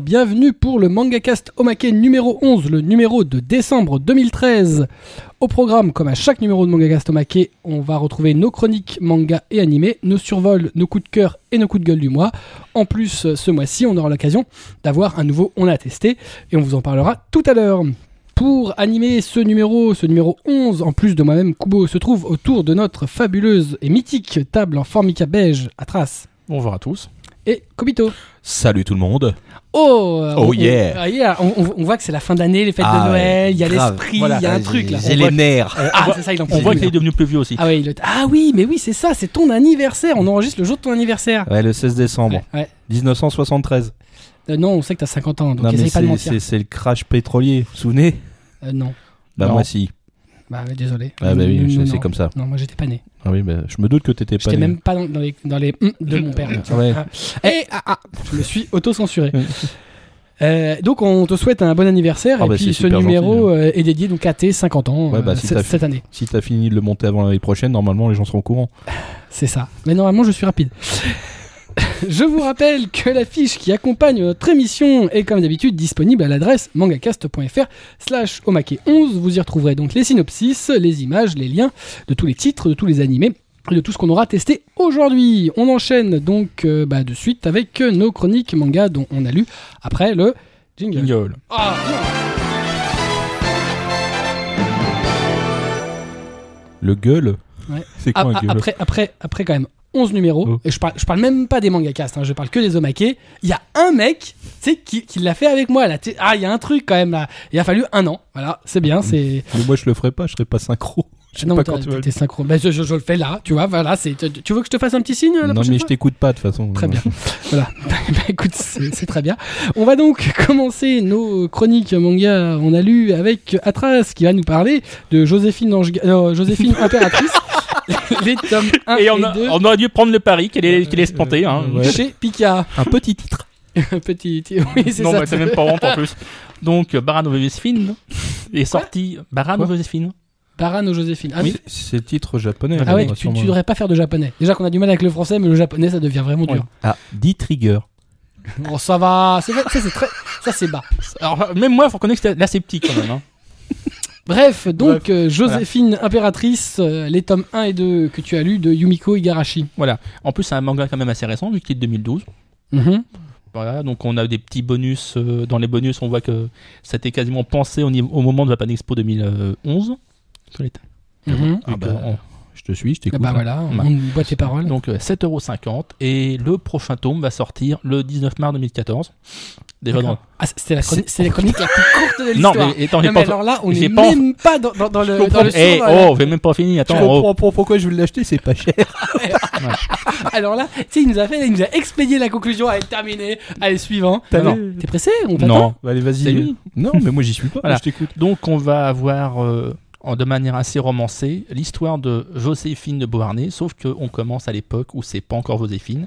Bienvenue pour le MangaCast Omake numéro 11, le numéro de décembre 2013. Au programme, comme à chaque numéro de MangaCast Omake, on va retrouver nos chroniques manga et animés, nos survols, nos coups de cœur et nos coups de gueule du mois. En plus, ce mois-ci, on aura l'occasion d'avoir un nouveau On a testé et on vous en parlera tout à l'heure. Pour animer ce numéro, ce numéro 11, en plus de moi-même, Kubo se trouve autour de notre fabuleuse et mythique table en formica beige à traces. Bonjour à tous. Et Kobito. Salut tout le monde. Oh, Oh on- yeah. ah, yeah. On, on- on voit que c'est la fin d'année, les fêtes Ah de Noël, il y a l'esprit, il Voilà. y a un truc là. J'ai les nerfs. Ah, c'est ça, il en On voit qu'il est devenu plus vieux aussi. Ah, oui, le- ah oui, mais oui, c'est ça, c'est ton anniversaire. On enregistre le jour de ton anniversaire. Ouais, le 16 décembre Ouais, ouais. 1973. Euh, non, on sait que t'as 50 ans, donc non, mais pas de mentir. c'est le crash pétrolier, vous vous souvenez? Euh, non, Bah Non. moi si. bah désolé. Ah bah oui, c'est comme ça. Non, moi j'étais pas né. Ah oui, bah, je me doute que t'étais pas J'étais né. même pas dans, dans les, dans les hum de mon père. tu vois. Ouais. Ah. Et ah, ah, je me suis auto-censuré. Euh, donc on te souhaite un bon anniversaire Ah et bah, puis c'est ce super numéro gentil, euh, est dédié donc à tes 50 ans Ouais, bah, euh, si cette, t'as cette année. Si t'as fini de le monter avant l'année prochaine, normalement les gens seront au courant. C'est ça. Mais normalement, je suis rapide. je vous rappelle que la fiche qui accompagne notre émission est comme d'habitude disponible à l'adresse mangacast.fr slash omake11. Vous y retrouverez donc les synopsis, les images, les liens de tous les titres, de tous les animés de tout ce qu'on aura testé aujourd'hui. On enchaîne donc euh, bah, de suite avec nos chroniques manga dont on a lu après le jingle. Jingle. Ah, Le gueule Ouais. C'est Ah, quoi ah, un gueule? après, après, après, quand même 11 numéros, Oh. et je parle, je parle même pas des mangacast, hein, je parle que des omake. Il y a un mec, tu sais, qui, qui l'a fait avec moi là. Ah, il y a un truc quand même là. Il a fallu un an. Voilà, c'est bien, c'est. Mais moi je le ferai pas, je serai pas synchro. Je sais non, pas quand tu vas synchro. Ben, je, je- je le fais là, tu vois. Voilà, c'est. Tu tu veux que je te fasse un petit signe la Non mais je t'écoute pas de toute façon. Très bien. voilà. Ben, écoute, c'est c'est très bien. On va donc commencer nos chroniques manga. On a lu avec Atras qui va nous parler de Joséphine, Ange... euh, Joséphine impératrice, les tomes 1 et, Et on, a- 2 on aurait dû prendre le pari qu'elle est, qu'elle est planter. Hein. Ouais. chez Pika. Un petit titre. Petit, oui, c'est non, ça. mais c'est même pas honte en plus. Donc, Baran Joséphine est sorti. Baran Quoi Joséphine Barano Joséphine. Ah, Oui, c'est le titre japonais. ah ouais, tu, sûrement. tu devrais pas faire de japonais. Déjà qu'on a du mal avec le français, mais le japonais ça devient vraiment dur. Ah, dit Trigger. Oh, ça va, c'est ça c'est très, ça c'est bas. Alors, même moi, il faut connaître que c'est la sceptique quand même. Hein. Bref, donc euh, Joséphine impératrice, euh, les tomes 1 et 2 que tu as lus de Yumiko Igarashi. Voilà. En plus, c'est un manga quand même assez récent, vu qu'il est de 2012. Mhm. Voilà, donc on a des petits bonus. euh, dans les bonus, on voit que ça a été quasiment pensé au, niveau- au moment de la Pan Expo 2011. Sur les- Mhm. vu Ah bah, on- te suis, je t'écoute. bah voilà, Ouais. on boit tes paroles. Donc euh, 7,50€ et le prochain tome va sortir le 19 mars 2014. Déjà dans... Ah, c'était la, chronique- c'est la chronique la plus courte de Non l'histoire. mais attends, j'ai Non, mais pas... alors là, on j'ai est pas- même pas dans, dans, dans le, Je dans le Eh, dans la- oh, j'ai même pas fini, Tu attends. oh. comprends pour- pourquoi je voulais l'acheter, c'est pas cher. Alors là, tu sais, il nous a fait, il nous a expédié la conclusion. Allez, terminé. Allez, suivant. Non, non. T'es pressé On Non. Allez, C'est vas-y. Non, mais moi j'y suis pas. Voilà. Je t'écoute. Donc on va avoir euh, de manière assez romancée l'histoire de Joséphine de Beauharnais, sauf qu'on commence à l'époque où c'est pas encore Joséphine.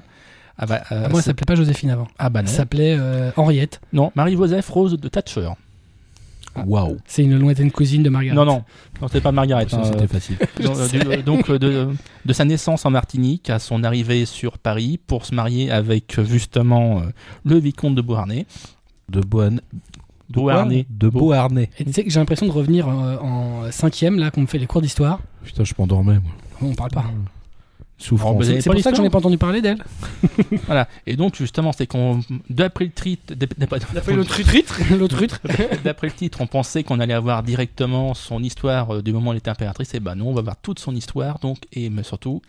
Ah bah, euh, Ah, moi, ça s'appelait pas Joséphine avant. ah bah non. Ça s'appelait euh, Henriette. Non, Marie-Joseph Rose de Thatcher. Waouh. C'est une lointaine cousine de Margaret. Non, non, non c'était pas Margaret. Hein, c'était facile. Donc, euh, du- donc, euh, de, de sa naissance en Martinique à son arrivée sur Paris pour se marier avec euh, justement euh, le vicomte de Beauharnais. De Beauharnais. Beauharnais. De Beauharnais. Et tu sais que j'ai l'impression de revenir euh, en cinquième, là, qu'on me fait les cours d'histoire. Putain, je m'endormais, moi. On parle pas. Souffrance. Oh, bah, C'est pour ça que j'en ai pas entendu parler d'elle. Voilà. Et donc justement, c'est qu'on d'après le titre, d'après. L'autre trutre. d'après le titre, on pensait qu'on allait avoir directement son histoire euh, du moment où elle était impératrice. Et ben non, on va voir toute son histoire, donc et mais surtout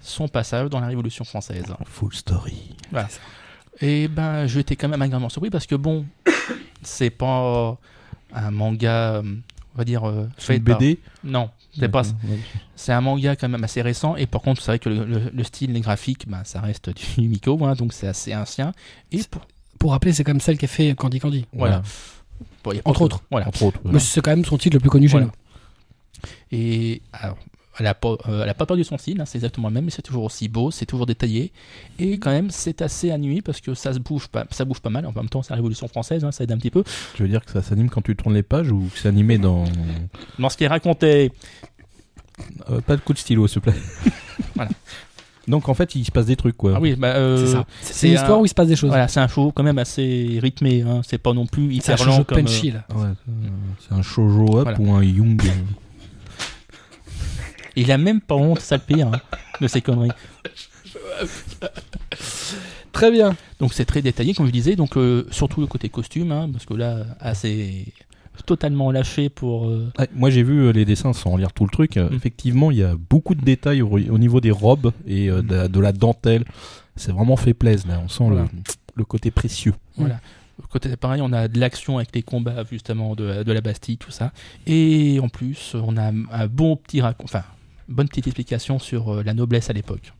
son passage dans la Révolution française. Full story. Et ben, j'étais quand même agréablement surpris parce que bon, c'est pas un manga, on va dire, euh, fait une par- BD Non, c'est pas. C'est un manga quand même assez récent. Et par contre, c'est vrai que le, le- le style, les graphiques, ben, ça reste du Miko, hein, donc c'est assez ancien. Et pour- Pour rappeler, c'est comme celle qui a fait Candy Candy. voilà. Bon, Entre autres. Voilà. Entre autres. Mais c'est quand même son titre le plus connu chez nous. Et alors, elle a pas, euh, elle a pas perdu son style, hein, c'est exactement le même, mais c'est toujours aussi beau, c'est toujours détaillé. Et quand même, c'est assez ennuyé parce que ça se bouge pas, ça bouge pas mal. En même temps, c'est la Révolution française, hein, ça aide un petit peu. Tu veux dire que ça s'anime quand tu tournes les pages ou que c'est animé dans. Dans ce qui est raconté, Euh, pas de coup de stylo, s'il te plaît. Donc en fait, il se passe des trucs quoi. Ah oui, bah, euh, C'est ça. c'est C'est une histoire un- où il se passe des choses. Voilà, c'est un show quand même assez rythmé. Hein. C'est pas non plus C'est un hyper lent shoujo comme. euh, punchy, là. Ouais, c'est un shoujo up Voilà. ou un young. Il a même pas honte, ça le pire, hein, de ces conneries. Très bien. Donc c'est très détaillé, comme je disais. Donc euh, surtout le côté costume, hein, parce que là, assez totalement lâché pour. euh, Ouais, moi j'ai vu euh, les dessins sans lire tout le truc. Mm. Effectivement, il y a beaucoup de détails au, au niveau des robes et euh, de, la- de la dentelle. C'est vraiment fait plaisir là. On sent Voilà. le, le côté précieux. Voilà. Côté pareil, on a de l'action avec les combats justement de, de la Bastille, tout ça. Et en plus, on a un bon petit racon- enfin, bonne petite explication sur euh, la noblesse à l'époque.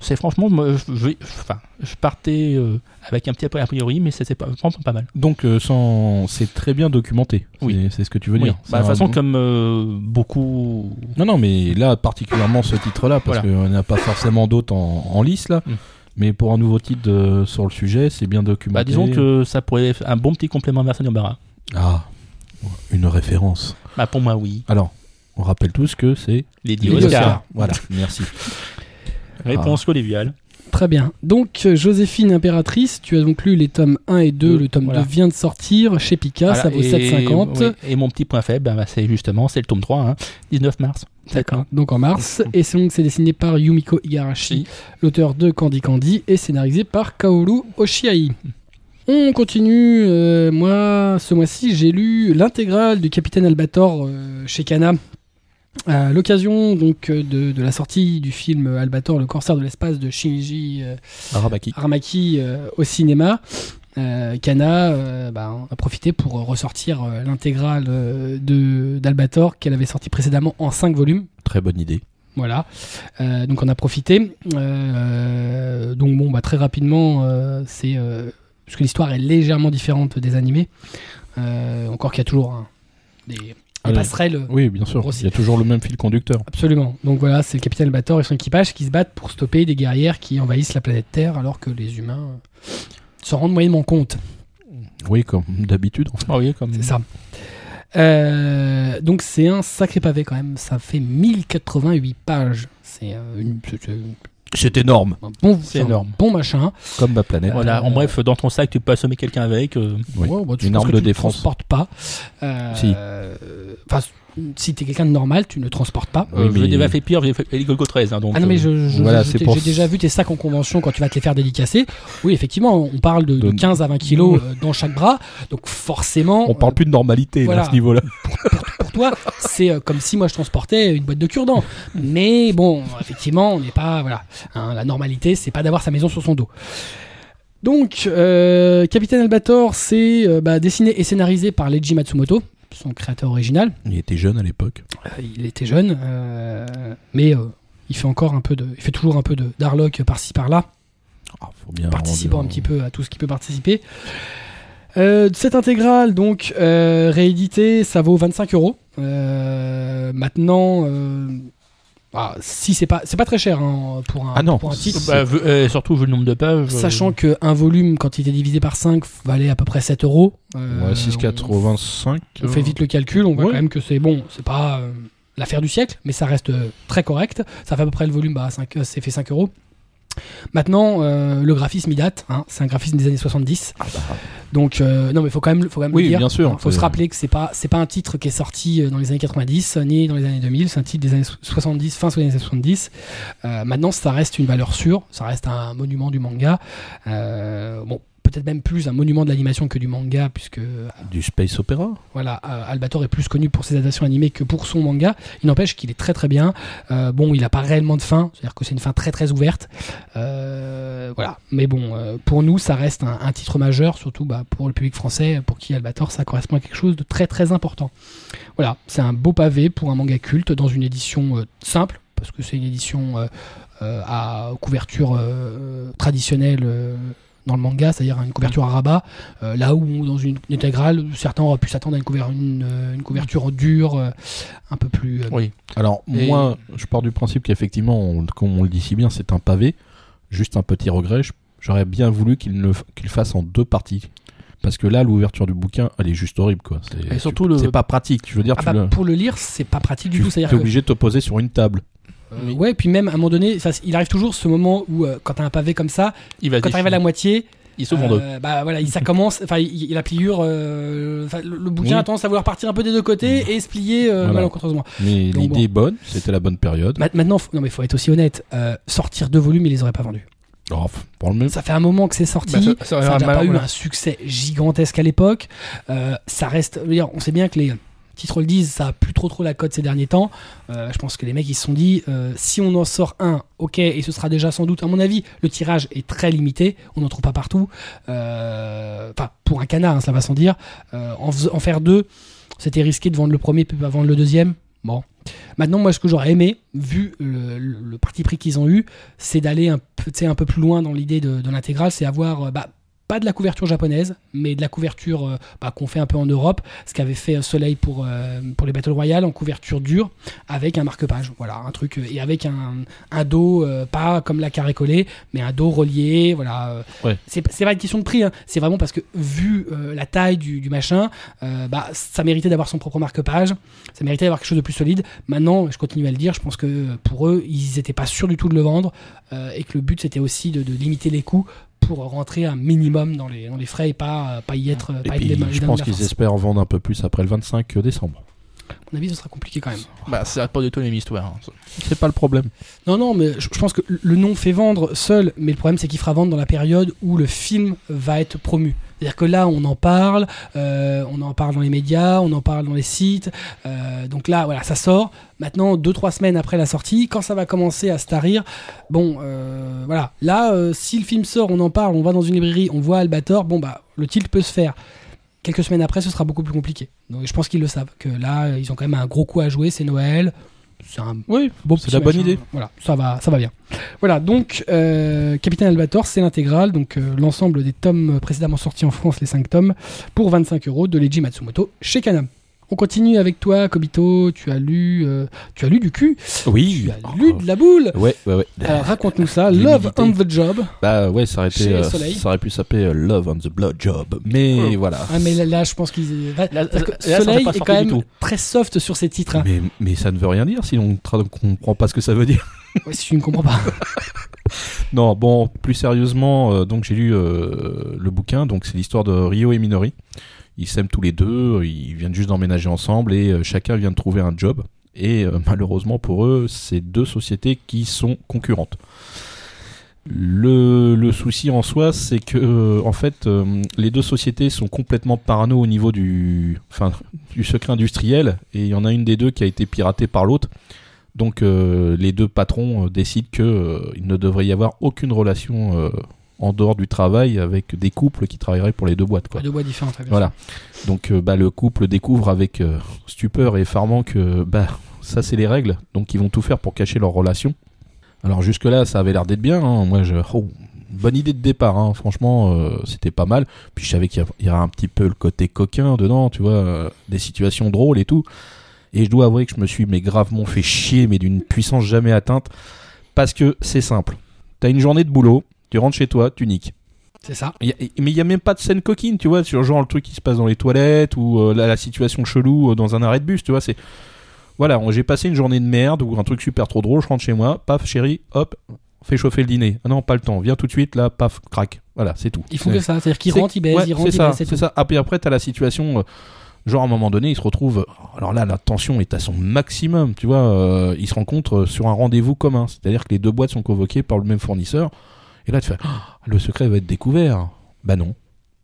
C'est franchement, moi, je, enfin, je partais euh, avec un petit a priori, mais c'était pas, vraiment pas mal. Donc euh, sans... c'est très bien documenté. Oui. C'est- ce que tu veux Oui. dire. Bah, de toute un- façon, comme euh, beaucoup. Non, non, mais là, particulièrement ce titre-là, parce Voilà. qu'on n'a pas forcément d'autres en, en lice, là. Mm. Mais pour un nouveau titre sur le sujet, c'est bien documenté. Bah, disons que ça pourrait être un bon petit complément à Barra. Ah, une référence. Bah, pour moi, oui. Alors, on rappelle tous que c'est... Les Les dix Oscars. Oscars. Voilà, merci. Réponse collégiale. Très bien. Donc, Joséphine Impératrice, tu as donc lu les tomes 1 et 2. Deux, Le tome voilà. 2 vient de sortir chez Pika, ça vaut et- 7,50. oui, Et mon petit point faible, bah, c'est justement, c'est le tome 3, hein, 19 mars. D'accord. Donc en mars. Et c'est donc c'est dessiné par Yumiko Igarashi, l'auteur de Candy Candy, et scénarisé par Kaoru Oshiai. On continue. euh, moi, ce mois-ci, j'ai lu l'intégrale du Capitaine Albator euh, chez Kana. À l'occasion donc euh, de, de la sortie du film Albator, le corsaire de l'espace de Shinji euh. Aramaki euh, au cinéma. Euh, Kana bah, a profité pour ressortir l'intégrale de d'Albator qu'elle avait sorti précédemment en 5 volumes. Très bonne idée. Voilà. Donc on a profité. Donc bon, bah, très rapidement, c'est parce que l'histoire est légèrement différente des animés. Encore qu'il y a toujours hein, des, Ah, passerelles. Oui, bien sûr. Grossi. Il y a toujours le même fil conducteur. Absolument. Donc voilà, c'est le capitaine Albator et son équipage qui se battent pour stopper des guerrières qui envahissent la planète Terre alors que les humains s'en rendent moyennement compte. Oui, comme d'habitude. En fait. Ah oui, comme C'est ça. Euh, donc c'est un sacré pavé quand même. Ça fait 1088 pages. C'est euh, une- c'est énorme. un bon, C'est énorme. bon machin. Comme ma planète. Voilà, en Euh, bref, dans ton sac, tu peux assommer quelqu'un avec. euh, Oui. Ouais, bah, Une arme de tu défense. Ne transportes pas. Euh, Si. euh, Enfin, si t'es quelqu'un de normal, tu ne transportes pas. Oui, euh, J'ai mais- déjà fait pire, j'ai fait Golgo 13. hein, donc, Ah non mais je, je- voilà, je- c'est j'ai pour- j'ai déjà vu tes sacs en convention quand tu vas te les faire dédicacer. Oui effectivement on parle de, de De- 15 à 20 kilos euh, dans chaque bras. Donc forcément On parle euh, plus de normalité voilà. à ce niveau-là. pour toi c'est euh, comme si moi je transportais une boîte de cure-dents. Mais bon effectivement on n'est pas voilà hein, la normalité c'est pas d'avoir sa maison sur son dos. Donc euh, Capitaine Albator c'est euh, bah, dessiné et scénarisé par Leiji Matsumoto son créateur original. Il était jeune à l'époque. Euh, il était jeune, euh, mais euh, il fait encore un peu de, il fait toujours un peu de d'arlock par-ci par-là, Ah, faut bien participant rendre- un petit peu à tout ce qui peut participer. Euh, cette intégrale, donc euh, rééditée, ça vaut 25 euros. Euh, Maintenant, ah, si c'est pas, c'est pas très cher hein, pour un, Ah non, pour un titre. bah, vu- euh, surtout vu le nombre de pages. euh, Sachant qu'un volume, quand il était divisé par 5, valait à peu près 7 euros. Euh, Ouais, 6,85. on fait vite le calcul, on voit Ouais. quand même que c'est bon, c'est pas euh, l'affaire du siècle, mais ça reste euh, très correct. Ça fait à peu près le volume, bah, 5, euh, c'est fait 5 euros. Maintenant, euh, le graphisme il date, hein, c'est un graphisme des années 70. Donc, euh, non, mais faut quand même, faut quand même Oui, le dire. bien sûr. Il faut se C'est- rappeler que c'est pas, c'est pas un titre qui est sorti euh, dans les années 90, ni dans les années 2000. C'est un titre des années 70, fin des années 70. Euh, maintenant, ça reste une valeur sûre. Ça reste un monument du manga. Euh, bon, peut-être même plus un monument de l'animation que du manga, puisque Du space opéra. voilà, euh, Albator est plus connu pour ses adaptations animées que pour son manga. Il n'empêche qu'il est très très bien. Euh, bon, il n'a pas réellement de fin, c'est-à-dire que c'est une fin très très ouverte. Euh, voilà, mais bon, euh, pour nous, ça reste un, un titre majeur, surtout bah, pour le public français, pour qui Albator, ça correspond à quelque chose de très très important. Voilà, c'est un beau pavé pour un manga culte dans une édition euh, simple, parce que c'est une édition euh, euh, à couverture euh, traditionnelle. Dans le manga, c'est-à-dire une couverture à rabat, euh, là où dans une intégrale, certains auraient pu s'attendre à une, couver- une, une couverture dure, euh, un peu plus. euh, Oui. Alors, Et- moi, je pars du principe qu'effectivement, on- comme on le dit si bien, c'est un pavé. Juste un petit regret. J'aurais bien voulu qu'il le, qu'il fasse en deux parties. Parce que là, l'ouverture du bouquin, elle est juste horrible, quoi. C'est- Et surtout tu- le- C'est pas pratique. Je veux dire, Ah tu bah, le- pour le lire, c'est pas pratique du tu tout. C'est-à-dire es que obligé de te poser sur une table. Euh, Ouais, puis même à un moment donné, ça, il arrive toujours ce moment où euh, quand t'as un pavé comme ça, Il va quand t'arrives à la moitié, Ils se font deux. euh, bah voilà, il- ça commence, enfin, il, il- la pliure, euh, le, le bouquin Oui. a tendance à vouloir partir un peu des deux côtés et se plier euh, Voilà. malencontreusement. Mais l'idée bon. est bonne, c'était la bonne période. Ma- Maintenant, non mais faut être aussi honnête, euh, sortir deux volumes, ils les auraient pas vendus. Oh, pour le même. Ça fait un moment que c'est sorti. Bah, ça- ça aurait ça n'a pas eu voilà. un succès gigantesque à l'époque. Euh, ça reste. on sait bien que les titres le disent, ça a plus trop trop la cote ces derniers temps. Euh, je pense que les mecs ils se sont dit, euh, si on en sort un, ok, et ce sera déjà sans doute, à mon avis, le tirage est très limité. On n'en trouve pas partout. Euh, Enfin, pour un canard, hein, ça va sans dire. En, faire deux, c'était risqué de vendre le premier puis pas vendre le deuxième. Bon. Maintenant, moi, ce que j'aurais aimé, vu le, parti pris qu'ils ont eu, c'est d'aller un, peu- plus loin dans l'idée de, l'intégrale, c'est avoir bah, pas de la couverture japonaise, mais de la couverture euh, bah, qu'on fait un peu en Europe, ce qu'avait fait euh, Soleil pour, euh, pour les Battle Royale en couverture dure, avec un marque-page, voilà, un truc, et avec un, un dos, euh, pas comme la carré collé, mais un dos relié, voilà. Ouais. C'est pas une question de prix, hein, c'est vraiment parce que vu la taille du, du machin, bah, ça méritait d'avoir son propre marque-page, ça méritait d'avoir quelque chose de plus solide. Maintenant, je continue à le dire, je pense que pour eux, ils n'étaient pas sûrs du tout de le vendre, et que le but c'était aussi de, de limiter les coûts pour rentrer un minimum dans les, dans les frais et pas, pas y être. Et pas être puis, les je pense qu'ils espèrent en vendre un peu plus après le 25 décembre. À mon avis, ce sera compliqué quand même. Bah, c'est pas du tout la même histoire. hein. C'est pas le problème. Non, non, mais je je pense que le nom fait vendre seul, mais le problème c'est qu'il fera vendre dans la période où le film va être promu. C'est-à-dire que là, on en parle, euh, on en parle dans les médias, on en parle dans les sites. euh, donc là, voilà, ça sort. Maintenant, deux trois semaines après la sortie, quand ça va commencer à se tarir, bon, euh, voilà. Là, si le film sort, on en parle, on va dans une librairie, on voit Albator, bon bah, le tilt peut se faire. Quelques semaines après, ce sera beaucoup plus compliqué. Donc, je pense qu'ils le savent. Que là, ils ont quand même un gros coup à jouer. C'est Noël. C'est un Oui, Bon, c'est la bonne idée. Voilà, ça va, ça va bien. Voilà, donc euh, Capitaine Albator, c'est l'intégrale, donc euh, l'ensemble des tomes précédemment sortis en France, les 5 tomes, pour 25 euros de Leiji Matsumoto chez Kana. On continue avec toi, Kobito. Tu as lu, euh, tu as lu du cul. Oui. Tu as lu de la boule. Ouais, ouais, ouais. Alors raconte-nous ça. Love on the job. Bah ouais, ça aurait, été, euh, ça aurait pu s'appeler euh, Love on the Blood Job. Mais Oh. voilà. Ah mais là, là, je pense qu'ils. Là, là, Soleil pas est quand même très soft sur ses titres. hein. Mais, mais ça ne veut rien dire si on ne comprend pas ce que ça veut dire. Ouais, si tu ne comprends pas. Non, bon, plus sérieusement, euh, donc j'ai lu euh, le bouquin, donc c'est l'histoire de Rio et Minori. Ils s'aiment tous les deux, ils viennent juste d'emménager ensemble et euh, chacun vient de trouver un job. Et euh, malheureusement pour eux, c'est deux sociétés qui sont concurrentes. Le, souci en soi, c'est que euh, en fait, les deux sociétés sont complètement parano au niveau du, enfin, du secret industriel, et il y en a une des deux qui a été piratée par l'autre. Donc les deux patrons décident que euh, il ne devrait y avoir aucune relation en dehors du travail avec des couples qui travailleraient pour les deux boîtes. Quoi. Deux très bien. Voilà. Donc euh, bah, le couple découvre avec euh, stupeur et effarement que bah, ça c'est les règles, donc ils vont tout faire pour cacher leur relation. Alors jusque-là ça avait l'air d'être bien, hein. moi je... oh, bonne idée de départ, hein. franchement euh, c'était pas mal. Puis je savais qu'il y a- un petit peu le côté coquin dedans, tu vois, des situations drôles et tout. Et je dois avouer que je me suis mais gravement fait chier, mais d'une puissance jamais atteinte, parce que c'est simple. T'as une journée de boulot, tu rentres chez toi, tu niques. C'est ça. Y a- mais il n'y a même pas de scène coquine, tu vois, sur genre le truc qui se passe dans les toilettes ou euh, la, la situation chelou euh, dans un arrêt de bus, tu vois, c'est... Voilà, j'ai passé une journée de merde ou un truc super trop drôle, je rentre chez moi, paf, chérie, hop, fais chauffer le dîner. Ah non, pas le temps, viens tout de suite, là, paf, crac. Voilà, c'est tout. Ils font C'est- que ça. C'est-à-dire qu'ils c'est- rentrent, ils baisent, ouais, ils rentrent, c'est ils ça, baissent. c'est ça. Puis après, t'as la situation, euh, genre à un moment donné, ils se retrouvent, euh, alors là, la tension est à son maximum, tu vois, ils se rencontrent euh, sur un rendez-vous commun, c'est-à-dire que les deux boîtes sont convoquées par le même fournisseur, et là, tu fais, Ah, le secret va être découvert. Bah non.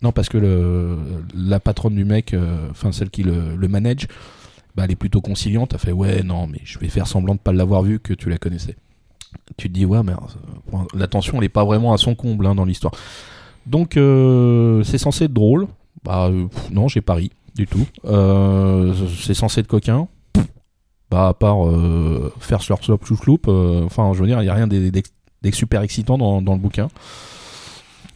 Non, parce que la patronne du mec, euh, enfin celle qui le, manage, bah, elle est plutôt conciliante. T'as fait ouais, non, mais je vais faire semblant de pas l'avoir vu que tu la connaissais. Tu te dis ouais, mais euh, la tension elle est pas vraiment à son comble hein, dans l'histoire. Donc euh, c'est censé être drôle. Bah non, j'ai pas ri du tout. C'est censé être coquin. Bah à part faire slurp slop chouchloup, enfin je veux dire, il y a rien d'ex- super excitant dans, dans le bouquin.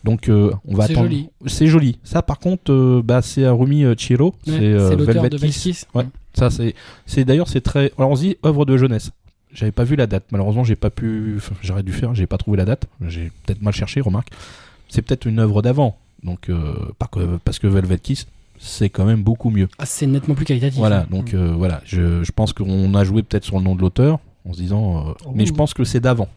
Donc euh, on va C'est attendre. joli. C'est joli. Ça par contre, euh, bah c'est Harumi euh, Chiro, Ouais, c'est euh, Velvet de Kiss. Ouais. Ça c'est c'est d'ailleurs c'est très alors on se dit œuvre de jeunesse. J'avais pas vu la date. Malheureusement, j'ai pas pu enfin, j'aurais dû faire, j'ai pas trouvé la date. J'ai peut-être mal cherché, remarque. C'est peut-être une œuvre d'avant. Donc parce que Velvet Kiss c'est quand même beaucoup mieux. Ah, c'est nettement plus qualitatif. Voilà, hein. donc euh, voilà, je, je pense qu'on a joué peut-être sur le nom de l'auteur. en se disant. Mais je pense que c'est d'avant.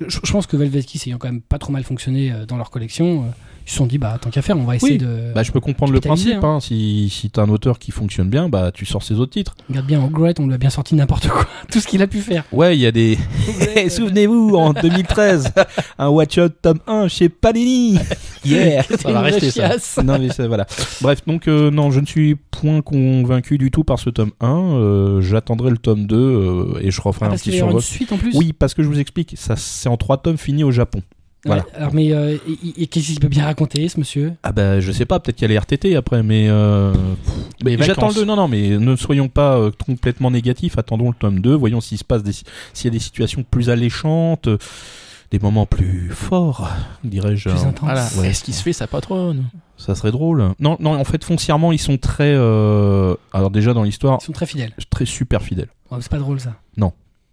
Je, pense que Velvet Kiss ayant quand même pas trop mal fonctionné euh, dans leur collection, euh, ils se sont dit bah tant qu'à faire, on va essayer Oui. de Bah, je peux comprendre le principe. Hein. Si, si t'as un auteur qui fonctionne bien, bah tu sors ses autres titres. Regarde bien Ogret, on lui a bien sorti n'importe quoi, tout ce qu'il a pu faire. Ouais, il y a des. Souvenez-vous, en 2013, un Watch Out tome 1 chez Panini. Yeah. Ça va rester ça. non mais ça, voilà. Bref, donc euh, non, je ne suis point convaincu du tout par ce tome 1. Euh, J'attendrai le tome 2 euh, et je referai Ah, un parce petit survol. suite en plus. Oui, parce que je vous explique, ça c'est en trois tomes finis au Japon. Voilà. Ouais, alors mais euh, et- et qu'est-ce qu'il peut bien raconter ce monsieur? Ah bah je sais pas, peut-être qu'il y a les RTT après, mais euh, Mais j'attends le vacances. 2. Non non, mais ne soyons pas euh, complètement négatifs. Attendons le tome 2, voyons s'il se passe des s'il y a des situations plus alléchantes, euh, des moments plus forts, dirais-je. Plus hein. intense. Voilà. Ouais. Est-ce qu'il se fait sa patronne? Ça serait drôle. Non non, en fait foncièrement ils sont très euh, alors déjà dans l'histoire Ils sont très fidèles. très super fidèles. Oh, c'est pas drôle ça.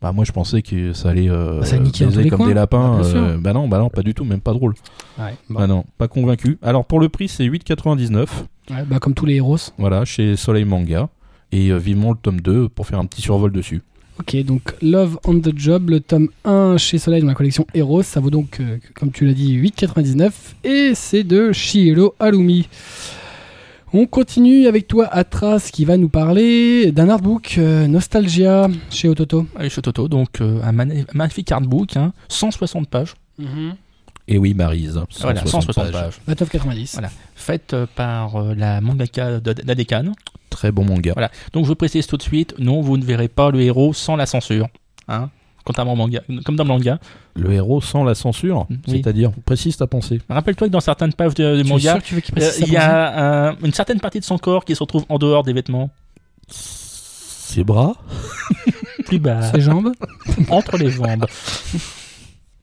Bah moi je pensais que ça allait euh, Bah, ça baiser comme coins. des lapins. Bah, sûr. euh, bah non, bah non, pas du tout, même pas drôle. Ouais. Bah non, pas convaincu. Alors pour le prix c'est 8,99. Ouais, bah comme tous les héros. Voilà, chez Soleil Manga. Et euh, vivement le tome 2 pour faire un petit survol dessus. Ok, donc Love on the Job, le tome 1 chez Soleil dans la collection Heroes, ça vaut donc, euh, comme tu l'as dit, 8,99 et c'est de Shielo Alumi. On continue avec toi, Atras, qui va nous parler d'un artbook euh, Nostalgia chez Ototo. Allez, chez Toto, donc euh, un magnifique artbook, hein, 160 pages. Et oui, Marise. Voilà, 160 pages. 29,90. Voilà. Faite euh, par euh, la mangaka de- d'Adekan. Très bon manga. Voilà. Donc je précise tout de suite, non, vous ne verrez pas le héros sans la censure. Hein Contrairement au manga, comme dans le manga. Le héros sans la censure, Oui. c'est-à-dire, précise ta pensée. Rappelle-toi que dans certaines pages de, manga, euh, il y a un- une certaine partie de son corps qui se retrouve en dehors des vêtements. Ses bras Plus bas, Ses jambes entre les jambes.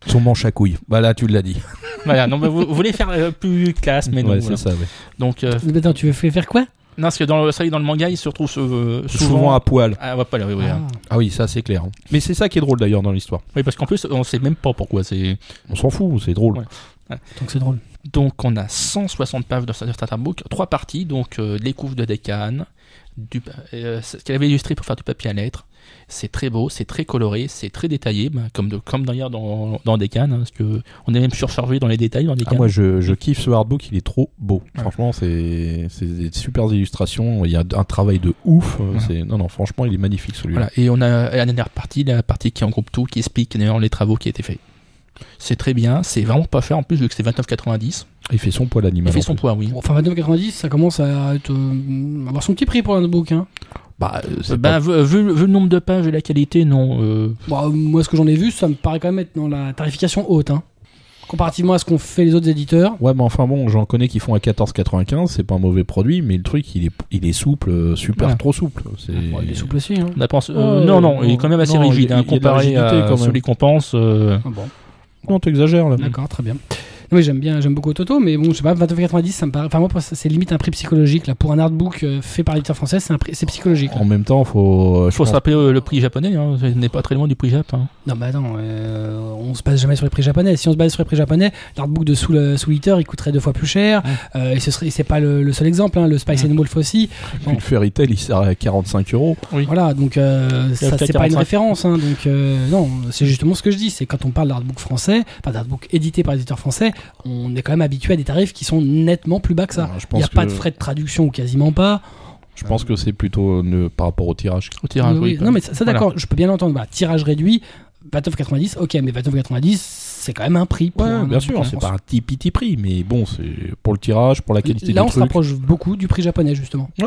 Son manche à couilles. Voilà, tu l'as dit. Voilà, non, mais vous, vous voulez faire euh, plus classe, mais non. ouais, voilà. c'est ça, ouais. Donc, euh, Mais Attends, tu veux faire quoi? Non, parce que dans le, ça dans le manga, il se retrouve euh, souvent, Souvent à poil. Ah, ouais, pas là, oui, oui, hein. Ah. Ah oui, ça c'est clair. Mais c'est ça qui est drôle d'ailleurs dans l'histoire. Oui, parce qu'en plus, on sait même pas pourquoi c'est. On s'en fout, c'est drôle. Ouais. Donc c'est drôle. Donc, on a 160 pages de Starter Book, trois parties, donc euh, les couves de Decan, du, euh, ce qu'elle avait illustré pour faire du papier à lettres. C'est très beau, c'est très coloré, c'est très détaillé, bah, comme, de, comme d'ailleurs dans, dans Decan, hein, parce que on est même surchargé dans les détails dans Decan. Ah, moi je, je kiffe ce hardbook, il est trop beau. Ouais. Franchement, c'est c'est des super illustrations, il y a un travail de ouf. euh, Ouais. c'est Non, non, franchement, il est magnifique celui-là. Voilà. Et on a la dernière partie, la partie qui regroupe tout, qui explique d'ailleurs les travaux qui ont été faits. C'est très bien, c'est vraiment pas cher en plus vu que c'est 29,90. Il fait son poids Il l'animal. fait en son plus. poids, oui. Enfin 29,90, ça commence à être, euh, avoir son petit prix pour un artbook. Hein. Bah, euh, Euh, bah, pas- vu, vu- vu le nombre de pages et la qualité, non. euh, euh, moi, ce que j'en ai vu, ça me paraît quand même être dans la tarification haute. Hein. Comparativement à ce qu'ont fait les autres éditeurs. Ouais, mais enfin bon, j'en connais qui font à 14,95, c'est pas un mauvais produit, mais le truc, il est, il est souple, euh, super trop souple. Bon, il est souple aussi. Hein. pensé- euh, non, non, il est quand même assez non, il rigide, hein, il comparé à celui qu'on pense. euh, Ah bon. Non, t'exagères là. D'accord, très bien. Oui, j'aime bien, j'aime beaucoup Toto, mais bon, je sais pas, 29,90, ça me paraît. Enfin, moi, c'est limite un prix psychologique. Là, pour un artbook euh, fait par l'éditeur français, c'est un prix, c'est psychologique. là. En même temps, faut. euh, je faut se pense- rappeler euh, le prix japonais, hein, ce n'est pas très loin du prix japonais. Non, bah non, euh, on se base jamais sur les prix japonais. Si on se base sur les prix japonais, l'artbook de Soul, Soul Eater, il coûterait deux fois plus cher. Ouais. Euh, et ce serait, c'est pas le, le seul exemple. Hein, le Spice Ouais. and Wolf aussi. Puis le Fairy Tail, il sert à 45 euros. Voilà, donc euh, ça c'est pas une 45. référence. Hein, donc euh, non, c'est justement ce que je dis. C'est quand on parle d'artbook français, enfin d'artbook édité par l'éditeur français, on est quand même habitué à des tarifs qui sont nettement plus bas que ça. Il n'y a pas de frais de traduction ou quasiment pas. Je pense que c'est plutôt euh, par rapport au tirage. Au tirage, Oui, oui, non, mais ça, ça, Voilà. d'accord, je peux bien l'entendre. Voilà, tirage réduit, 29,90, ok, mais 29,90, c'est quand même un prix. pour Ouais, un bien sûr, en c'est pas un petit petit prix, mais bon, c'est pour le tirage, pour la qualité Là, du on se rapproche beaucoup du prix japonais, justement. Ouais,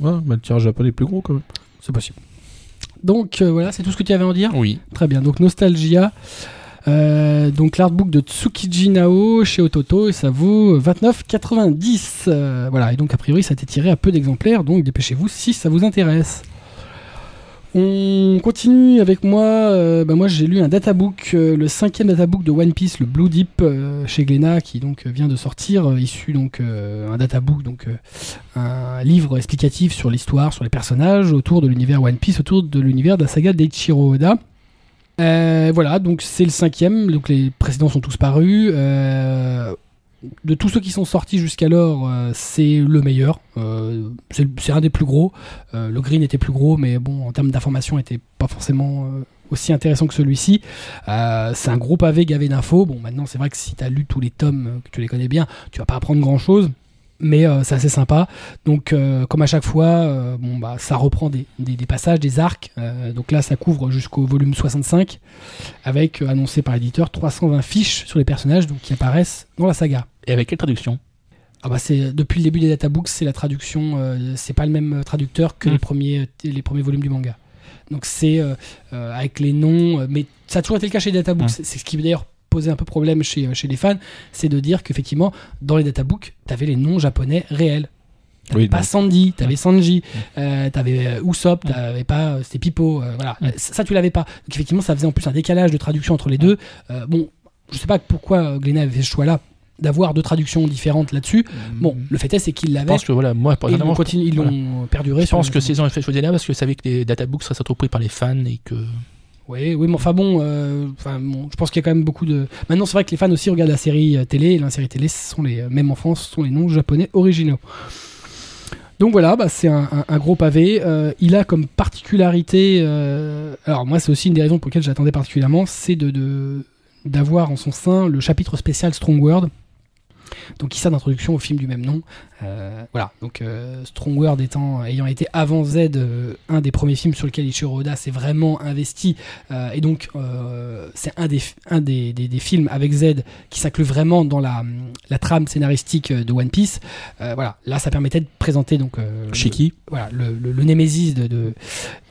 ouais, mais le tirage japonais est plus gros quand même. C'est possible. Donc euh, voilà, c'est tout ce que tu avais à en dire? Oui. Très bien, donc Nostalgia. Euh, donc l'artbook de Tsukiji Nao chez Ototo et ça vaut 29,90. Euh, voilà, et donc a priori ça a été tiré à peu d'exemplaires, donc dépêchez-vous si ça vous intéresse. On continue avec moi. euh, bah moi j'ai lu un databook, le cinquième databook de One Piece, le Blue Deep chez Glénat, qui donc vient de sortir, issu donc un databook, donc un livre explicatif sur l'histoire, sur les personnages autour de l'univers One Piece, autour de l'univers de la saga d'Eiichiro Oda. Euh, voilà, donc c'est le cinquième, donc les précédents sont tous parus. Euh, de tous ceux qui sont sortis jusqu'alors, euh, c'est le meilleur. C'est un des plus gros. Le green était plus gros, mais bon, en termes d'information, était pas forcément aussi intéressant que celui-ci. C'est un gros pavé gavé d'infos. Bon, maintenant, c'est vrai que si tu as lu tous les tomes, que tu les connais bien, tu vas pas apprendre grand-chose. Mais euh, c'est assez sympa. Donc, euh, comme à chaque fois, euh, bon, bah, ça reprend des, des- des passages, des arcs. Donc là, ça couvre jusqu'au volume 65, avec, annoncé par l'éditeur, 320 fiches sur les personnages donc, qui apparaissent dans la saga. Et avec quelle traduction? Ah bah c'est depuis le début des databooks, c'est la traduction, c'est pas le même traducteur que les premiers les premiers volumes du manga. Donc c'est avec les noms, mais ça a toujours été le cas chez les databooks. Mm. C'est c'est ce qui d'ailleurs posait un peu problème chez euh, chez les fans, c'est de dire qu'effectivement dans les databooks, t'avais les noms japonais réels. T'avais Oui, pas donc- Sandy, t'avais Sanji, Mm. euh, t'avais euh, Usopp, t'avais pas euh, c'était Pipo, euh, voilà. Mm. Ça, ça, tu l'avais pas. Donc effectivement ça faisait en plus un décalage de traduction entre les deux. Euh, bon, je sais pas pourquoi Glénat avait fait ce choix-là d'avoir deux traductions différentes là-dessus. Bon, le fait est c'est qu'il je l'avait. pense que voilà, moi, ils l'ont je- continu- voilà. perduré. Je pense que ces ont fait choisir là parce que je savais que les databooks seraient pris par les fans et que. Oui, oui, mais enfin bon, euh, enfin, bon, je pense qu'il y a quand même beaucoup de. Maintenant, c'est vrai que les fans aussi regardent la série euh, télé. Et la série télé, ce sont les, même en France, ce sont les noms japonais originaux. Donc voilà, bah, c'est un, gros pavé. Euh, il a comme particularité, euh, alors moi, c'est aussi une des raisons pour lesquelles j'attendais particulièrement, c'est de- d'avoir en son sein le chapitre spécial Strong World. Donc qui sert d'introduction au film du même nom. Euh, voilà, donc euh, Strong World étant, ayant été avant Z euh, un des premiers films sur lequel Ichiro Oda s'est vraiment investi, euh, et donc euh, c'est un, des, un des, des- des films avec Z qui s'inclut vraiment dans la, la trame scénaristique euh, de One Piece. Euh, voilà, là ça permettait de présenter donc euh, le- Shiki. voilà, le, le, le némésis de, de-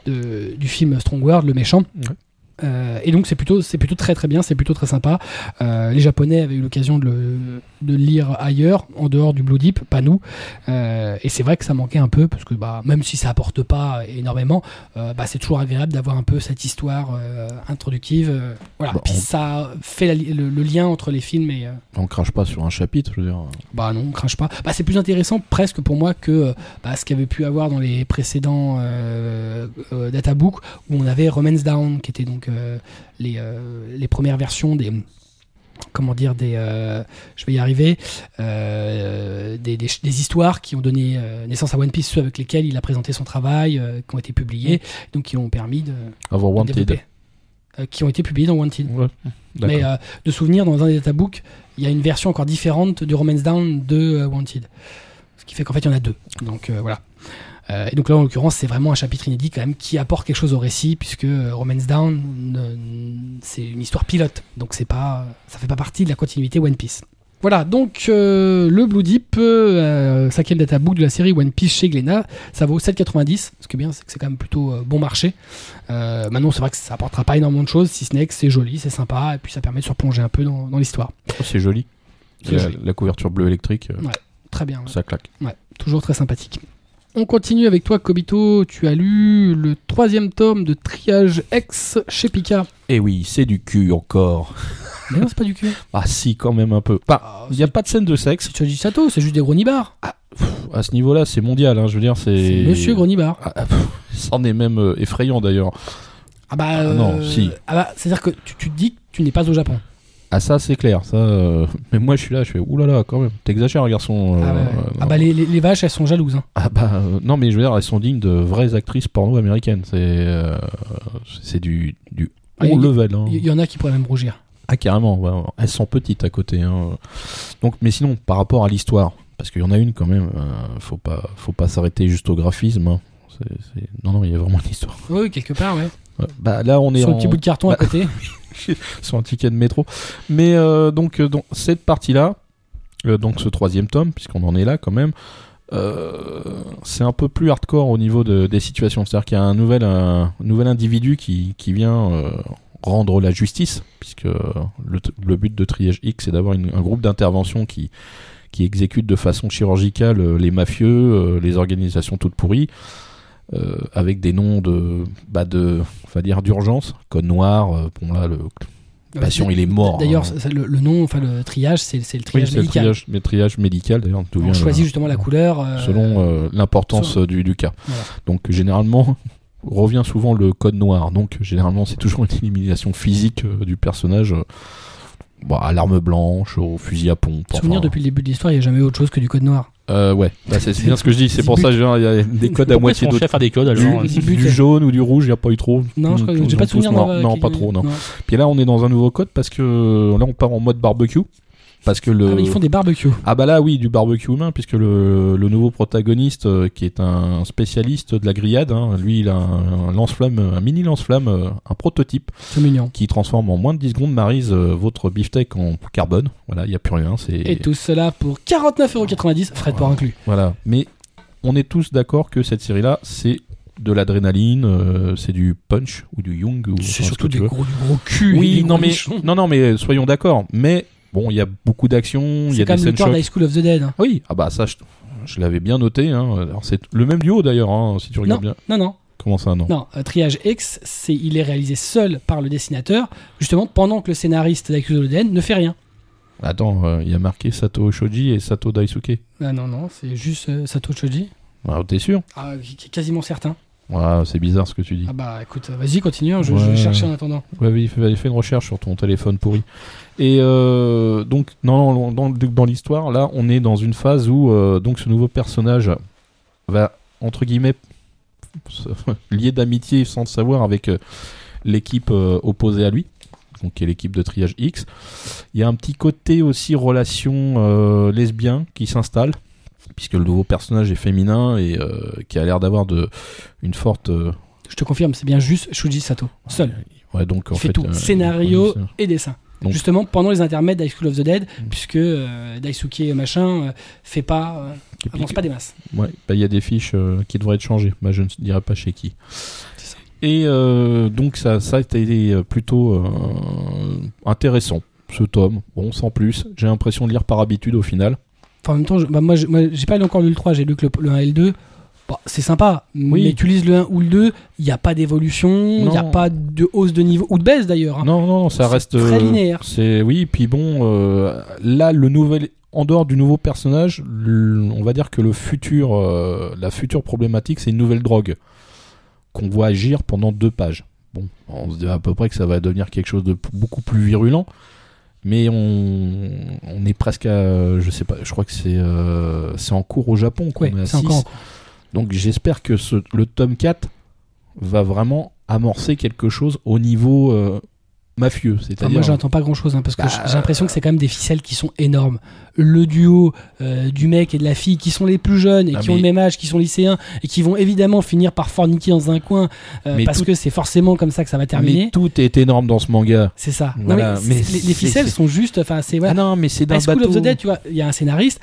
de- du film Strong World, le méchant. Ouais. Euh, et donc c'est plutôt c'est plutôt très très bien, c'est plutôt très sympa. Euh, les Japonais avaient eu l'occasion de le, de lire ailleurs, en dehors du Blue Deep, pas nous. Euh, et c'est vrai que ça manquait un peu parce que bah même si ça apporte pas énormément, bah, c'est toujours agréable d'avoir un peu cette histoire introductive. voilà. Bah, Puis on- ça fait la le, le lien entre les films et On crache pas sur un chapitre, je veux dire. bah non, on crache pas. Bah, c'est plus intéressant presque pour moi que bah, ce qu'il y avait pu avoir dans les précédents databooks où on avait Romance Down qui était donc les, euh, les premières versions des comment dire des euh, je vais y arriver euh, des, des, des histoires qui ont donné euh, naissance à One Piece ceux avec lesquels il a présenté son travail euh, qui ont été publiés donc qui ont permis de, Avoir de Wanted. Euh, qui ont été publiés dans Wanted Ouais. Mais euh, de souvenir, dans un des databooks, il y a une version encore différente du Romance Down de euh, Wanted. Ce qui fait qu'en fait, il y en a deux. Donc euh, voilà. Euh, et donc là, en l'occurrence, c'est vraiment un chapitre inédit quand même qui apporte quelque chose au récit, puisque euh, Romance Down, c'est une histoire pilote. Donc c'est pas, ça fait pas partie de la continuité One Piece. Voilà, donc euh, le Blue Deep, cinquième databook de la série One Piece chez Glénat, ça vaut 7,90. Ce qui est bien, c'est que c'est quand même plutôt bon marché. Maintenant, c'est vrai que ça apportera pas énormément de choses, si ce n'est que c'est joli, c'est sympa, et puis ça permet de se replonger un peu dans, dans l'histoire. Oh, c'est joli. La, joli. la couverture bleue électrique, euh, Très bien. ouais. ça claque. Ouais, toujours très sympathique. On continue avec toi, Kobito. Tu as lu le troisième tome de Triage X chez Pika. Eh oui, c'est du cul encore. Mais non, c'est pas du cul. Ah si, quand même un peu. Pas. Il n'y a pas de scène de sexe. C'est Choji Sato, c'est juste des gros nibards. À ce niveau-là, c'est mondial. Hein, je veux dire, c'est. Monsieur Gros Nibar. Ah, ah, C'en est même euh, effrayant d'ailleurs. Ah bah. Ah non, euh, si. Ah bah, c'est-à-dire que tu, tu te dis que tu n'es pas au Japon. Ah ça, c'est clair. Ça. euh, Mais moi, je suis là, je fais oulala, quand même. T'exagères, garçon. euh, ah, ouais, ouais. euh, Ah bah, les, les- les vaches, elles sont jalouses. hein. Ah bah non mais je veux dire elles sont dignes de vraies actrices porno américaines c'est c'est du du Ah, haut il level hein. Il y, y en a qui pourraient même rougir. ah carrément ouais, elles sont petites à côté hein. donc mais sinon par rapport à l'histoire parce qu'il y en a une quand même faut pas faut pas s'arrêter juste au graphisme non non il y a vraiment une histoire Oui, quelque part, ouais. Ouais. bah là on est Sur un petit bout de carton à bah, côté. sur un ticket de métro. Mais euh, donc, euh, donc cette partie-là, euh, donc ce troisième tome, puisqu'on en est là quand même, c'est un peu plus hardcore au niveau de- des situations. C'est-à-dire qu'il y a un nouvel, un nouvel individu qui, qui vient rendre la justice, puisque le, but de Triage X, c'est d'avoir un groupe d'intervention qui, qui exécute de façon chirurgicale les mafieux, les organisations toutes pourries. Euh, avec des noms de, bah de, on va dire d'urgence, code noir. euh, bon là, le, Passion, il est mort. D'ailleurs, hein. le, le nom, enfin le triage, c'est le Oui, triage c'est le médical. triage, médical d'ailleurs. On vient choisit justement la couleur. euh, selon euh, l'importance selon- du, du cas. Voilà. Donc généralement revient souvent le code noir. Donc généralement c'est toujours une élimination physique du personnage. bah, à l'arme blanche, au fusil à pompe. Souvenir enfin, depuis le début de l'histoire, il n'y a jamais autre chose que du code noir. Euh, ouais, bah, c'est bien ce que je dis. C'est pour ça qu'il y a des codes à moitié d'autres. a des codes Du, alors du buts. jaune ou du rouge, il n'y a pas eu trop. Non, je crois que Ils j'ai ont pas de souvenir noirs. d'avoir- Non, pas trop, non. non. Puis là, on est dans un nouveau code parce que là, on part en mode barbecue. Parce que le. Ah, mais ils font des barbecues. Ah bah là oui du barbecue humain puisque le, le nouveau protagoniste euh, qui est un spécialiste de la grillade, hein, lui il a un, un lance-flamme, un mini lance-flamme, euh, un prototype C'est mignon. qui transforme en moins de 10 secondes Marise euh, votre beefsteak en carbone. Voilà, il n'y a plus rien. C'est Et tout cela pour 49,90€, frais de port inclus. voilà. Mais on est tous d'accord que cette série-là c'est de l'adrénaline, euh, c'est du punch ou du young ou C'est ce surtout des gros, du gros cul. Oui, non mais non non mais soyons d'accord. Mais bon, il y a beaucoup d'action, il y a comme des le scènes corps chocs. d'High School of the Dead. hein. Oui, ah bah ça, je, je l'avais bien noté. Hein. Alors c'est le même duo d'ailleurs, hein, si tu regardes bien. Non, non, Comment ça, non? Non. euh, Triage X, c'est, il est réalisé seul par le dessinateur, justement pendant que le scénariste d'High School of the Dead ne fait rien. Attends, euh, il y a marqué Sato Shoji et Sato Daisuke. Ah non, non, c'est juste euh, Sato Choji. Ah, T'es sûr? Ah, quasiment certain. Ah, C'est bizarre ce que tu dis. Ah bah écoute, vas-y, continue, je, je Ouais. vais chercher en attendant. Ouais, fais une recherche sur ton téléphone pourri. Et euh, donc, non, non, dans, dans l'histoire, là, on est dans une phase où euh, donc ce nouveau personnage va entre guillemets se- lier d'amitié sans le savoir avec euh, l'équipe opposée à lui, donc qui est l'équipe de triage X. Il y a un petit côté aussi relation lesbien qui s'installe. Puisque le nouveau personnage est féminin et qui a l'air d'avoir de une forte Je te confirme, c'est bien juste Shuji Sato, seul. Ouais, donc en Il fait, fait, tout, scénario et dessin. Donc- Justement pendant les intermèdes d'High School of the Dead, Mm. puisque euh, Daisuke machin euh, fait pas, euh, avance pas des masses. Ouais, bah, il y a des fiches euh, qui devraient être changées. Bah, je ne dirais pas chez qui. Ça. Et euh, donc ça, ça a été euh, plutôt euh, intéressant, ce tome. Bon, sans plus. J'ai l'impression de lire par habitude au final. Enfin, en même temps, je- bah, moi, j'ai pas lu encore lu le 3, j'ai lu que le, le 1 et le 2. Bon, c'est sympa, Oui. mais tu lises le 1 ou le 2, il n'y a pas d'évolution, il n'y a pas de hausse de niveau, ou de baisse d'ailleurs. hein. Non, non, ça reste très euh, linéaire. C'est oui, puis bon, euh, là le nouvel, en dehors du nouveau personnage, on va dire que le futur, euh, la future problématique, c'est une nouvelle drogue qu'on voit agir pendant deux pages. Bon, on se dit à peu près que ça va devenir quelque chose de beaucoup plus virulent, mais on, on est presque à, je sais pas, je crois que c'est euh, c'est en cours au Japon qu'on Ouais, est à c'est 6. encore en cours. Donc j'espère que ce, le tome 4 va vraiment amorcer quelque chose au niveau euh, mafieux, Enfin, moi, j'entends pas grand chose, parce que Bah, j'ai l'impression que c'est quand même des ficelles qui sont énormes. Le duo euh, du mec et de la fille qui sont les plus jeunes et Ah, qui ont le même âge, qui sont lycéens et qui vont évidemment finir par forniquer dans un coin euh, parce tout- que c'est forcément comme ça que ça va terminer. Mais tout est énorme dans ce manga. C'est ça. Non, mais les, ficelles sont juste. Enfin, c'est. Ah non, mais c'est d'un High School bateau. of the Dead, tu vois, il y a un scénariste,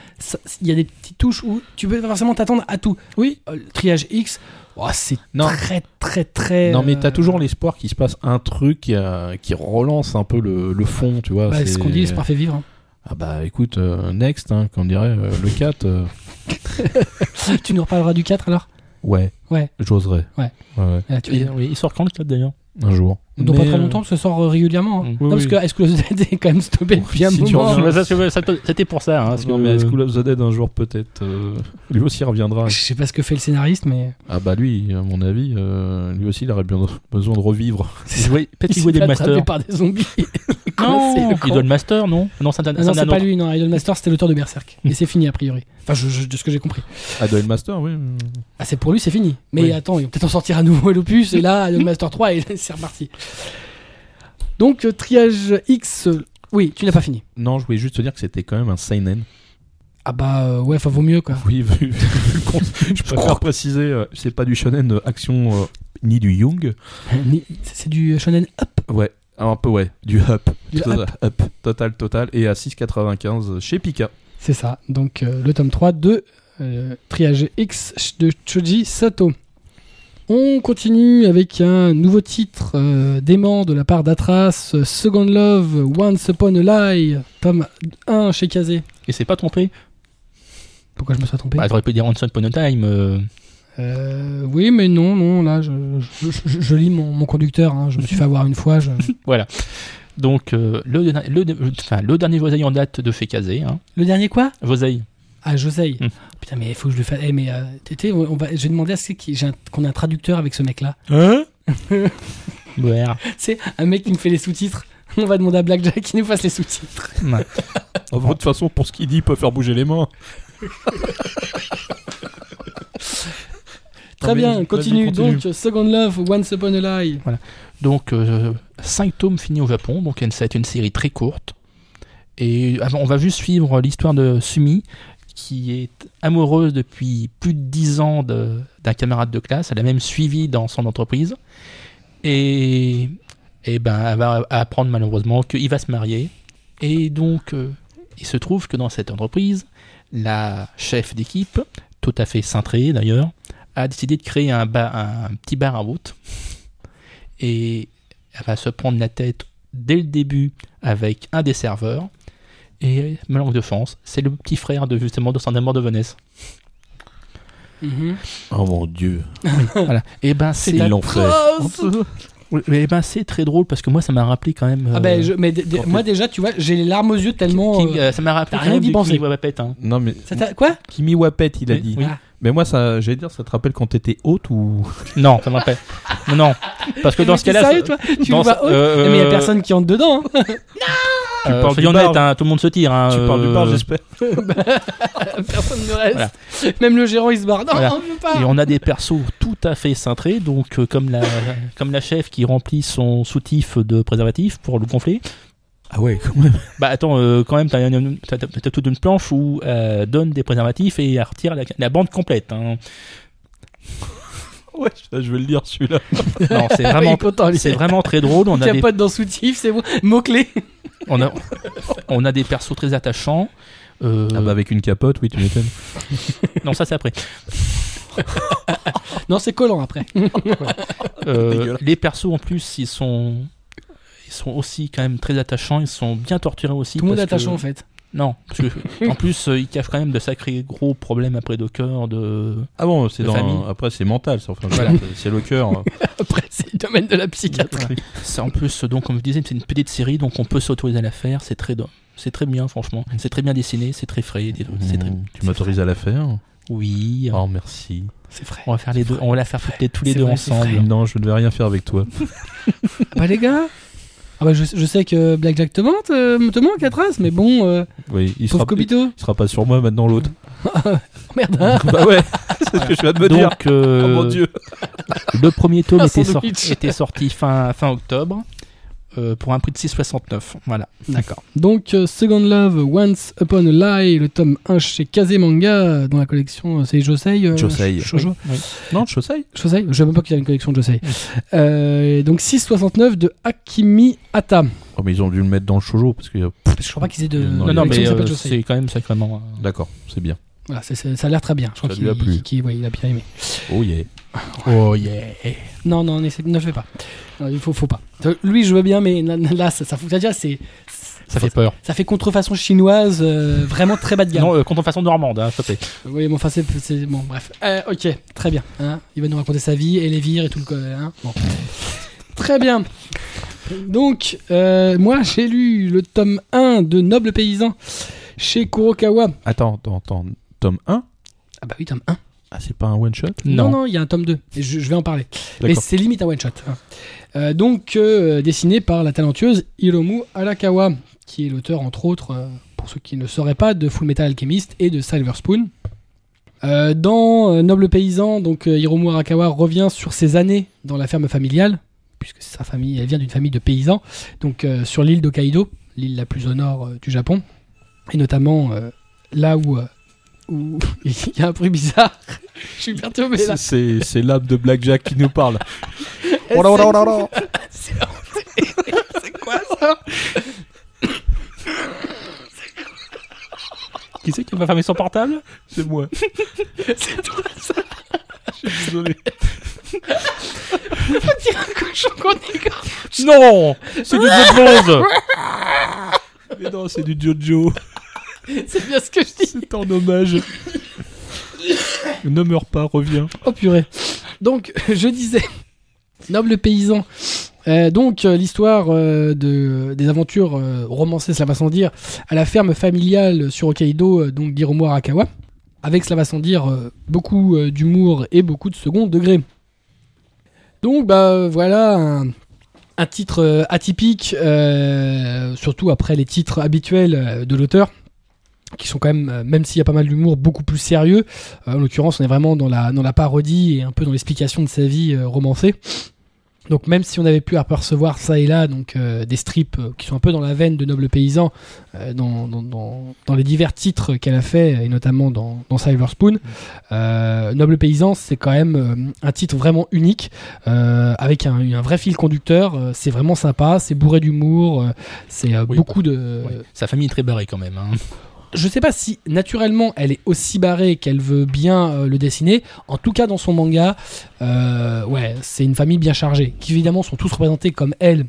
il y a des petites touches où tu peux forcément t'attendre à tout. Oui, euh, le triage X, oh, c'est très très très. Non, mais t'as toujours l'espoir qu'il se passe un truc qui relance un peu le, le fond, tu vois. bah, c'est- ce qu'on dit, l'espoir fait vivre. hein. Ah bah écoute, euh, next, hein, comme dirait euh, le 4, euh, tu nous reparleras du 4 alors? Ouais, Ouais. j'oserais. Ouais. ouais, ouais, Là, tu- Et- oui, il sort quand le 4 d'ailleurs? Un jour. Dans pas très euh, longtemps, que ça sort euh, régulièrement. hein. Mm. Non, Oui, parce oui. que High School of the Dead est quand même stoppé depuis un Si tu moment. C'était pour ça. Hein, parce Non, que- mais School of the Dead un jour peut-être. euh, lui aussi reviendra. Je sais pas ce que fait le scénariste, mais. Ah bah lui, à mon avis, euh, lui aussi il aurait bien besoin de revivre. Il jouait- Peut-être Il qu'il s'est jouait des fait masters. attraper par des zombies. Non, il le master, non Non, c'est un, Ah un pas autre. lui, non. Idolmaster, c'était l'auteur de Berserk. Et c'est fini, a priori. Enfin, je- je- de ce que j'ai compris. Ah, Duel Master, oui. Ah, c'est pour lui, c'est fini. Mais Oui. attends, ils vont peut-être en sortir à nouveau l'opus, et là, le Master 3, et c'est reparti. Donc, euh, triage X, euh, oui, tu n'as pas fini. Non, je voulais juste te dire que c'était quand même un seinen. Ah bah, euh, ouais, enfin, vaut mieux, quoi. Oui, vu, vu le compte, je préfère préciser, euh, c'est pas du shonen euh, action euh, ni du young. Ni- C'est du shonen up. Ouais, un peu ouais, du up. Du total, up. total, total. Et à 6,95 chez Pika. C'est ça. Donc, euh, le tome 3 de euh, Triage X de Choji Sato. On continue avec un nouveau titre euh, d'aimant de la part d'Atras, Second Love, Once Upon a Lie, tome 1 chez Kazé. Et c'est pas trompé. Pourquoi je me suis trompé? Bah, t'aurais pu dire Once Upon a Time. euh, Euh, Oui, mais non, non, là, je, je- je- je lis mon, mon conducteur. hein, je me suis fait avoir une fois. je- Voilà. Donc, euh, le, le, enfin, le dernier Voseille en date de Fekazé. Hein. Le dernier quoi? Voseille. Ah, Josei. Hmm. Putain, mais il faut que je le fasse. Eh, mais euh, t'étais- on va, j'ai demandé à ce qu'il- j'ai un- qu'on ait un traducteur avec ce mec-là. Hein Ouais. C'est un mec qui me fait les sous-titres. On va demander à Blackjack qui nous fasse les sous-titres. Ouais. Oh, de toute façon, pour ce qu'il dit, il peut faire bouger les mains. Très bien, continue. continue. Donc, Second Love, Once Upon a Lie. Donc, 5 tomes finis au Japon, donc ça va être une série très courte. Et avant, on va juste suivre l'histoire de Sumi, qui est amoureuse depuis plus de 10 ans d'un camarade de classe. Elle a même suivi dans son entreprise. Et, et ben, elle va apprendre malheureusement qu'il va se marier. Et donc, euh, il se trouve que dans cette entreprise, la chef d'équipe, tout à fait cintrée d'ailleurs, a décidé de créer un, un petit bar à route. Et elle va se prendre la tête dès le début avec un des serveurs. Et manque de chance, c'est le petit frère de justement de Sandemore de Venise. Mhm. Oh mon dieu. voilà. Et ben c'est Ils l'ont fait. Oui, mais ben c'est très drôle parce que moi ça m'a rappelé quand même. Ah euh, ben, je- mais moi déjà, tu vois, j'ai les larmes aux yeux tellement. King- euh, euh, ça m'a rappelé rien même d'y du penser. King Wapet, hein. Non, mais ça Quoi? Kimi Wapet, il a Oui, dit. oui. Ah. Mais moi, ça, j'allais dire, ça te rappelle quand t'étais haute ou. Non, ça me rappelle. non, non, parce que dans Mais ce cas-là, sérieux, ça- toi? Tu dans vois ce- haut euh, Mais il y a euh, personne qui entre dedans. hein. euh, parles du soyons honnêtes, hein, tout le monde se tire. hein, Tu parles du bar, euh, j'espère. personne ne reste. Voilà. Même le gérant, il se barre. Non, Voilà. on veut pas. Et on a des persos tout à fait cintrés, donc euh, comme la comme la chef qui remplit son soutif de préservatif pour le gonfler. Ah ouais, quand même. Bah attends, euh, quand même, t'as, toute une planche où euh, donne des préservatifs et elle retire la, la bande complète. hein. Ouais, je vais le dire celui-là. Non, c'est vraiment, c'est vraiment très drôle. On a, des, Capote dans soutif, c'est bon. Mot-clé. on, a, on a des persos très attachants. Euh, Ah bah avec une capote, oui, tu m'étonnes. Non, ça c'est après. Non, c'est collant après. Euh, les persos en plus, ils sont, ils sont aussi quand même très attachants. Ils sont bien torturés aussi. Tout le monde est que- attachant en fait. Non, parce que en plus, euh, ils cachent quand même de sacrés gros problèmes après de cœur, de. Ah bon, c'est De dans. famille. Après, c'est mental, ça. Enfin, Voilà. c'est- c'est le cœur. Après, c'est le domaine de la psychiatrie. C'est en plus, donc comme je disais, c'est une petite série, donc on peut s'autoriser à la faire. C'est très, c'est très bien, franchement. C'est très bien dessiné, c'est très frais. C'est très. Mmh, tu m'autorises à la faire Oui. Oh, merci. C'est vrai. On va faire les deux. On va la faire toutes les, tous les C'est deux vrai, c'est ensemble. Non, je ne vais rien faire avec toi. Bah les gars ah bah, je, je sais que Blackjack te manque, euh, te manque à trace, mais bon, euh, Oui, il sera, Kobito. il sera pas sur moi maintenant l'autre. Merde, hein. bah ouais, c'est ce que je viens de me dire. Donc, euh, Oh mon dieu. le premier tome était, sor- sandwich. était sorti fin, fin octobre euh, pour un prix de 6,69. Voilà. D'accord. Donc, euh, Second Love, Once Upon a Lie, le tome 1 chez Kaze Manga, euh, dans la collection, euh, c'est Josei euh, Josei. Shoujo Oui. Non, Chosei Josei Je sais même pas qu'il y a une collection de Josei. Euh, donc, 6,69 de Akimi Hata. Oh, mais ils ont dû le mettre dans le shoujo parce que. Je crois pas qu'ils aient de. Non, Non, non, mais euh, Josei. c'est quand même sacrément. euh, D'accord, c'est bien. Voilà, ça a l'air très bien. Je crois qu'il ouais, il a bien aimé. Oh yeah. Oh yeah. Non, non, ne le fais pas. Non, il faut, faut pas. Euh, Lui, je veux bien, mais là, ça, ça fonctionne. Déjà, c'est. Ça fait peur. Ça fait contrefaçon chinoise, euh, vraiment très bas de gamme. Non, euh, contrefaçon normande, hein, s'il te plaît. Oui, mais enfin, c'est. Bon, bref. Euh, ok, très bien. hein. Il va nous raconter sa vie et les vires et tout le. Hein bon. très bien. Donc, euh, moi, j'ai lu le tome 1 de Noble Paysan chez Kurokawa. Attends, attends, attends. Tome 1 Ah, bah oui, tome 1. Ah, c'est pas un one shot? Non, Non. il y a un tome 2. Et je, je vais en parler. Mais c'est limite un one shot. hein. Euh, donc, euh, dessiné par la talentueuse Hiromu Arakawa, qui est l'auteur, entre autres, euh, pour ceux qui ne sauraient pas, de Full Metal Alchemist et de Silver Spoon. Euh, dans Noble Paysan, donc Hiromu Arakawa revient sur ses années dans la ferme familiale, puisque sa famille, elle vient d'une famille de paysans, donc euh, sur l'île d'Hokkaido, l'île la plus au nord euh, du Japon, et notamment euh, là où euh, où il y a un bruit bizarre. Je suis perturbé là. C'est c'est l'âme de Blackjack qui nous parle. C'est c'est quoi ça Qui c'est qui va fermer son portable C'est moi. C'est toi ça Je suis désolé. On dirait un cochon qu'on égorge. Non C'est du James Bond Mais non, c'est du Jojo. C'est bien ce que je dis. C'est en hommage. ne meurs pas, reviens. Oh purée. Donc, je disais, noble paysan. Euh, donc, euh, l'histoire euh, de, des aventures romancées, cela va sans dire, à la ferme familiale sur Hokkaido, donc d'Hiromu Arakawa, avec, cela va sans dire, beaucoup d'humour et beaucoup de second degré. Donc, bah voilà, un, un titre atypique, surtout après les titres habituels de l'auteur qui sont quand même, euh, même s'il y a pas mal d'humour, beaucoup plus sérieux. Euh, en l'occurrence, on est vraiment dans la, dans la parodie et un peu dans l'explication de sa vie euh, romancée. Donc même si on avait pu apercevoir ça et là donc euh, des strips euh, qui sont un peu dans la veine de Noble Paysan euh, dans, dans, dans, dans les divers titres qu'elle a fait et notamment dans, dans Silver Spoon, Noble Paysan c'est quand même un titre vraiment unique avec un, un vrai fil conducteur. C'est vraiment sympa, c'est bourré d'humour, c'est Oui. beaucoup de Ouais. Sa famille est très barrée quand même. hein. Je sais pas si naturellement elle est aussi barrée qu'elle veut bien euh, le dessiner. En tout cas, dans son manga, euh, ouais, c'est une famille bien chargée, qui évidemment sont tous représentés comme elle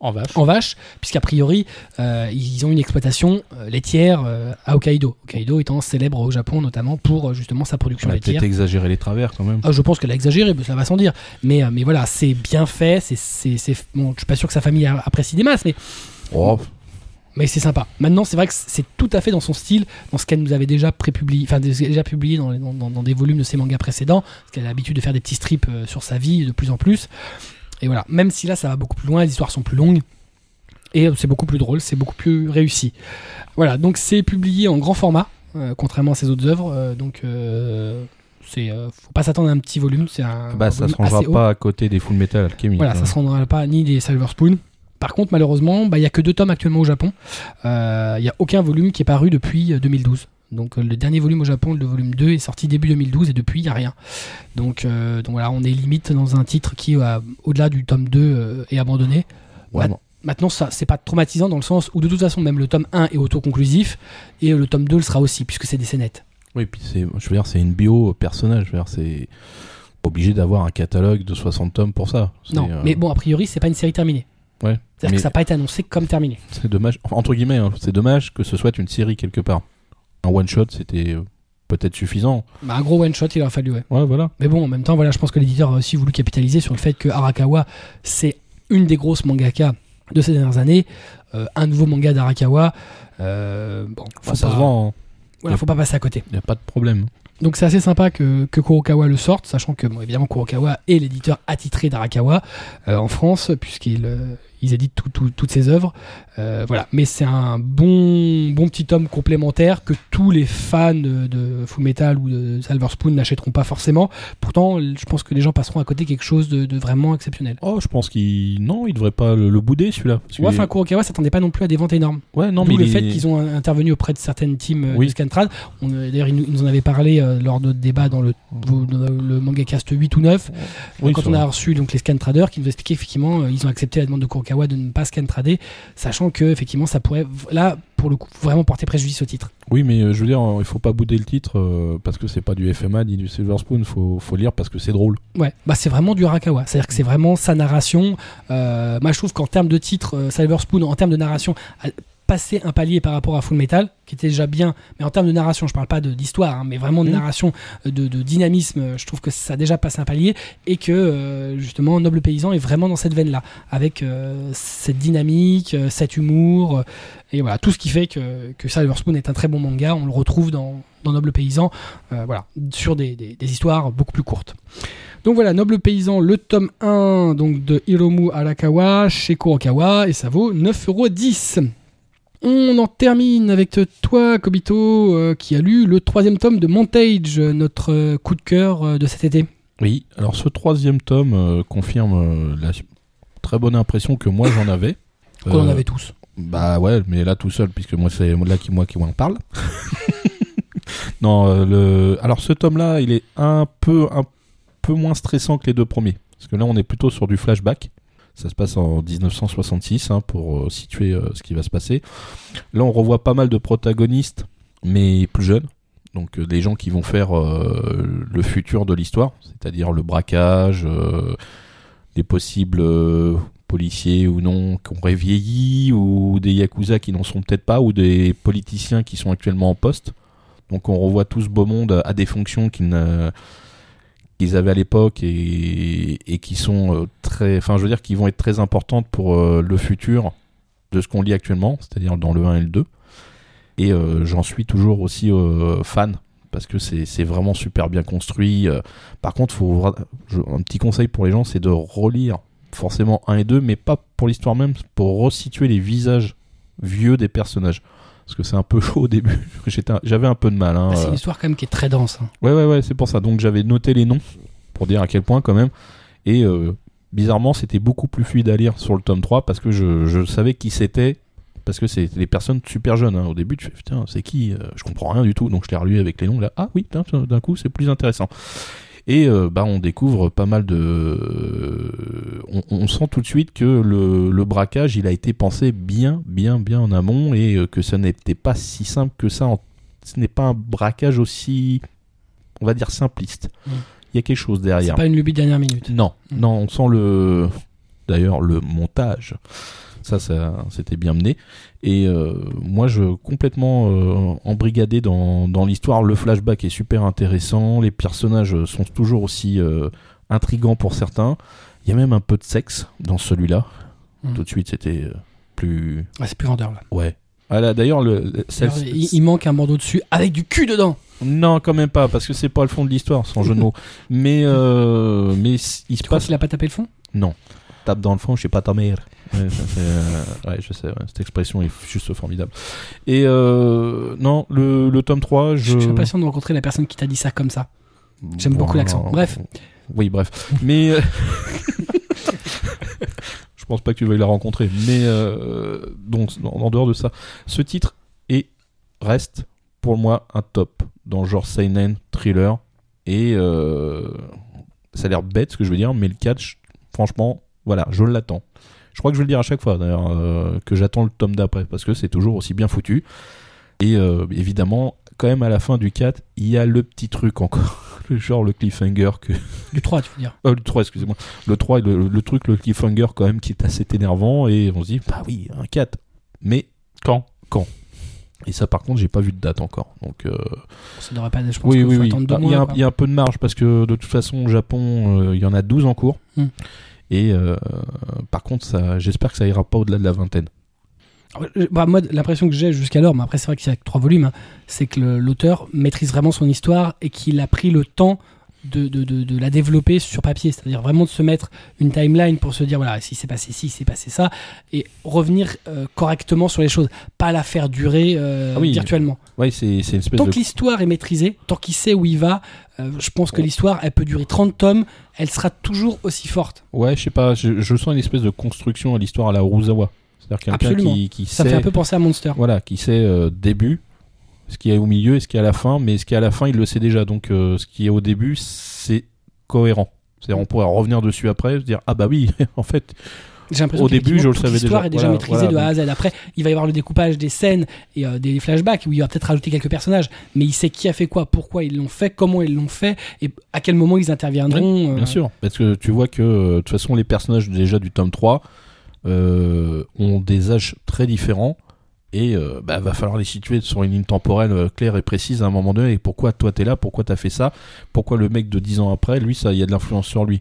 En vache. en vache, puisqu'a priori, euh, ils ont une exploitation laitière à Hokkaido. Hokkaido étant célèbre au Japon notamment pour justement sa production On a laitière. peut-être exagéré les travers quand même. Ah, je pense qu'elle a exagéré, ça va sans dire. Mais, mais voilà, c'est bien fait. C'est, c'est, c'est- bon, je suis pas sûr que sa famille apprécie des masses, mais Oh, mais c'est sympa. Maintenant, c'est vrai que c'est tout à fait dans son style, dans ce qu'elle nous avait déjà prépublié, enfin déjà publié dans, les- dans, dans- dans des volumes de ses mangas précédents, parce qu'elle a l'habitude de faire des petits strips euh, sur sa vie de plus en plus. Et voilà, même si là ça va beaucoup plus loin, les histoires sont plus longues. Et euh, c'est beaucoup plus drôle, c'est beaucoup plus réussi. Voilà, donc c'est publié en grand format, euh, contrairement à ses autres œuvres. euh, donc euh, c'est, euh, faut pas s'attendre à un petit volume, c'est un, bah un ça se haut. pas à côté des Full Metal Alchemy. Voilà, quoi. ça se rendra pas ni des Silver Spoon. Par contre, malheureusement, bah, il y a que deux tomes actuellement au Japon. Euh, Il y a aucun volume qui est paru depuis euh, 2012. Donc euh, le dernier volume au Japon, le volume 2, est sorti début 2012 et depuis, il n'y a rien. Donc, euh, donc voilà, on est limite dans un titre qui, euh, au-delà du tome 2, euh, est abandonné. Ouais, Bah, bon. Maintenant, ça, c'est pas traumatisant dans le sens où de toute façon, même le tome 1 est autoconclusif et euh, le tome 2 le sera aussi, puisque c'est des scénettes. Oui, puis c'est, je veux dire, c'est une bio personnage. Je veux dire, c'est obligé d'avoir un catalogue de 60 tomes pour ça. Non, euh, mais bon, a priori, c'est pas une série terminée. Ouais. C'est-à-dire que ça n'a pas été annoncé comme terminé. c'est dommage. entre guillemets, hein, c'est dommage que ce soit une série quelque part. Un one shot, c'était euh, peut-être suffisant. Bah, un gros one-shot, il aurait fallu, ouais. Ouais, voilà. Mais bon, en même temps, voilà, je pense que l'éditeur a aussi voulu capitaliser sur le fait que Arakawa, c'est une des grosses mangaka de ces dernières années. Euh, un nouveau manga d'Arakawa. Euh, bon, faut, pas, se vend. hein. voilà, faut pas passer à côté. Il n'y a pas de problème. Donc c'est assez sympa que, que Kurokawa le sorte, sachant que, bon, évidemment, Kurokawa est l'éditeur attitré d'Arakawa euh, en France, puisqu'il euh, éditent tout- tout- toutes ses œuvres. Euh, voilà. Mais c'est un bon, bon petit tome complémentaire que tous les fans de, de Full Metal ou de Silver Spoon n'achèteront pas forcément. Pourtant, je pense que les gens passeront à côté quelque chose de, de vraiment exceptionnel. Oh, je pense qu'il. Non, il devrait pas le, le bouder celui-là. Ouais, enfin, Kurokawa s'attendait pas non plus à des ventes énormes. ouais, non, mais le il fait est- qu'ils ont intervenu auprès de certaines teams euh, Oui. de Scantrad. D'ailleurs, ils, nous- en avaient parlé lors de notre débat dans le, dans le manga cast 8 ou 9. Oui, quand on a reçu donc les scan traders qui nous expliquaient effectivement euh, ils ont accepté la demande de Kurokawa de ne pas scan trader sachant que effectivement ça pourrait là pour le coup vraiment porter préjudice au titre Oui, mais euh, je veux dire, euh, il faut pas bouder le titre euh, parce que c'est pas du FMA ni du Silver Spoon. Faut, faut lire parce que c'est drôle. ouais bah c'est vraiment du Arakawa c'est à dire que c'est vraiment sa narration euh, moi je trouve qu'en termes de titre euh, Silver Spoon en termes de narration a passé un palier par rapport à Full Metal qui était déjà bien mais en termes de narration je parle pas d'histoire hein, mais vraiment de Mhm. narration euh, de, de dynamisme euh, je trouve que ça a déjà passé un palier et que euh, justement Noble Paysan est vraiment dans cette veine là avec euh, cette dynamique cet humour et voilà tout ce qui fait que, que Silver Spoon est un très bon manga on le retrouve dans, dans Noble Paysan euh, voilà sur des, des- des histoires beaucoup plus courtes donc voilà, Noble Paysan, le tome 1 donc de Hiromu Arakawa chez Kurokawa et ça vaut 9,10€. On en termine avec toi, Kobito, euh, qui a lu le troisième tome de Montage, euh, notre euh, coup de cœur euh, de cet été. Oui, alors ce troisième tome confirme la très bonne impression que moi j'en avais. Qu'on en avait tous. Bah ouais, mais là tout seul, puisque moi c'est là qui moi qui en parle. non, le... alors ce tome-là, il est un peu un peu moins stressant que les deux premiers, parce que là on est plutôt sur du flashback. Ça se passe en 1966 hein, pour euh, situer euh, ce qui va se passer. Là, on revoit pas mal de protagonistes, mais plus jeunes. Donc euh, des gens qui vont faire euh, le futur de l'histoire, c'est-à-dire le braquage, euh, des possibles euh, policiers ou non qui auraient vieilli, ou des yakuza qui n'en sont peut-être pas, ou des politiciens qui sont actuellement en poste. Donc on revoit tout ce beau monde à des fonctions qu'ils ne- qu'ils avaient à l'époque et, qui sont euh, très, enfin je veux dire qui vont être très importantes pour euh, le futur de ce qu'on lit actuellement, c'est-à-dire dans le 1 et le 2. Et euh, j'en suis toujours aussi fan parce que c'est vraiment super bien construit. Par contre, un petit conseil pour les gens, c'est de relire forcément 1 et 2, mais pas pour l'histoire même, pour resituer les visages vieux des personnages. Parce que c'est un peu chaud au début. J'avais un peu de mal. Hein. Bah, c'est une histoire quand même qui est très dense. hein. Ouais, ouais, ouais, c'est pour ça. Donc j'avais noté les noms pour dire à quel point quand même. Et euh, bizarrement, c'était beaucoup plus fluide à lire sur le tome 3 parce que je, je savais qui c'était. Parce que c'est des personnes super jeunes. hein. Au début, tu fais putain, c'est qui Euh, Je comprends rien du tout. Donc je l'ai relu avec les noms. Là, ah oui, d'un coup, c'est plus intéressant. Et euh, bah, on découvre pas mal de. On, on sent tout de suite que le, le braquage, il a été pensé bien, bien, bien en amont et euh, que ça n'était pas si simple que ça. en- Ce n'est pas un braquage aussi, on va dire, simpliste. Mm. Il y a quelque chose C'est derrière. pas une lubie de dernière minute. Non, Mm. non, on sent le. D'ailleurs, le montage. Ça, ça c'était bien mené. Et euh, moi, je complètement euh, embrigadé dans, dans l'histoire. Le flashback est super intéressant. Les personnages sont toujours aussi euh, intrigants pour certains. Il y a même un peu de sexe dans celui-là. Mm. Tout de suite, c'était euh, plus. Ouais, c'est plus vendeur là. Ouais. Ah là, D'ailleurs, le, le- Alors, il, il manque un bandeau dessus avec du cul dedans. non, quand même pas, parce que c'est pas le fond de l'histoire, sans jeu de mots. Mais, euh, mais il se Tu crois passe qu'il a pas tapé le fond? Non. Tape dans le fond, je sais pas ta mère. Ouais, ça fait, euh, ouais, je sais, ouais, cette expression est juste formidable. Et euh, non, le, le tome 3, je. Je suis impatient de rencontrer la personne qui t'a dit ça comme ça. J'aime beaucoup l'accent. Bref. Oui, bref. Mais. euh, je pense pas que tu veuilles la rencontrer. Mais euh, donc, en, en dehors de ça, ce titre est, reste pour moi un top dans le genre Seinen, thriller. Et euh, ça a l'air bête ce que je veux dire, mais le catch, franchement, voilà, je l'attends. Je crois que je vais le dire à chaque fois d'ailleurs, euh, que j'attends le tome d'après, parce que c'est toujours aussi bien foutu. Et euh, évidemment, quand même à la fin du 4, il y a le petit truc encore. Le genre le cliffhanger que. Du 3, tu veux dire? Euh, le 3, excusez-moi. Le 3, est le, le truc, le cliffhanger quand même qui est assez énervant, et on se dit, bah oui, un 4. Mais Quand? Quand Et ça, par contre, j'ai pas vu de date encore. Donc, euh, Ça devrait pas. Je pense oui, oui, faut oui. attendre deux Ah, Il y, a mois. un- quoi. il y a un peu de marge parce que de toute façon, au Japon, euh, il y en a 12 en cours. Hmm. Et euh, par contre, j'espère que ça ira pas au-delà de la vingtaine. Euh, Bah, moi, l'impression que j'ai jusqu'alors, mais après, c'est vrai qu'il y a que trois volumes, hein, c'est que l'auteur maîtrise vraiment son histoire et qu'il a pris le temps de, de, de, de la développer sur papier. C'est-à-dire vraiment de se mettre une timeline pour se dire, voilà, si c'est passé ci, c'est passé ça, et revenir euh, correctement sur les choses. Pas la faire durer euh, Ah oui. virtuellement. Ouais, c'est, c'est une espèce Tant que l'histoire est maîtrisée, tant qu'il sait où il va, euh, je pense que l'histoire, elle peut durer 30 tomes, elle sera toujours aussi forte. Ouais, je sais pas, je, je sens une espèce de construction à l'histoire à la Uruzawa. C'est-à-dire quelqu'un qui, qui Ça sait. me fait un peu penser à Monster. Voilà, qui sait euh, début, ce qui est au milieu et ce qui est à la fin, mais ce qui est à la fin, il le sait déjà. Donc euh, ce qui est au début, c'est cohérent. C'est-à-dire on pourrait revenir dessus après, se dire ah bah oui, en fait, Au début, je le savais L'histoire déjà. est déjà Voilà, maîtrisée voilà, de A à Z. Après, il va y avoir le découpage des scènes et euh, des flashbacks où il va peut-être rajouter quelques personnages, mais il sait qui a fait quoi, pourquoi ils l'ont fait, comment ils l'ont fait et à quel moment ils interviendront. euh, bien sûr, parce que tu vois que de toute façon les personnages déjà du tome 3 euh, ont des âges très différents et euh, bah, va falloir les situer sur une ligne temporelle euh, claire et précise à un moment donné. Et pourquoi toi t'es là, pourquoi t'as fait ça, pourquoi le mec de 10 ans après, lui, ça, il y a de l'influence sur lui?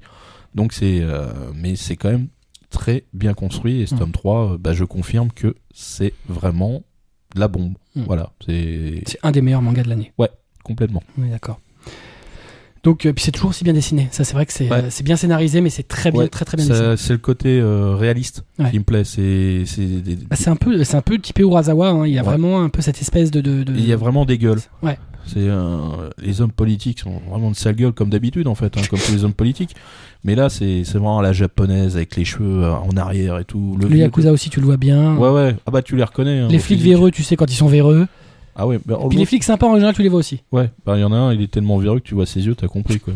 Donc c'est, euh, mais c'est quand même très bien construit. Et ce Mm. tome 3, euh, bah, je confirme que c'est vraiment la bombe. Mm. Voilà, c'est C'est un des meilleurs mangas de l'année. complètement. On est d'accord. Donc, euh, puis c'est toujours aussi bien dessiné. Ça, c'est vrai que c'est Ouais. euh, bien scénarisé, mais c'est très bien, Ouais, très très bien dessiné. c'est le côté euh, réaliste Ouais. qui me plaît. C'est, c'est des- Bah, c'est un peu, c'est un peu typé Urasawa. hein. Il y a vraiment un peu cette espèce de. de, de- Il y a vraiment des gueules. Ouais. C'est les hommes politiques sont vraiment de sales gueules comme d'habitude en fait, hein, comme tous les hommes politiques. Mais là, c'est vraiment la japonaise avec les cheveux en arrière et tout. Le vieux- Yakuza aussi, tu le vois bien. Ouais ouais. Ah bah tu les reconnais. hein, les flics physique. véreux, tu sais quand ils sont véreux. Ah ouais. Bah, Puis les flics sympas en général, tu les vois aussi. Ouais. Bah il y en a un, il est tellement véreux que tu vois ses yeux, t'as compris quoi.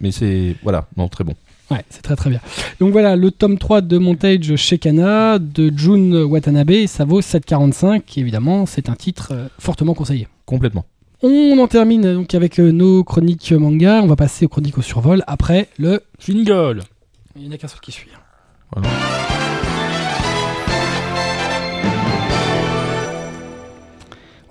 Mais c'est voilà, non très bon. Ouais, c'est très très bien. Donc voilà, le tome 3 de Montage chez Kana de Jun Watanabe, ça vaut 7,45. Évidemment, c'est un titre euh, fortement conseillé. Complètement. On en termine donc avec euh, nos chroniques manga. On va passer aux chroniques au survol après le. Jingle Il n'y en a qu'un seul qui suit. Voilà.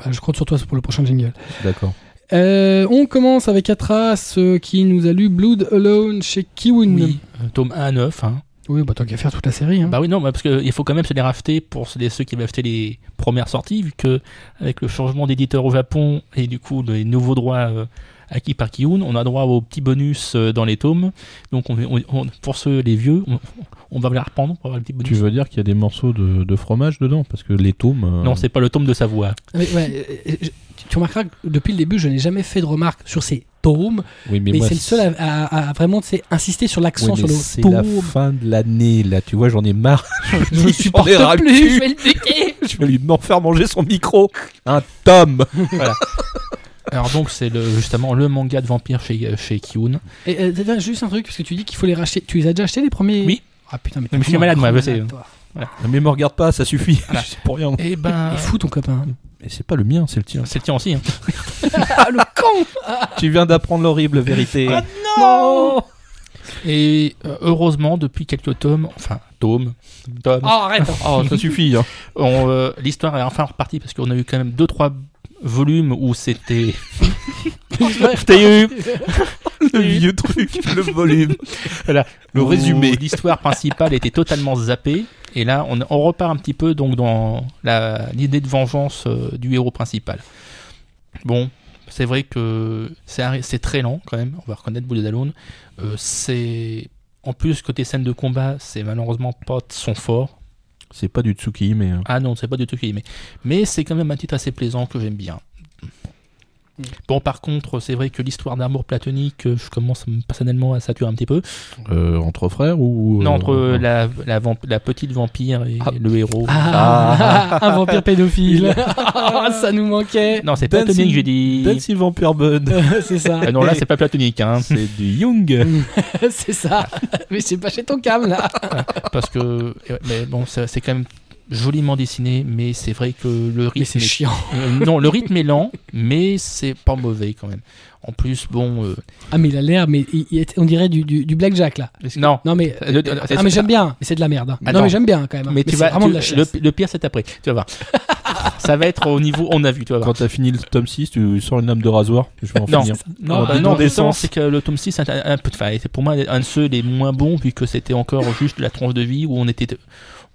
Voilà, je compte sur toi pour le prochain jingle. D'accord. Euh, on commence avec Atras euh, qui nous a lu Blood Alone chez Kiwin. Oui, euh, tome 1 à 9. Hein. Oui, bah tant qu'à faire toute la série. Hein. Bah oui, non, bah, parce qu'il faut quand même se les racheter pour ceux qui avaient acheté les premières sorties, vu que avec le changement d'éditeur au Japon et du coup les nouveaux droits acquis par Kiun, on a droit aux petits bonus euh, dans les tomes. Donc on, on- on- pour ceux les vieux, on, on va les reprendre pour avoir les petits bonus. Tu veux dire qu'il y a des morceaux de, de fromage dedans? Parce que les tomes. euh, Non, c'est pas le tome de Savoie. Mais, ouais, euh, je- tu remarqueras que depuis le début, je n'ai jamais fait de remarque sur ces tomes, Oui, mais, c'est le seul à, à- à vraiment insister sur Oui, l'accent mais sur le c'est la fin de l'année, là. Tu vois, j'en ai marre. Je ne supporte le plus, je vais le buter. Je vais lui m'en faire manger son micro. Un tome. Alors donc c'est le, justement le manga de vampire chez, chez Kiun. Et euh, t'as- juste un truc, parce que tu dis qu'il faut les racheter. Tu les as déjà achetés les premiers? Oui. Ah putain, mais Mais je suis malade, moi, vraiment je sais. malade, toi. Mais me regarde pas, ça suffit. Voilà. C'est pour rien. Et ben Il est fou ton copain. Mais c'est pas le mien, c'est le tien. c'est le tien aussi. hein. ah le con Tu viens d'apprendre l'horrible vérité. Non Et euh, heureusement depuis quelques tomes, enfin tomes, tomes, Oh arrête Oh, ça suffit. Hein. euh, l'histoire est enfin repartie parce qu'on a eu quand même deux trois volumes où c'était eu Le vieux truc, le volume. Voilà. Le où résumé. L'histoire principale était totalement zappée. Et là, on, on repart un petit peu donc dans l'idée de vengeance euh, du héros principal. Bon, c'est vrai que c'est très lent quand même. On va reconnaître Bullet Alone. Euh, c'est en plus côté scène de combat, c'est malheureusement pas son fort. C'est pas du Tsuki, mais. euh, Ah non, c'est pas du mais mais c'est quand même un titre assez plaisant que j'aime bien. Bon, par contre, c'est vrai que l'histoire d'amour platonique, euh, je commence personnellement à saturer un petit peu. euh, entre frères ou. Non, euh, entre non. la, la, petite vampire et Ah. le héros. Ah, un vampire pédophile. Ah, ça nous manquait. Non, c'est platonique, j'ai dit. Dancing Vampire Bud. c'est ça. Ah non, là, c'est pas platonique, hein. c'est du Young. c'est ça. Mais c'est pas chez ton cam là. Parce que, euh, mais bon, c'est quand même joliment dessiné, mais c'est vrai que le rythme. Mais c'est est- chiant. Euh, non, le rythme est lent, mais c'est pas mauvais quand même. En plus, bon. euh, Ah mais il a l'air, mais il- il est- on dirait du, du, du blackjack là. non. Non mais, Euh, le- ah mais j'aime bien, mais c'est de la merde. hein. Attends. Non mais j'aime bien quand même. hein. Mais tu c'est vas. vraiment tu- de la le, le pire, c'est après. Tu vas voir. ça va être au niveau. On a vu, tu vas voir. Quand t'as fini le tome 6, tu sors une lame de rasoir. Je vais en Non. finir. Non, bah non, d'essence. c'est que le tome 6 c'est un, un peu, enfin, c'est pour moi un de ceux les moins bons vu que c'était encore juste la tranche de vie où on était,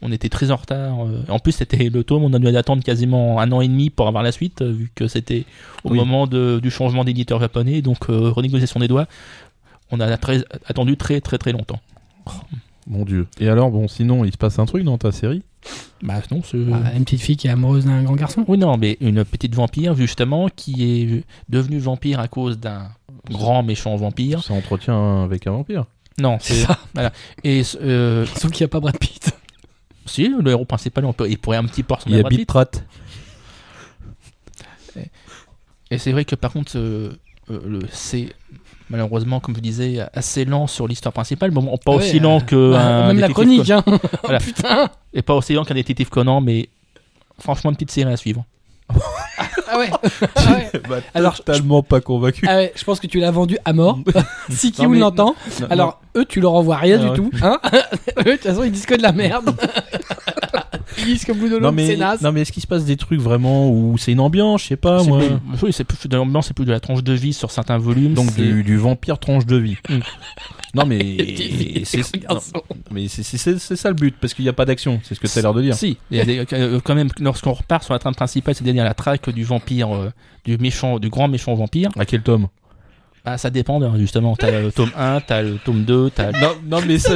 on était très en retard. euh. En plus, c'était le tome, on a dû attendre quasiment un an et demi pour avoir la suite euh, vu que c'était au Oui. moment de- du changement d'éditeur japonais, donc euh, renégociation des doigts. On a très, attendu très très très longtemps. Mon dieu. Et alors, bon, sinon, il se passe un truc dans ta série? Bah non, c'est... Ah, une petite fille qui est amoureuse d'un grand garçon. Oui, non, mais une petite vampire, justement, qui est devenue vampire à cause d'un grand méchant vampire. Ça entretient avec un vampire. Non, C'est c'est... ça. Voilà. Et euh, Sauf qu'il n'y a pas Brad Pitt. Si, le héros principal, on peut, il pourrait un petit peu Il ressembler y à a Brad. Et c'est vrai que par contre, euh, euh, c'est malheureusement, comme je disais, assez lent sur l'histoire principale. Bon, pas aussi lent que Bah, un même la chronique, hein. Voilà. Putain. Et pas aussi lent qu'un détective Conan, mais franchement, une petite série à suivre. Ah ouais. Ah ouais. Bah, Alors, totalement pas convaincu. Ah ouais, je pense que tu l'as vendu à mort. si Kiun mais- l'entend. Non, Alors, eux, tu leur envoies rien Ah du ouais. tout. Hein eux, de toute façon, ils disent que de la merde. Ils disent que bout de non, l'eau, mais, c'est naze. non mais est-ce qu'il se passe des trucs vraiment où c'est une ambiance, je sais pas C'est moi. plus- oui, c'est plus de l'ambiance, c'est plus de la tranche de vie sur certains volumes. Donc c'est- du, du vampire tranche de vie. Mm. non mais c'est mais c'est c'est- c'est- c'est ça le but parce qu'il n'y a pas d'action, c'est ce que tu as l'air de dire. Si, il y a des- euh, quand même, lorsqu'on repart sur la trame principale, c'est-à-dire la traque du vampire, euh, du méchant, du grand méchant vampire, À quel tome? Bah, ça dépend, hein, justement. T'as le tome 1, t'as le tome 2, t'as Non, non mais ça.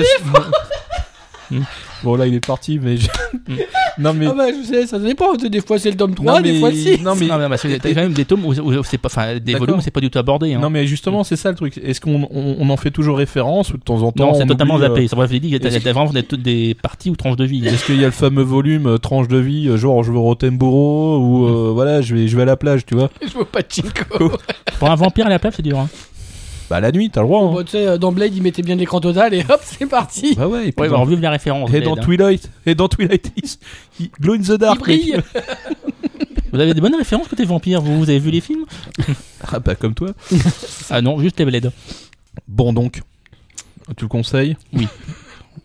Mm. bon là il est parti mais je- Mm. non mais Ah bah, je sais, ça dépend. Des fois, c'est le tome 3, non, des mais- fois, si. non mais Non, mais parce que t'as quand même des tomes où, où c'est pas, enfin, des volumes où c'est pas du tout abordé. Hein. non mais justement c'est ça le truc. Est-ce qu'on on, on en fait toujours référence ou de temps en temps Non, c'est totalement euh, zappé. C'est vrai, je l'ai dit, t'as est-ce t'as vraiment des, des parties ou tranches de vie. Est-ce qu'il y a le fameux volume euh, tranche de vie, euh, genre je au Rottenborough ou euh, voilà je vais je vais à la plage, tu vois Je vois pas de Chinko. Pour un vampire à la plage, c'est dur. Hein. Bah la nuit t'as le droit. Hein. Bon, tu sais, dans Blade, ils mettaient bien l'écran total et hop, c'est parti. Bah ouais. Et, puis Ouais, dans, on vive la référence. et Blade, dans hein. Twilight, et dans Twilight, il, il glow in the Il dark. brille. mec. Vous avez des bonnes références côté vampire, vous, vous avez vu les films? Ah bah comme toi. Ah non, juste les Blade. Bon donc, tu le conseilles?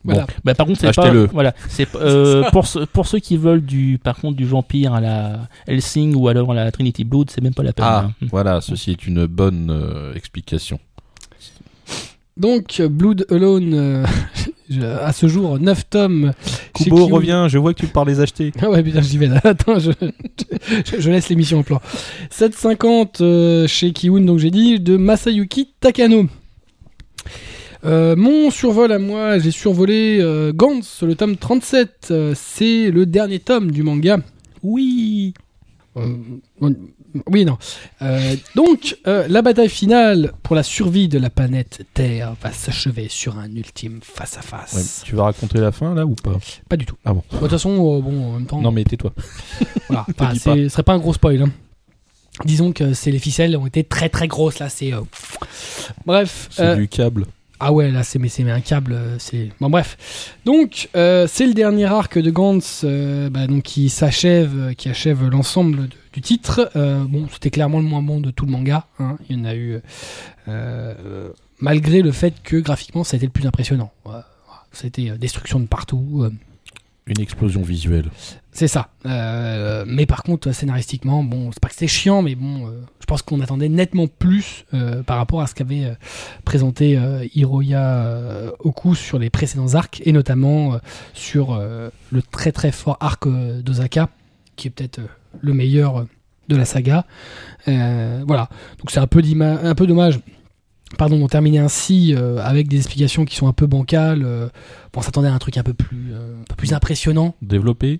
Voilà. Bah, par contre, c'est pas. Achetez-le. Voilà, c'est euh, pour, ceux- pour ceux qui veulent du, par contre, du vampire à la Helsing ou alors à la Trinity Blood, c'est même pas la peine. Ah hein. voilà, ceci est une bonne euh, explication. Donc, Blood Alone, euh, à ce jour, 9 tomes. Kubo, reviens, je vois que tu pars les acheter. Ah ouais, putain, j'y vais là. Attends, je, je, je laisse l'émission en plan. 7,50 euh, chez Kiwun, donc j'ai dit, de Masayuki Takano. Euh, mon survol à moi, j'ai survolé euh, Gantz, le tome 37. Euh, c'est le dernier tome du manga. Oui. Oui, non. Euh, donc, euh, la bataille finale pour la survie de la planète Terre va s'achever sur un ultime face-à-face. tu vas raconter la fin là ou pas? Pas du tout. Ah bon. De toute façon, euh, bon, en même temps. Non mais tais-toi. Voilà, enfin, ce serait pas un gros spoil. hein. Disons que les ficelles ont été très très grosses là. C'est bref. C'est du câble. Ah ouais, là c'est mais un câble. euh, C'est bon bref. Donc euh, c'est le dernier arc de Gantz, euh, bah, qui s'achève, qui achève l'ensemble du titre. Bon, c'était clairement le moins bon de tout le manga. hein. Il y en a eu, malgré le fait que graphiquement ça a été le plus impressionnant. C'était destruction de partout. Une explosion visuelle. c'est ça. Euh, mais par contre, scénaristiquement, bon, c'est pas que c'était chiant, mais bon, euh, je pense qu'on attendait nettement plus euh, par rapport à ce qu'avait présenté Hiroya Oku sur les précédents arcs, et notamment sur le très très fort arc d'Osaka, qui est peut-être le meilleur de la saga. Voilà. Donc c'est un un peu dommage. Pardon, d'en terminer ainsi euh, avec des explications qui sont un peu bancales. euh, bon, on s'attendait à un truc un peu plus, euh, un peu plus impressionnant. Développé.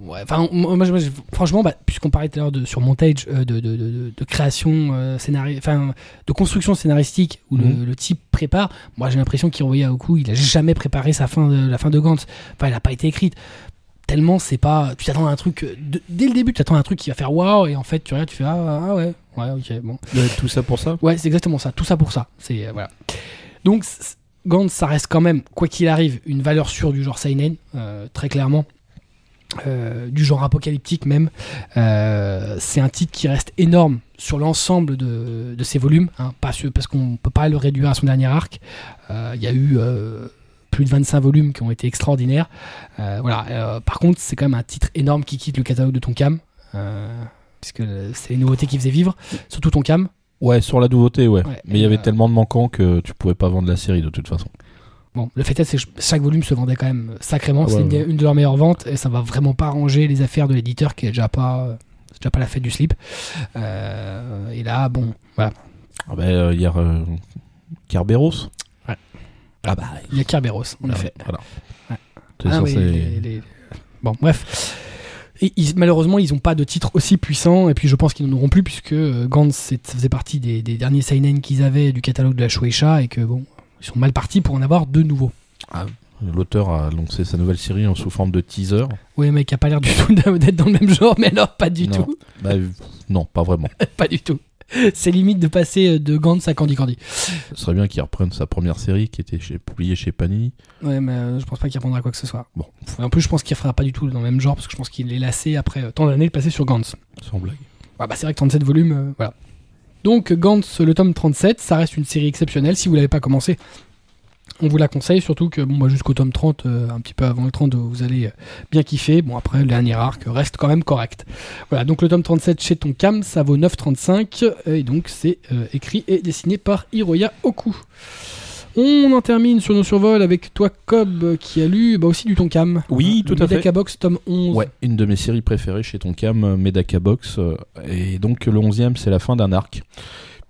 Ouais, enfin, moi, moi, moi, j'ai- franchement, bah, puisqu'on parlait tout à l'heure de sur montage, de, de, de, de création euh, scénari- enfin, de construction scénaristique où le, Mhm. le type prépare, moi j'ai l'impression qu'il revoyait à Oku, il a jamais préparé sa fin de, la fin de Gantz. Enfin, elle a pas été écrite. Tellement c'est pas. Tu t'attends à un truc. euh, de- dès le début, tu t'attends à un truc qui va faire waouh, et en fait, tu regardes, tu fais ah, ah ouais, ouais, ok, bon. Tout ça pour ça? Ouais, c'est exactement ça. Tout ça pour ça. C'est euh, voilà. Donc Gantz, ça reste quand même, quoi qu'il arrive, une valeur sûre du genre seinen, euh, très clairement, Euh, du genre apocalyptique même. Euh, c'est un titre qui reste énorme sur l'ensemble de, de ses volumes, hein, parce, parce qu'on peut pas le réduire à son dernier arc. Euh, Il y a eu plus de 25 volumes qui ont été extraordinaires. Euh, voilà. Euh, par contre, c'est quand même un titre énorme qui quitte le catalogue de Tonkam. Euh, puisque c'est les nouveautés qui faisaient vivre, surtout Tonkam. Ouais, sur la nouveauté, ouais. Ouais, Mais il y avait euh, tellement de manquants que tu pouvais pas vendre la série de toute façon. Bon, le fait est, que chaque volume se vendait quand même sacrément. Ouais, c'est une, des- ouais. une de leurs meilleures ventes et ça va vraiment pas arranger les affaires de l'éditeur qui est déjà pas, déjà pas la fête du slip. Euh, et là, bon, voilà. Ah bah, euh, il y a euh, Kerberos. Ouais. Ah bah, Il y a Kerberos, en ah, effet. Voilà. Ouais. Ah oui, les- les- Bon, bref. Et ils- malheureusement, ils n'ont pas de titre aussi puissant, et puis je pense qu'ils n'en auront plus, puisque euh, Gantz faisait partie des, des derniers seinen qu'ils avaient du catalogue de la Shueisha, et que bon, ils sont mal partis pour en avoir de nouveaux. L'auteur a lancé sa nouvelle série en sous forme de teaser. Oui, mec, qui a pas l'air du tout d'être dans le même genre, mais alors pas du Non. tout. Bah, non, pas vraiment. Pas du tout. C'est limite de passer euh, de Gantz à Candy Candy. Ce serait bien qu'il reprenne sa première série qui était chez, publiée chez Panini. Ouais, mais euh, je pense pas qu'il reprendra quoi que ce soit. Bon, en plus, je pense qu'il fera pas du tout dans le même genre, parce que je pense qu'il est lassé après euh, tant d'années de passer sur Gantz. sans blague. Ouais, bah, c'est vrai que 37 volumes, euh, voilà. Donc, Gantz, le tome 37, ça reste une série exceptionnelle. Si vous l'avez pas commencé, on vous la conseille, surtout que bon, bah, jusqu'au tome 30, euh, un petit peu avant le 30, vous allez euh, bien kiffer. Bon, après, le dernier arc reste quand même correct. Voilà, donc le tome 37 chez Tonkam, ça vaut 9,35. Et donc, c'est euh, écrit et dessiné par Hiroya Oku. On en termine sur nos survols avec toi, Cobb, euh, qui a lu bah, aussi du Tonkam. Oui, tout à fait. Medaka Box, tome 11. Ouais, une de mes séries préférées chez Tonkam, euh, Medaka Box. euh, Et donc le 11e, c'est la fin d'un arc,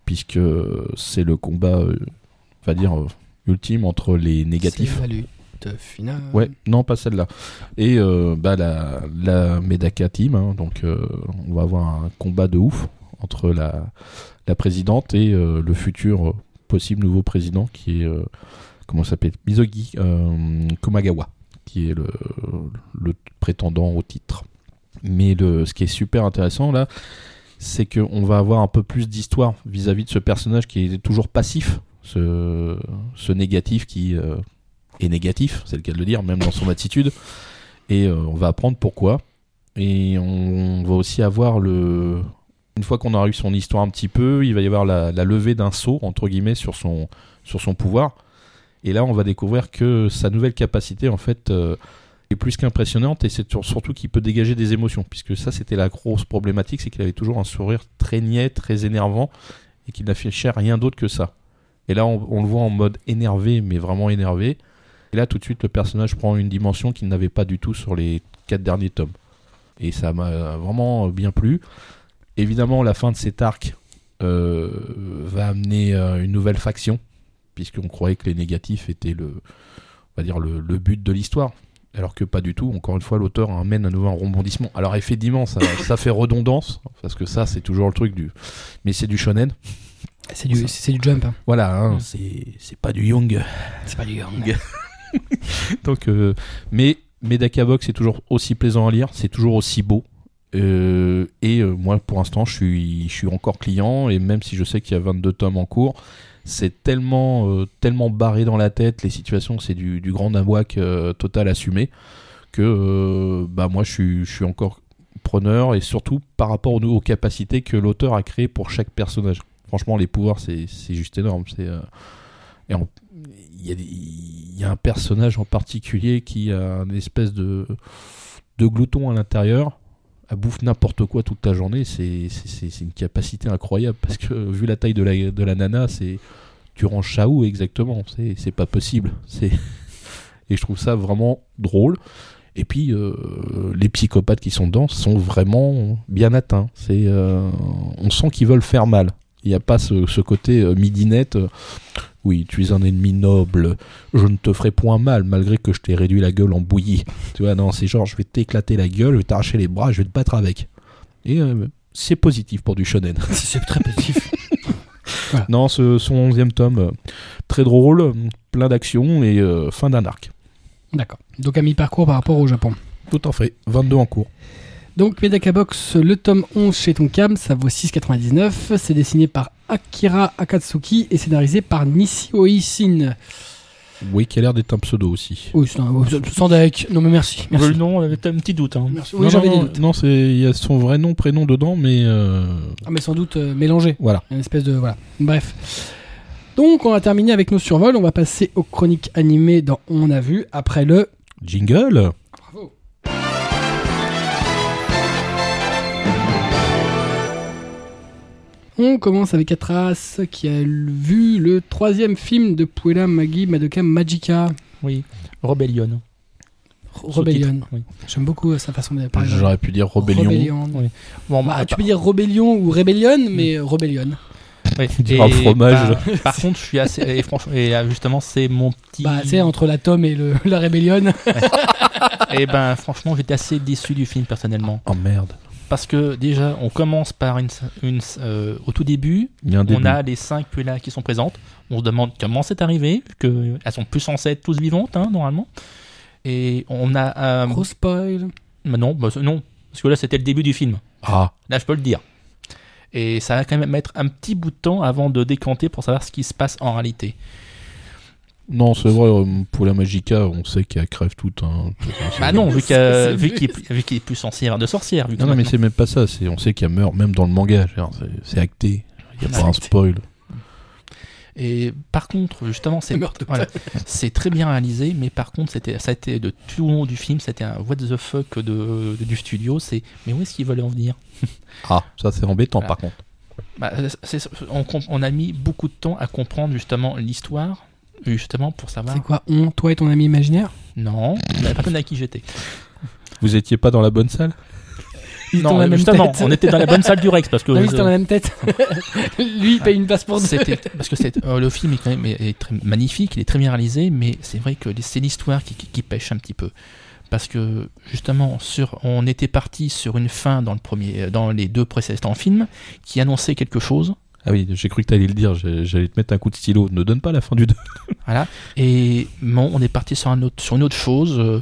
puisque euh, c'est le combat, euh, on va dire, euh, ultime entre les négatifs. Lutte finale. Ouais, non, pas celle-là. Et euh, bah, la, la Medaka Team, hein, donc euh, on va avoir un combat de ouf entre la, la présidente et euh, le futur possible nouveau président qui est, comment ça s'appelle? Mizogi Komagawa, qui est le, le prétendant au titre. Mais le, ce qui est super intéressant là, c'est qu'on va avoir un peu plus d'histoire vis-à-vis de ce personnage qui est toujours passif, ce, négatif qui euh, est négatif, c'est le cas de le dire, même dans son attitude. Et euh, on va apprendre pourquoi. Et on va aussi avoir le. Une fois qu'on aura eu son histoire un petit peu, il va y avoir la, levée d'un saut, entre guillemets, sur son, sur son pouvoir. Et là, on va découvrir que sa nouvelle capacité, en fait, euh, est plus qu'impressionnante. Et c'est sur- surtout qu'il peut dégager des émotions. Puisque ça, c'était la grosse problématique, c'est qu'il avait toujours un sourire très niais, très énervant. Et qu'il n'affichait rien d'autre que ça. Et là, on, le voit en mode énervé, mais vraiment énervé. Et là, tout de suite, le personnage prend une dimension qu'il n'avait pas du tout sur les quatre derniers tomes. Et ça m'a vraiment bien plu. Évidemment, la fin de cet arc euh, va amener euh, une nouvelle faction, puisqu'on croyait que les négatifs étaient le, on va dire le but de l'histoire. Alors que pas du tout. Encore une fois, l'auteur amène à nouveau un rebondissement. Alors effectivement, ça, ça fait redondance, parce que ça, c'est toujours le truc du. Mais c'est du shonen. C'est du, c'est du jump. hein. Voilà, hein, Mm. c'est c'est pas du young. C'est pas du young. Donc, euh, mais Medakabox est toujours aussi plaisant à lire, c'est toujours aussi beau. Euh, et euh, moi, pour l'instant, je suis, je suis encore client. Et même si je sais qu'il y a 22 tomes en cours, c'est tellement, tellement barré dans la tête, les situations, c'est du, du grand nawak total assumé, que bah, moi, je suis, je suis encore preneur. Et surtout par rapport aux, aux capacités que l'auteur a créées pour chaque personnage. Franchement, les pouvoirs, c'est juste énorme. C'est. euh, il y, a un personnage en particulier qui a une espèce de, de glouton à l'intérieur, elle bouffe n'importe quoi toute la journée. C'est une capacité incroyable parce que vu la taille de la, de la nana, c'est tu ranges ça où exactement? C'est pas possible. Et je trouve ça vraiment drôle. Et puis euh, les psychopathes qui sont dedans sont vraiment bien atteints. C'est euh, on sent qu'ils veulent faire mal. Il n'y a pas ce, ce côté euh, midinette. euh, oui, tu es un ennemi noble. Je ne te ferai point mal malgré que je t'ai réduit la gueule en bouillie. Tu vois, non, c'est genre je vais t'éclater la gueule, je vais t'arracher les bras, je vais te battre avec. Et euh, c'est positif pour du shonen. C'est très positif. non, ce, son onzième tome, très drôle, plein d'action et euh, fin d'un arc. D'accord. Donc à mi-parcours par rapport au Japon. Tout en fait, 22 en cours. Donc Medaka Box, le tome 11 chez Tonkam, ça vaut 6,99. C'est dessiné par Akira Akatsuki et scénarisé par Nishio Isin. Oui, qui a l'air d'être un pseudo aussi. Oui, c'est un- sans deck. Non mais merci. merci. Le nom, on avait un petit doute. Hein. Merci. Oui, non, j'avais non, des non, doutes. non, c'est il y a son vrai nom, prénom dedans, mais euh, Ah, mais sans doute euh, mélangé. voilà. Une espèce de. Voilà. Bref. Donc, on a terminé avec nos survols. On va passer aux chroniques animées dans On a vu après le. Jingle. On commence avec Atras qui a vu le troisième film de Puella Magi Madoka Magica Oui. Rebellion. Rebellion. Oui. J'aime beaucoup sa façon de parler. J'aurais pu dire Rebellion. Rebellion. Oui. Bon, Bah, bah, tu peux dire Rebellion ou Rebellion, mais Rebellion. oui. un fromage. bah, par contre, je suis assez. Et franchement, et justement, c'est mon petit. Bah, tu sais, entre la tome et le, la Rebellion. Et ben, franchement, j'étais assez déçu du film personnellement. Oh merde. Parce que déjà, on commence par une. une euh, au tout début, Il y a un on début. a les cinq là qui sont présentes. On se demande comment c'est arrivé, vu qu'elles sont plus censées être tous vivantes, hein, normalement. Et on a. un Gros spoil. bah non, bah, non. Parce que là, c'était le début du film. Ah, Là, je peux le dire. Et ça va quand même mettre un petit bout de temps avant de décanter pour savoir ce qui se passe en réalité. Non, c'est vrai, euh, pour la Magica, on sait qu'elle crève toute. Hein. Bah non, vu qu'il qu'il est plus censé avoir de sorcière. Vu Non, non, mais c'est même pas ça. On sait qu'elle meurt même dans le manga. C'est, acté. Il n'y a pas un spoil. Et par contre, justement, c'est Meurt de voilà, c'est très bien réalisé, mais par contre, c'était ça a été de tout le long du film, c'était un what the fuck de, de- du studio. C'est mais où est-ce qu'ils veulent en venir? Ah, ça c'est embêtant par contre. Bah, on a mis beaucoup de temps à comprendre justement l'histoire, justement pour savoir. C'est quoi On, toi et ton ami imaginaire? Non, la personne à qui j'étais. Vous étiez pas dans la bonne salle? Ils Non, la même justement, tête. on était dans la bonne salle du Rex parce que Non, ils étaient dans la même tête. Lui, il paye une place pour deux. Parce que c'est euh, le film est quand même est- est très magnifique, il est très bien réalisé, mais c'est vrai que c'est l'histoire qui, qui, qui pêche un petit peu. Parce que justement, sur, on était parti sur une fin dans le premier, dans les deux précédents films, qui annonçait quelque chose. Ah oui, j'ai cru que t'allais le dire. J'allais te mettre un coup de stylo. Ne donne pas la fin du 2. Voilà. Et bon, on est parti sur, un autre, sur une autre chose, euh,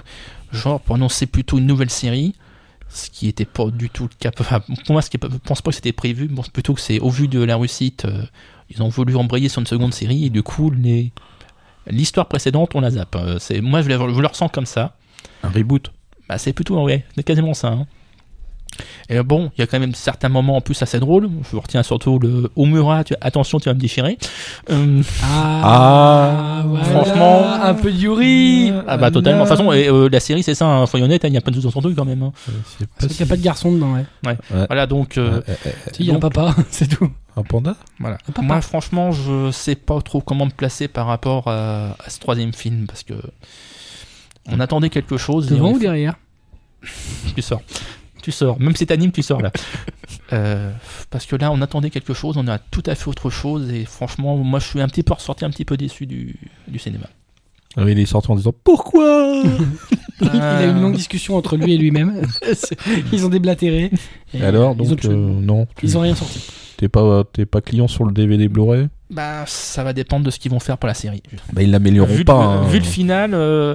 genre pour annoncer plutôt une nouvelle série, ce qui était pas du tout le cas. Enfin, pour moi, ce qui je pense pas que c'était prévu, bon, plutôt que c'est au vu de la réussite, euh, ils ont voulu embrayer sur une seconde série et du coup, les- l'histoire précédente, on la zappe. Euh, c'est, moi, je, le- je le ressens comme ça. Un reboot. Bah, c'est plutôt, ouais, c'est quasiment ça. hein. Et bon, il y a quand même certains moments en plus assez drôles. Je retiens surtout le Omura, tu, attention, tu vas me déchirer. Euh, Ah, voilà. Franchement. un peu de Yuri. Ah bah totalement. De toute façon, et, euh, la série c'est ça, hein, faut y honnête, il y a pas de sous truc quand même. hein. Euh, Parce qu'il n'y a pas de garçon dedans, ouais. Voilà donc, euh, Si, il y a un papa, c'est tout. Un panda? Voilà. Un. Moi, franchement, je sais pas trop comment me placer par rapport à, à ce troisième film parce que on attendait quelque chose. Devant ou derrière? Tu sors. Tu sors. Même si t'animes, tu sors là. Euh, parce que là, on attendait quelque chose, on a tout à fait autre chose et franchement, moi, je suis un petit peu ressorti un petit peu déçu du, du cinéma. Ah oui, Il est sorti en disant Pourquoi Il a eu une longue discussion entre lui et lui-même. ils ont déblatéré. Et Alors, ils ont, donc, euh, non, tu ils ont rien sorti. t'es pas, t'es pas client sur le DVD Blu-ray? Bah, ça va dépendre de ce qu'ils vont faire pour la série. Bah, ils l'amélioreront vu, pas. le, hein. vu le final, euh,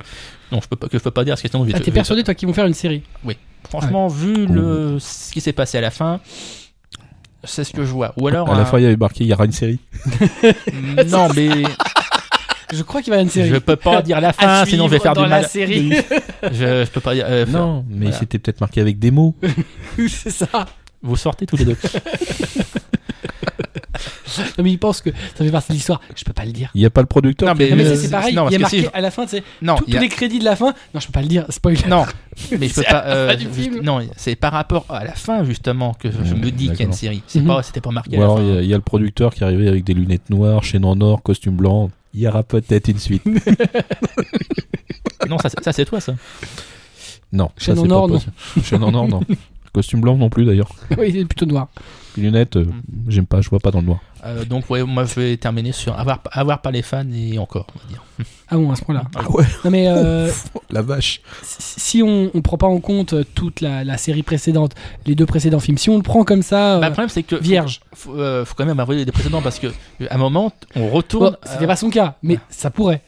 non, je peux pas, que je peux pas dire parce que sinon, Ah, t'es persuadé, toi, qu'ils vont faire une série? Franchement, vu le, ce qui s'est passé à la fin, c'est ce que je vois. Ou alors, À la un- fois, il y avait marqué Il y aura une série. non, mais Je crois qu'il va y avoir une série. je peux pas dire la fin, À sinon je vais faire dans du la mal. série. Je, je peux pas dire. euh, Non, mais Voilà. c'était peut-être marqué avec des mots. c'est ça. Vous sortez tous les deux. Non, mais il pense que ça fait partie de l'histoire. Je peux pas le dire. Il n'y a pas le producteur. Non, mais- Non, mais Euh, c'est- pareil. non, il y a marqué si- à la fin, tu sais, Non, tous a- les crédits de la fin. Non, je peux pas le dire. Spoiler. non, mais je peux C'est pas. euh, juste- film. non, c'est par rapport à la fin justement que je Mmh, me dis qu'il y a une série. C'est Mhm. pas, c'était pas marqué. Ou à la alors, fin. il y, a- il y a le producteur qui est arrivé avec des lunettes noires, chaîne en or, costume blanc. Il y aura peut-être une suite. Non, ça, c'est- ça c'est toi ça. Non, Chaîne en or, non. Chaîne en or, non. Costume blanc non plus d'ailleurs. oui, il est plutôt noir. Les lunettes, euh, j'aime pas, je vois pas dans le noir. Euh, donc ouais, moi je vais terminer sur avoir, avoir pas les fans et encore, on va dire. Ah bon, à ce point-là. Ah ouais Non, mais euh, La vache. si on, on prend pas en compte toute la, la série précédente, les deux précédents films, si on le prend comme ça, Bah, euh, le problème c'est que vierge. faut, euh, faut quand même avoir les précédents parce que euh, à un moment on retourne. Bon, c'était pas son cas, mais ça pourrait.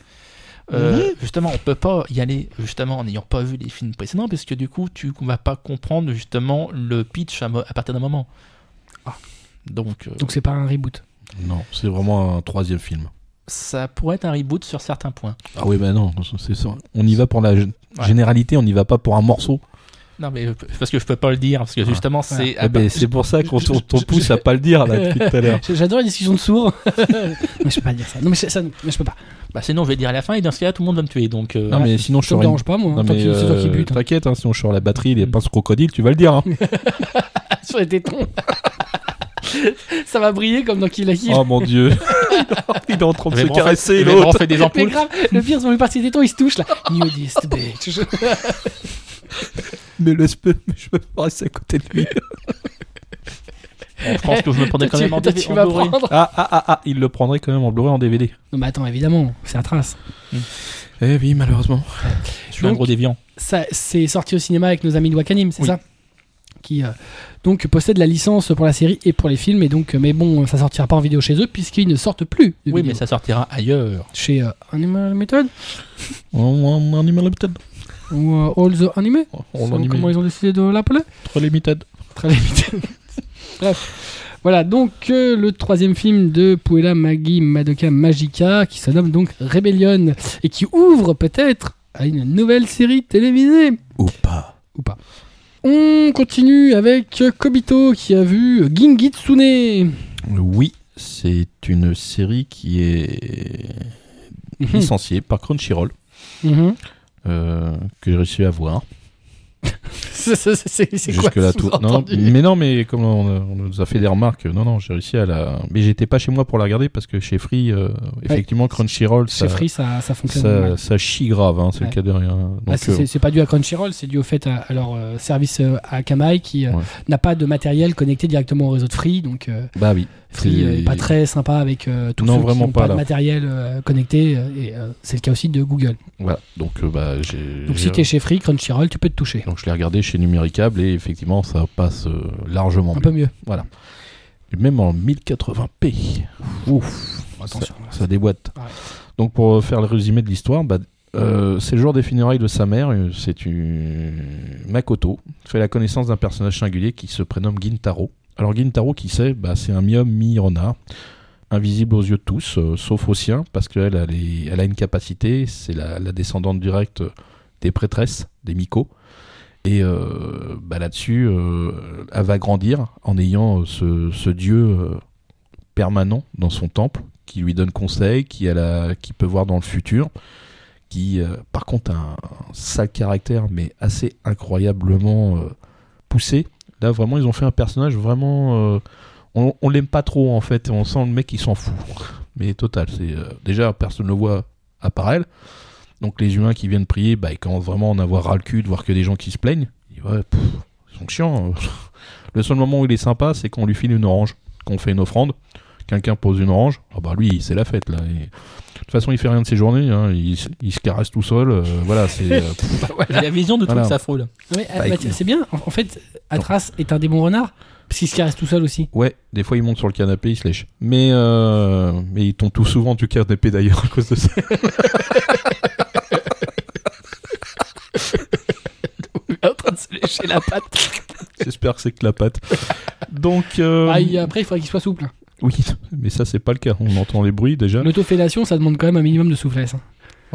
Euh, Justement, on peut pas y aller justement en n'ayant pas vu les films précédents parce que du coup, tu vas pas comprendre justement le pitch à partir d'un moment. Ah. Donc, euh, Donc c'est pas un reboot. Non, c'est vraiment un troisième film. ça pourrait être un reboot sur certains points. Ah oui, bah non, c'est ça. On y va pour la généralité, on n'y va pas pour un morceau. Non, mais euh, parce que je peux pas le dire parce que justement, c'est Eh ben, c'est pour ça qu'on t- on t'en pousse à pas le dire là depuis tout à l'heure. J'adore les discussions de sourds. mais je peux pas dire ça. Non, mais, ça, mais je peux pas. bah, sinon je vais le dire à la fin et dans ce cas-là, tout le monde va me tuer. Donc, euh, Non, mais sinon, je Ça me serais. dérange pas, moi. hein, c'est toi qui euh, butes. hein. T'inquiète, hein, si on sort la batterie, les pinces crocodiles, tu vas le dire. Hein. Sur les tétons. ça va briller comme dans Kill la Kill. oh mon dieu. Il est en train de se caresser l'autre. refaire des Mais ampoules. grave, le pire, c'est qu'on est parti des tétons, ils se touchent là. Nudist bitch. Mais le je veux pas rester à côté de lui. Je pense que je me prendrais quand même en DVD en Blu-ray. Ah, ah, ah, ah, il le prendrait quand même en Blu-ray en DVD. Non, mais attends, évidemment, c'est à trace. Eh oui, malheureusement. Je suis un gros déviant. Ça, c'est sorti au cinéma avec nos amis de Wakanim, c'est Oui. ça? Qui euh, donc possèdent la licence pour la série et pour les films. Et donc, euh, mais bon, ça sortira pas en vidéo chez eux puisqu'ils ne sortent plus de Oui, vidéo. mais ça sortira ailleurs. Chez euh, Animal Method Animal Limited. ou euh, All the Anime On Comment ils ont décidé de l'appeler Trop limited. Très limité. Bref. Voilà, donc euh, le troisième film de Puella Magi Madoka Magica, qui se nomme donc Rebellion, et qui ouvre peut-être à une nouvelle série télévisée. Ou pas. Ou pas. On continue avec Kobito, qui a vu Gingitsune. Oui, c'est une série qui est Mhm. licenciée par Crunchyroll, Mhm. euh, que j'ai réussi à voir. C'est- quoi Jusque là tout. Non, mais non, mais comme on, nous a fait des remarques, non, non, j'ai réussi à la. Mais j'étais pas chez moi pour la regarder parce que chez Free, euh, effectivement, Crunchyroll, Chez ça, Free, ça, ça fonctionne ça, mal. ça chie grave, hein, c'est Ouais. le cas de rien. Bah, c'est- euh, c'est pas dû à Crunchyroll, c'est dû au fait à, à leur euh, service à Kamaï qui euh, Ouais. n'a pas de matériel connecté directement au réseau de Free. Donc euh, bah oui. Free euh, est pas très sympa avec euh, tous Non, ceux qui vraiment pas, pas, de là. matériel euh, connecté. et c'est le cas aussi de Google. Voilà. Donc, bah. Donc si t'es chez Free, Crunchyroll, tu peux te toucher. Donc je l'ai regardé chez Numéricable et effectivement ça passe largement Un mieux. peu mieux. Et Même en 1080p. Ouf, Attention. ça, ça déboîte. Ouais. Donc pour faire le résumé de l'histoire, bah, euh, c'est le jour des funérailles de sa mère. C'est une Makoto fait la connaissance d'un personnage singulier qui se prénomme Gintaro. Alors Gintaro, qui c'est bah, C'est un mi-homme, mi-renard, invisible aux yeux de tous, euh, sauf aux siens, parce qu'elle a une capacité, c'est la, descendante directe des prêtresses, des Miko. Et euh, bah, là-dessus, euh, elle va grandir en ayant ce, dieu permanent dans son temple, qui lui donne conseil, qui, peut voir dans le futur, qui par contre a un, sale caractère, mais assez incroyablement poussé. Là, vraiment, ils ont fait un personnage vraiment. euh, on, on l'aime pas trop en fait. On sent le mec qui s'en fout. Mais total, c'est euh, déjà personne ne le voit à part elle. Donc les humains qui viennent prier, bah, ils commencent vraiment à en avoir ras le cul de voir que des gens qui se plaignent. Ils, ils sont chiants. Le seul moment où il est sympa, c'est quand on lui file une orange, qu'on fait une offrande. Quelqu'un pose une orange, ah bah lui, c'est la fête là. Et De toute façon, il fait rien de ses journées. hein. Il, se caresse tout seul. euh, voilà, c'est. euh, la vision de tout Voilà. ça affreux là. Ouais, Bah, bah, c'est bien. En, en fait, Atras est un démon renard parce qu'il se caresse tout seul aussi. Ouais, des fois il monte sur le canapé, il se lèche. Mais, euh, mais il tombe tout souvent du canapé d'ailleurs à cause de ça. en train de se lécher la patte. J'espère que c'est que la patte. Donc, euh, Ah, il- après, il faudrait qu'il soit souple. Oui, mais ça c'est pas le cas. On entend les bruits déjà. L'autofellation, ça demande quand même un minimum de souplesse. hein.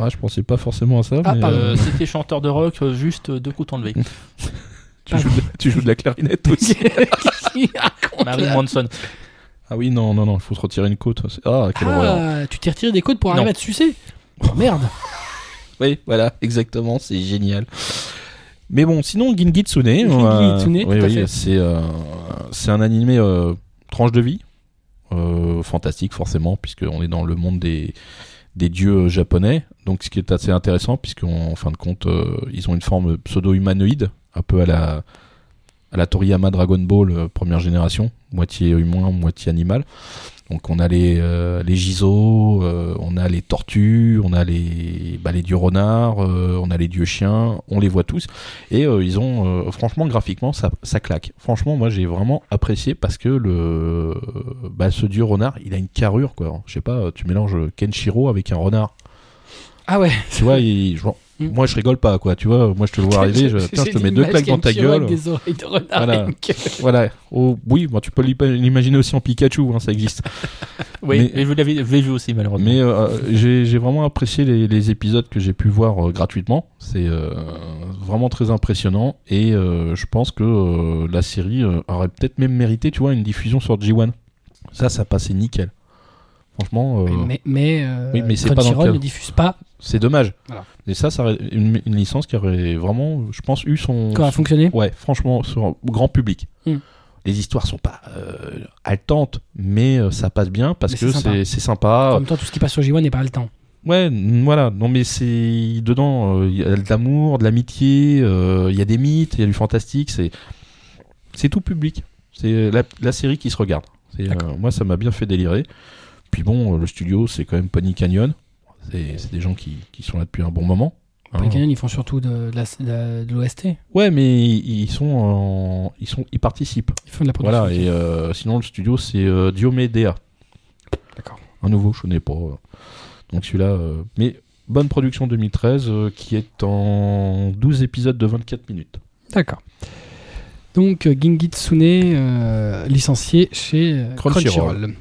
Ouais, je pensais pas forcément à ça. Ah, mais, euh, Euh, C'était chanteur de rock, euh, juste deux coups enlevés. tu, joues de, tu joues de la clarinette aussi. Marilyn Manson. ah oui, non, non, non, il faut se retirer une côte. Ah, quelle horreur. Ah, tu t'es retiré des côtes pour arriver Non. à te sucer Oh, Merde Oui, voilà, exactement, c'est génial. Mais bon, sinon, Gingitsune, Gingitsune, euh, tout oui, à oui, fait. c'est euh, c'est un animé euh, tranche de vie, euh, fantastique forcément, puisqu'on est dans le monde des, dieux japonais. Donc, ce qui est assez intéressant, puisqu'en en fin de compte, euh, ils ont une forme pseudo-humanoïde, un peu à la, la Toriyama Dragon Ball euh, première génération, moitié humain, moitié animal. Donc on a les, euh, les gisos, euh, on a les tortues, on a les, bah, les dieux renards, euh, on a les dieux chiens, on les voit tous. Et euh, ils ont, euh, franchement, graphiquement, ça, ça claque. Franchement, moi j'ai vraiment apprécié parce que le, bah, ce dieu renard, il a une carrure, quoi. Je sais pas, tu mélanges Kenshiro avec un renard. Ah ouais Tu vois, il, je- Mm. moi je rigole pas, quoi. Tu vois, moi je te vois arriver, je, tiens, je te mets deux claques dans ta gueule. Des oreilles de renard Voilà. et. Voilà. Oh, oui, bon, tu peux l'ima- l'imaginer aussi en Pikachu, hein, ça existe. Oui, Mais- mais, je l'avais je l'ai vu aussi malheureusement. Mais euh, j'ai vraiment apprécié les, les épisodes que j'ai pu voir euh, gratuitement. C'est euh, vraiment très impressionnant et je pense que la série aurait peut-être même mérité, tu vois, une diffusion sur G1. Ça, ça passait nickel. Franchement, euh, Mais, mais, euh, Oui, mais c'est pas dans le Crunchyroll cadre. ne diffuse pas c'est dommage. Voilà. Et ça, ça une, une licence qui aurait vraiment, je pense, eu son. quand a fonctionné. Ouais, franchement, sur grand public. Hmm. Les histoires sont pas euh, haletantes, mais euh, ça passe bien parce Mais que c'est sympa. En même temps, tout ce qui passe sur J1 n'est pas le temps. Ouais, voilà. Non, mais c'est dedans. euh, Il y a de l'amour, de l'amitié. euh, Il y a des mythes, il y a du fantastique. C'est c'est tout public. C'est la, la série qui se regarde. Euh, moi, ça m'a bien fait délirer. Puis bon, euh, le studio, c'est quand même Pony Canyon. C'est des gens qui, qui sont là depuis un bon moment. hein. Les Canyon, ils font surtout de, l'OST. Ouais, mais ils sont, en- ils sont, ils participent. Ils font de la production. Voilà. Et euh, sinon, le studio, c'est euh, Diomedea. D'accord. Un nouveau, je connais pas. Donc celui-là. euh, Mais bonne production 2013 euh, qui est en 12 épisodes de 24 minutes. D'accord. Donc, euh, Gingitsune, euh, licencié chez euh, Crunchyroll. Crunchyroll.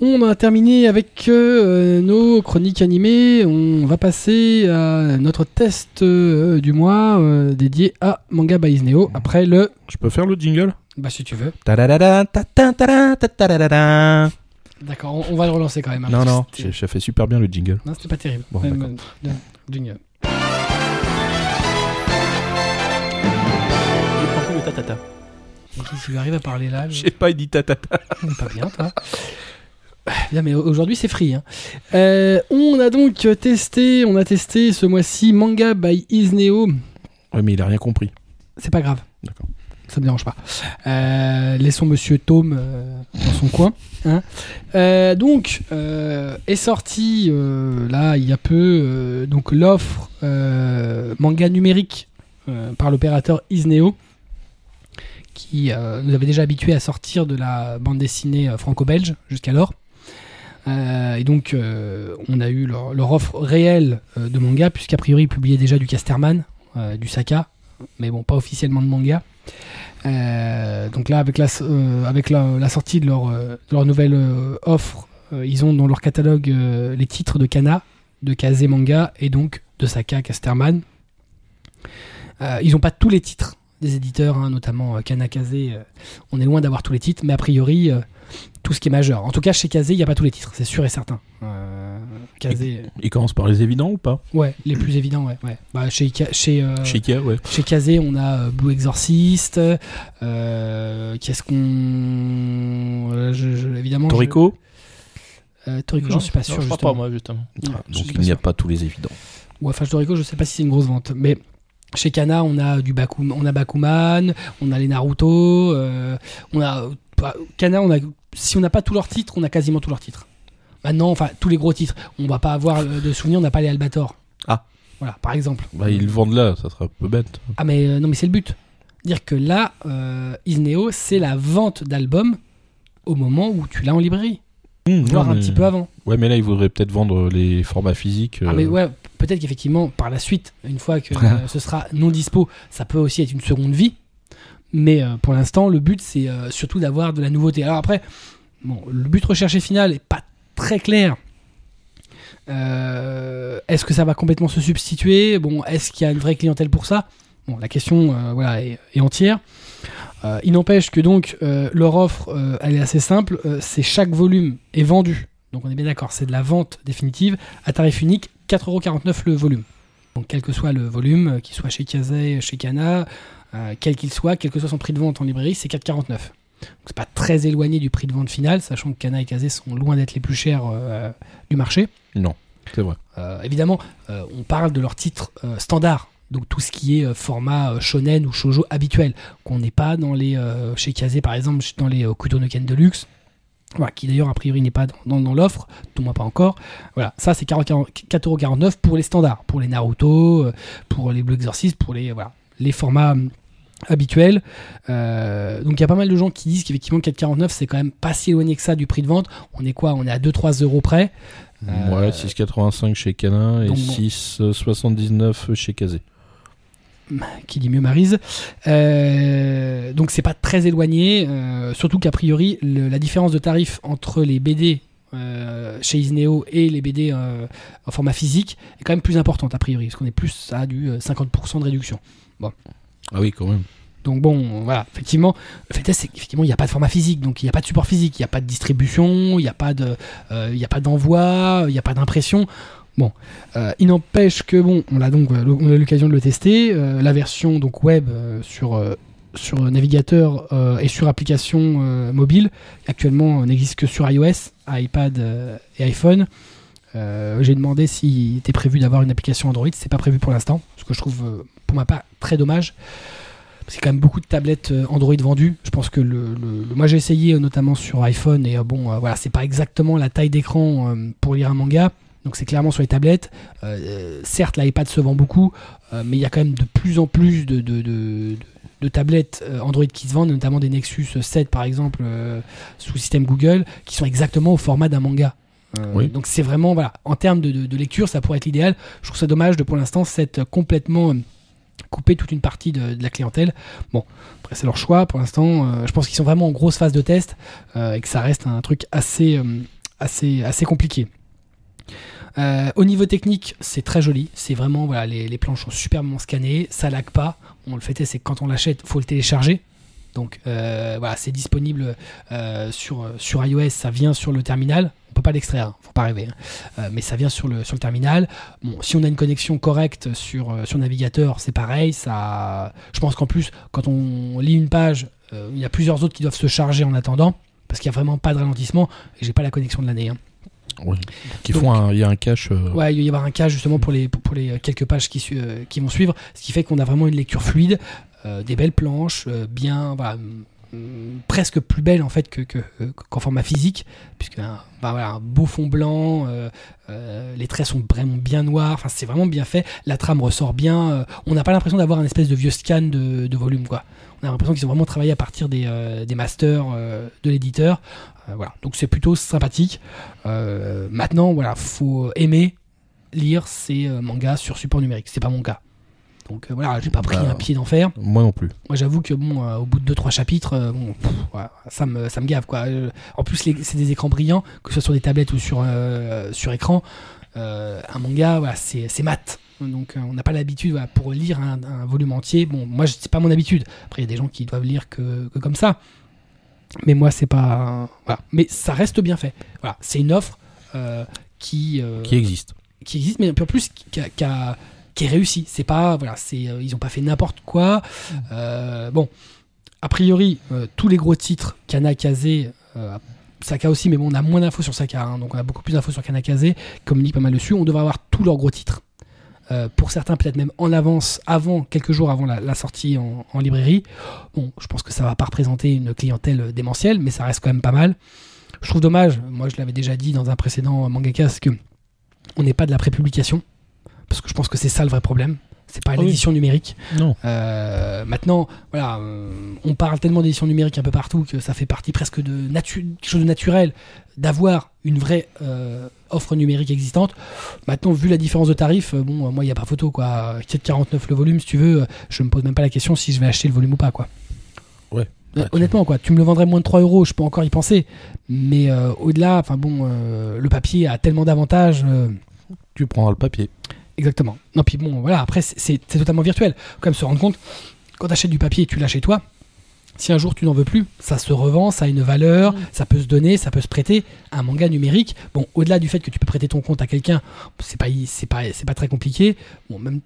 On a terminé avec euh, nos chroniques animées. On va passer à notre test euh, du mois euh, dédié à Manga by Isneo. Après le. Je peux faire le jingle? Bah, si tu veux. D'accord, on, on va le relancer quand même. hein, Non, non, j'ai fait super bien le jingle. Non, c'était pas terrible. Bon, Même, jingle. Si tu arrives à parler là, Je sais pas, il dit ta-ta-ta. pas bien, toi. Bien, mais aujourd'hui c'est free. hein. Euh, on a donc testé, on a testé ce mois-ci Manga by Isneo. Ouais, mais il a rien compris. C'est pas grave. D'accord. Ça me dérange pas. Euh, laissons Monsieur Tome euh, dans son coin. hein. Donc est sorti là il y a peu donc l'offre manga numérique par l'opérateur Isneo qui euh, nous avait déjà habitués à sortir de la bande dessinée franco-belge jusqu'alors. Euh, et donc, euh, on a eu leur, offre réelle euh, de manga, puisqu'a priori, ils publiaient déjà du Casterman, du Saka, mais bon, pas officiellement de manga. Donc là, avec la, sortie de leur, nouvelle offre, ils ont dans leur catalogue les titres de Kana, de Kaze Manga et donc de Saka Casterman. Ils n'ont pas tous les titres des éditeurs, hein, notamment euh, Kana Kaze. euh, on est loin d'avoir tous les titres, mais a priori, tout ce qui est majeur. En tout cas, chez Kaze, il n'y a pas tous les titres, c'est sûr et certain. Euh, Kazé, Il commence par les évidents ou pas? Ouais, les plus évidents, ouais. ouais. Bah, chez chez euh, Chez Ikea, ouais. Chez Kazé, on a euh, Blue Exorcist. euh, Qu'est-ce qu'on. je- je- évidemment. je- Toriko? Euh, Toriko, j'en suis pas Non, sûr. Je crois justement. pas, moi, justement. Ah, je Donc il n'y a pas tous les évidents. Ou enfin, Toriko, je sais pas si c'est une grosse vente. Mais chez Kana, on a du Baku, on a Bakuman, on a les Naruto. euh, on a. bah, Kana, on a. Si on n'a pas tous leurs titres, on a quasiment tous leurs titres. Maintenant, enfin, tous les gros titres. On va pas avoir euh, de souvenirs, on n'a pas les Albator. Ah. Voilà, par exemple. Bah, ils le vendent là, ça serait un peu bête. Ah mais euh, non mais c'est le but. Dire que là, euh, Isneo, c'est la vente d'albums au moment où tu l'as en librairie, Mmh, voire non, un petit peu avant. Ouais, mais là, ils voudraient peut-être vendre les formats physiques. Ah mais ouais, peut-être qu'effectivement, par la suite, une fois que euh, ce sera non dispo, ça peut aussi être une seconde vie. Mais euh, pour l'instant, le but, c'est euh, surtout d'avoir de la nouveauté. Alors après, bon, le but recherché final est pas très clair. Euh, est-ce que ça va complètement se substituer? Bon, est-ce qu'il y a une vraie clientèle pour ça? Bon, la question, voilà, est, entière. Il n'empêche que donc leur offre, elle est assez simple. C'est chaque volume est vendu. Donc on est bien d'accord, c'est de la vente définitive à tarif unique, 4,49€ le volume. Donc quel que soit le volume, qu'il soit chez Kazay, chez Kana, euh, quel qu'il soit, quel que soit son prix de vente en librairie, c'est 4,49. Donc c'est pas très éloigné du prix de vente final, sachant que Kana et Kazé sont loin d'être les plus chers euh, du marché. Non, c'est vrai. Euh, évidemment, on parle de leur titre standard, donc tout ce qui est format shonen ou shoujo habituel, qu'on n'est pas dans les chez Kazé par exemple, dans les Kutonoken Deluxe, voilà, qui d'ailleurs a priori n'est pas dans, dans- dans l'offre, tout moins pas encore. Voilà, ça c'est 40 4,49€ pour les standards, pour les Naruto, pour les Blue Exorcist, pour les voilà, les formats habituels. Euh, donc il y a pas mal de gens qui disent qu'effectivement 4,49 c'est quand même pas si éloigné que ça du prix de vente. On est quoi? On est à 2-3 euros près. Euh, Ouais, 6,85 chez Canin et donc bon. 6,79 chez Kazé. qui dit mieux Marise. Euh, donc c'est pas très éloigné, euh, surtout qu'a priori le- la différence de tarif entre les BD euh, chez Isneo et les BD euh, en format physique est quand même plus importante a priori, parce qu'on est plus à du euh, 50% de réduction. Ah oui, quand même. Donc bon, voilà, effectivement, le fait est, qu'effectivement, il n'y a pas de format physique, donc il n'y a pas de support physique, il n'y a pas de distribution, il n'y a pas de, euh, a pas d'envoi, il n'y a pas d'impression. Bon, euh, il n'empêche que bon, on a donc, euh, a eu l'occasion de le tester. la version donc web sur sur navigateur et sur application mobile actuellement n'existe que sur iOS, iPad et iPhone. Euh, J'ai demandé s'il était prévu d'avoir une application Android, c'est pas prévu pour l'instant, ce que je trouve euh, pour ma part très dommage. A quand même beaucoup de tablettes euh, Android vendues. Je pense que le, moi j'ai essayé notamment sur iPhone et bon euh, voilà c'est pas exactement la taille d'écran pour lire un manga. Donc c'est clairement sur les tablettes. Certes l'iPad se vend beaucoup, mais il y a quand même de plus en plus de, tablettes Android qui se vendent, notamment des Nexus 7 par exemple sous système Google, qui sont exactement au format d'un manga. Euh, Oui. Donc c'est vraiment voilà en termes de, de- de lecture ça pourrait être l'idéal. Je trouve ça dommage de pour l'instant s'être complètement euh, couper toute une partie de, de la clientèle. Bon, après c'est leur choix pour l'instant. euh, je pense qu'ils sont vraiment en grosse phase de test euh, et que ça reste un truc assez, euh, assez, assez compliqué. Au niveau technique, c'est très joli. C'est vraiment voilà, les, les planches sont superbement scannées, ça lag pas. Bon, le fait est, c'est que quand on l'achète, faut le télécharger. Donc euh, voilà, c'est disponible euh, sur, sur iOS, ça vient sur le terminal. On peut pas l'extraire, hein, faut pas rêver. hein. Euh, mais ça vient sur le, sur le terminal. Bon, si on a une connexion correcte sur, euh, sur navigateur, c'est pareil. Ça, je pense qu'en plus, quand on lit une page, euh, il y a plusieurs autres qui doivent se charger en attendant, parce qu'il n'y a vraiment pas de ralentissement. Et j'ai pas la connexion de l'année. hein. Qui Donc- font un- Il y a un cache. euh, Ouais, il va y avoir un cas justement pour les, pour, pour les quelques pages qui, euh, qui vont suivre, ce qui fait qu'on a vraiment une lecture fluide, des belles planches, euh, bien, voilà, presque plus belles en fait que, que, euh, qu'en format physique, puisque un, bah voilà, un beau fond blanc, euh, euh, les traits sont vraiment bien noirs, enfin c'est vraiment bien fait, la trame ressort bien, euh, on n'a pas l'impression d'avoir un espèce de vieux scan de, de volume quoi. On a l'impression qu'ils ont vraiment travaillé à partir des, euh, des masters euh, de l'éditeur. Euh, voilà, donc c'est plutôt sympathique. Euh, maintenant, voilà, faut aimer lire ces euh, mangas sur support numérique. C'est pas mon cas. Donc euh, voilà, j'ai pas pris Bah. un pied d'enfer. Moi non plus. Moi, j'avoue que bon, euh, au bout de 2-3 chapitres, euh, bon, pff, ça me ça me gave quoi. Euh, en plus, c'est des écrans brillants, que ce soit sur des tablettes ou sur sur écran. Un manga, voilà, c'est mat. Donc on n'a pas l'habitude voilà, pour lire un, un volume entier. Bon, moi, c'est pas mon habitude. Après, il y a des gens qui doivent lire que, que comme ça. Mais moi, c'est pas. Voilà. Mais ça reste bien fait. Voilà, c'est une offre qui, Qui existe. qui existe, mais peu plus qui a, qui a- qui est réussi. C'est pas voilà, c'est euh, ils ont pas fait n'importe quoi. Euh, bon, a priori, euh, tous les gros titres Kana, Kazé, Saka aussi, mais bon, on a moins d'infos sur Saka, hein, donc on a beaucoup plus d'infos sur Kana, Kazé, communique pas mal dessus. On devrait avoir tous leurs gros titres. Pour certains, peut-être même en avance, avant quelques jours avant la, sortie en, librairie. Bon, je pense que ça va pas représenter une clientèle démentielle, mais ça reste quand même pas mal. Je trouve dommage, moi je l'avais déjà dit dans un précédent mangaka, que on n'est pas de la prépublication, parce que je pense que c'est ça le vrai problème. C'est pas Ah oui. l'édition numérique. Non. Euh, maintenant, voilà, on parle tellement d'édition numérique un peu partout que ça fait partie presque de quelque chose de naturel d'avoir une vraie euh, offre numérique existante. Maintenant, vu la différence de tarif, euh, bon, moi, il n'y a pas photo, quoi. 4,49 le volume, si tu veux, je me pose même pas la question si je vais acheter le volume ou pas, quoi. Ouais. Bah, honnêtement, quoi, tu me le vendrais moins de 3 euros, je peux encore y penser. Mais euh, au-delà, enfin bon, euh, le papier a tellement d'avantages. euh, Tu prendras le papier. Exactement. Non, puis bon, voilà, après, c'est- totalement virtuel. Faut quand même se rendre compte, quand tu achètes du papier et tu l'as chez toi, si un jour tu n'en veux plus, ça se revend, ça a une valeur, ça peut se donner, ça peut se prêter. Un manga numérique, bon, au-delà du fait que tu peux prêter ton compte à quelqu'un, c'est pas, c'est pas, c'est pas très compliqué. Bon, même,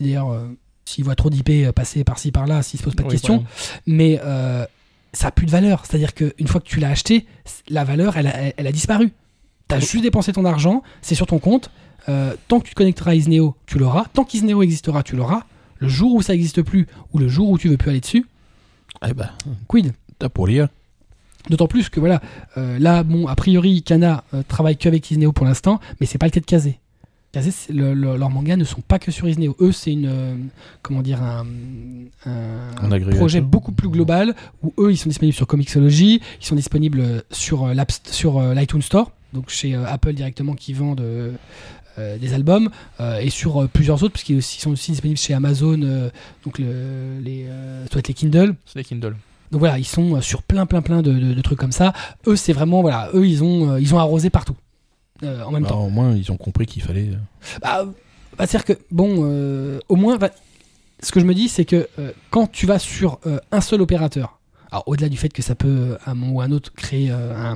d'ailleurs, euh, s'il voit trop d'IP passer par-ci par-là, s'il se pose pas de Oui, questions, voilà. mais euh, ça a plus de valeur. C'est-à-dire qu'une fois que tu l'as acheté, la valeur, elle a, elle- elle a disparu. Tu as juste dépensé ton argent, c'est sur ton compte. Euh, tant que tu te connecteras à Isneo, tu l'auras. Tant qu'Isneo existera, tu l'auras. Le jour où ça n'existe plus, ou le jour où tu veux plus aller dessus, Eh ben, quid? t'as pour lire. D'autant plus que voilà, euh, là, bon, a priori, Kana euh, travaille qu'avec Isneo pour l'instant, mais c'est pas le cas de Kazé. Kazé, c'est- le- le- leurs mangas ne sont pas que sur Isneo. Eux, c'est une, euh, comment dire, un, un Un agrégateur. projet beaucoup plus global où eux, ils sont disponibles sur Comixology, ils sont disponibles sur l'App- sur l'iTunes Store, donc chez Apple directement qui vendent euh, des albums, euh, et sur euh, plusieurs autres, puisqu'ils sont aussi disponibles chez Amazon, euh, donc le, les, euh, soit les Kindle. C'est des Kindle. Donc voilà, ils sont sur plein, plein, plein de, de- de trucs comme ça. Eux, c'est vraiment, voilà, eux, ils ont, euh, ils ont arrosé partout. euh, en même Bah, temps. au moins, ils ont compris qu'il fallait. Bah, bah, C'est-à-dire que, bon, euh, au moins, bah, ce que je me dis, c'est que euh, quand tu vas sur euh, un seul opérateur, alors au-delà du fait que ça peut, euh, à un moment ou à un autre, créer euh,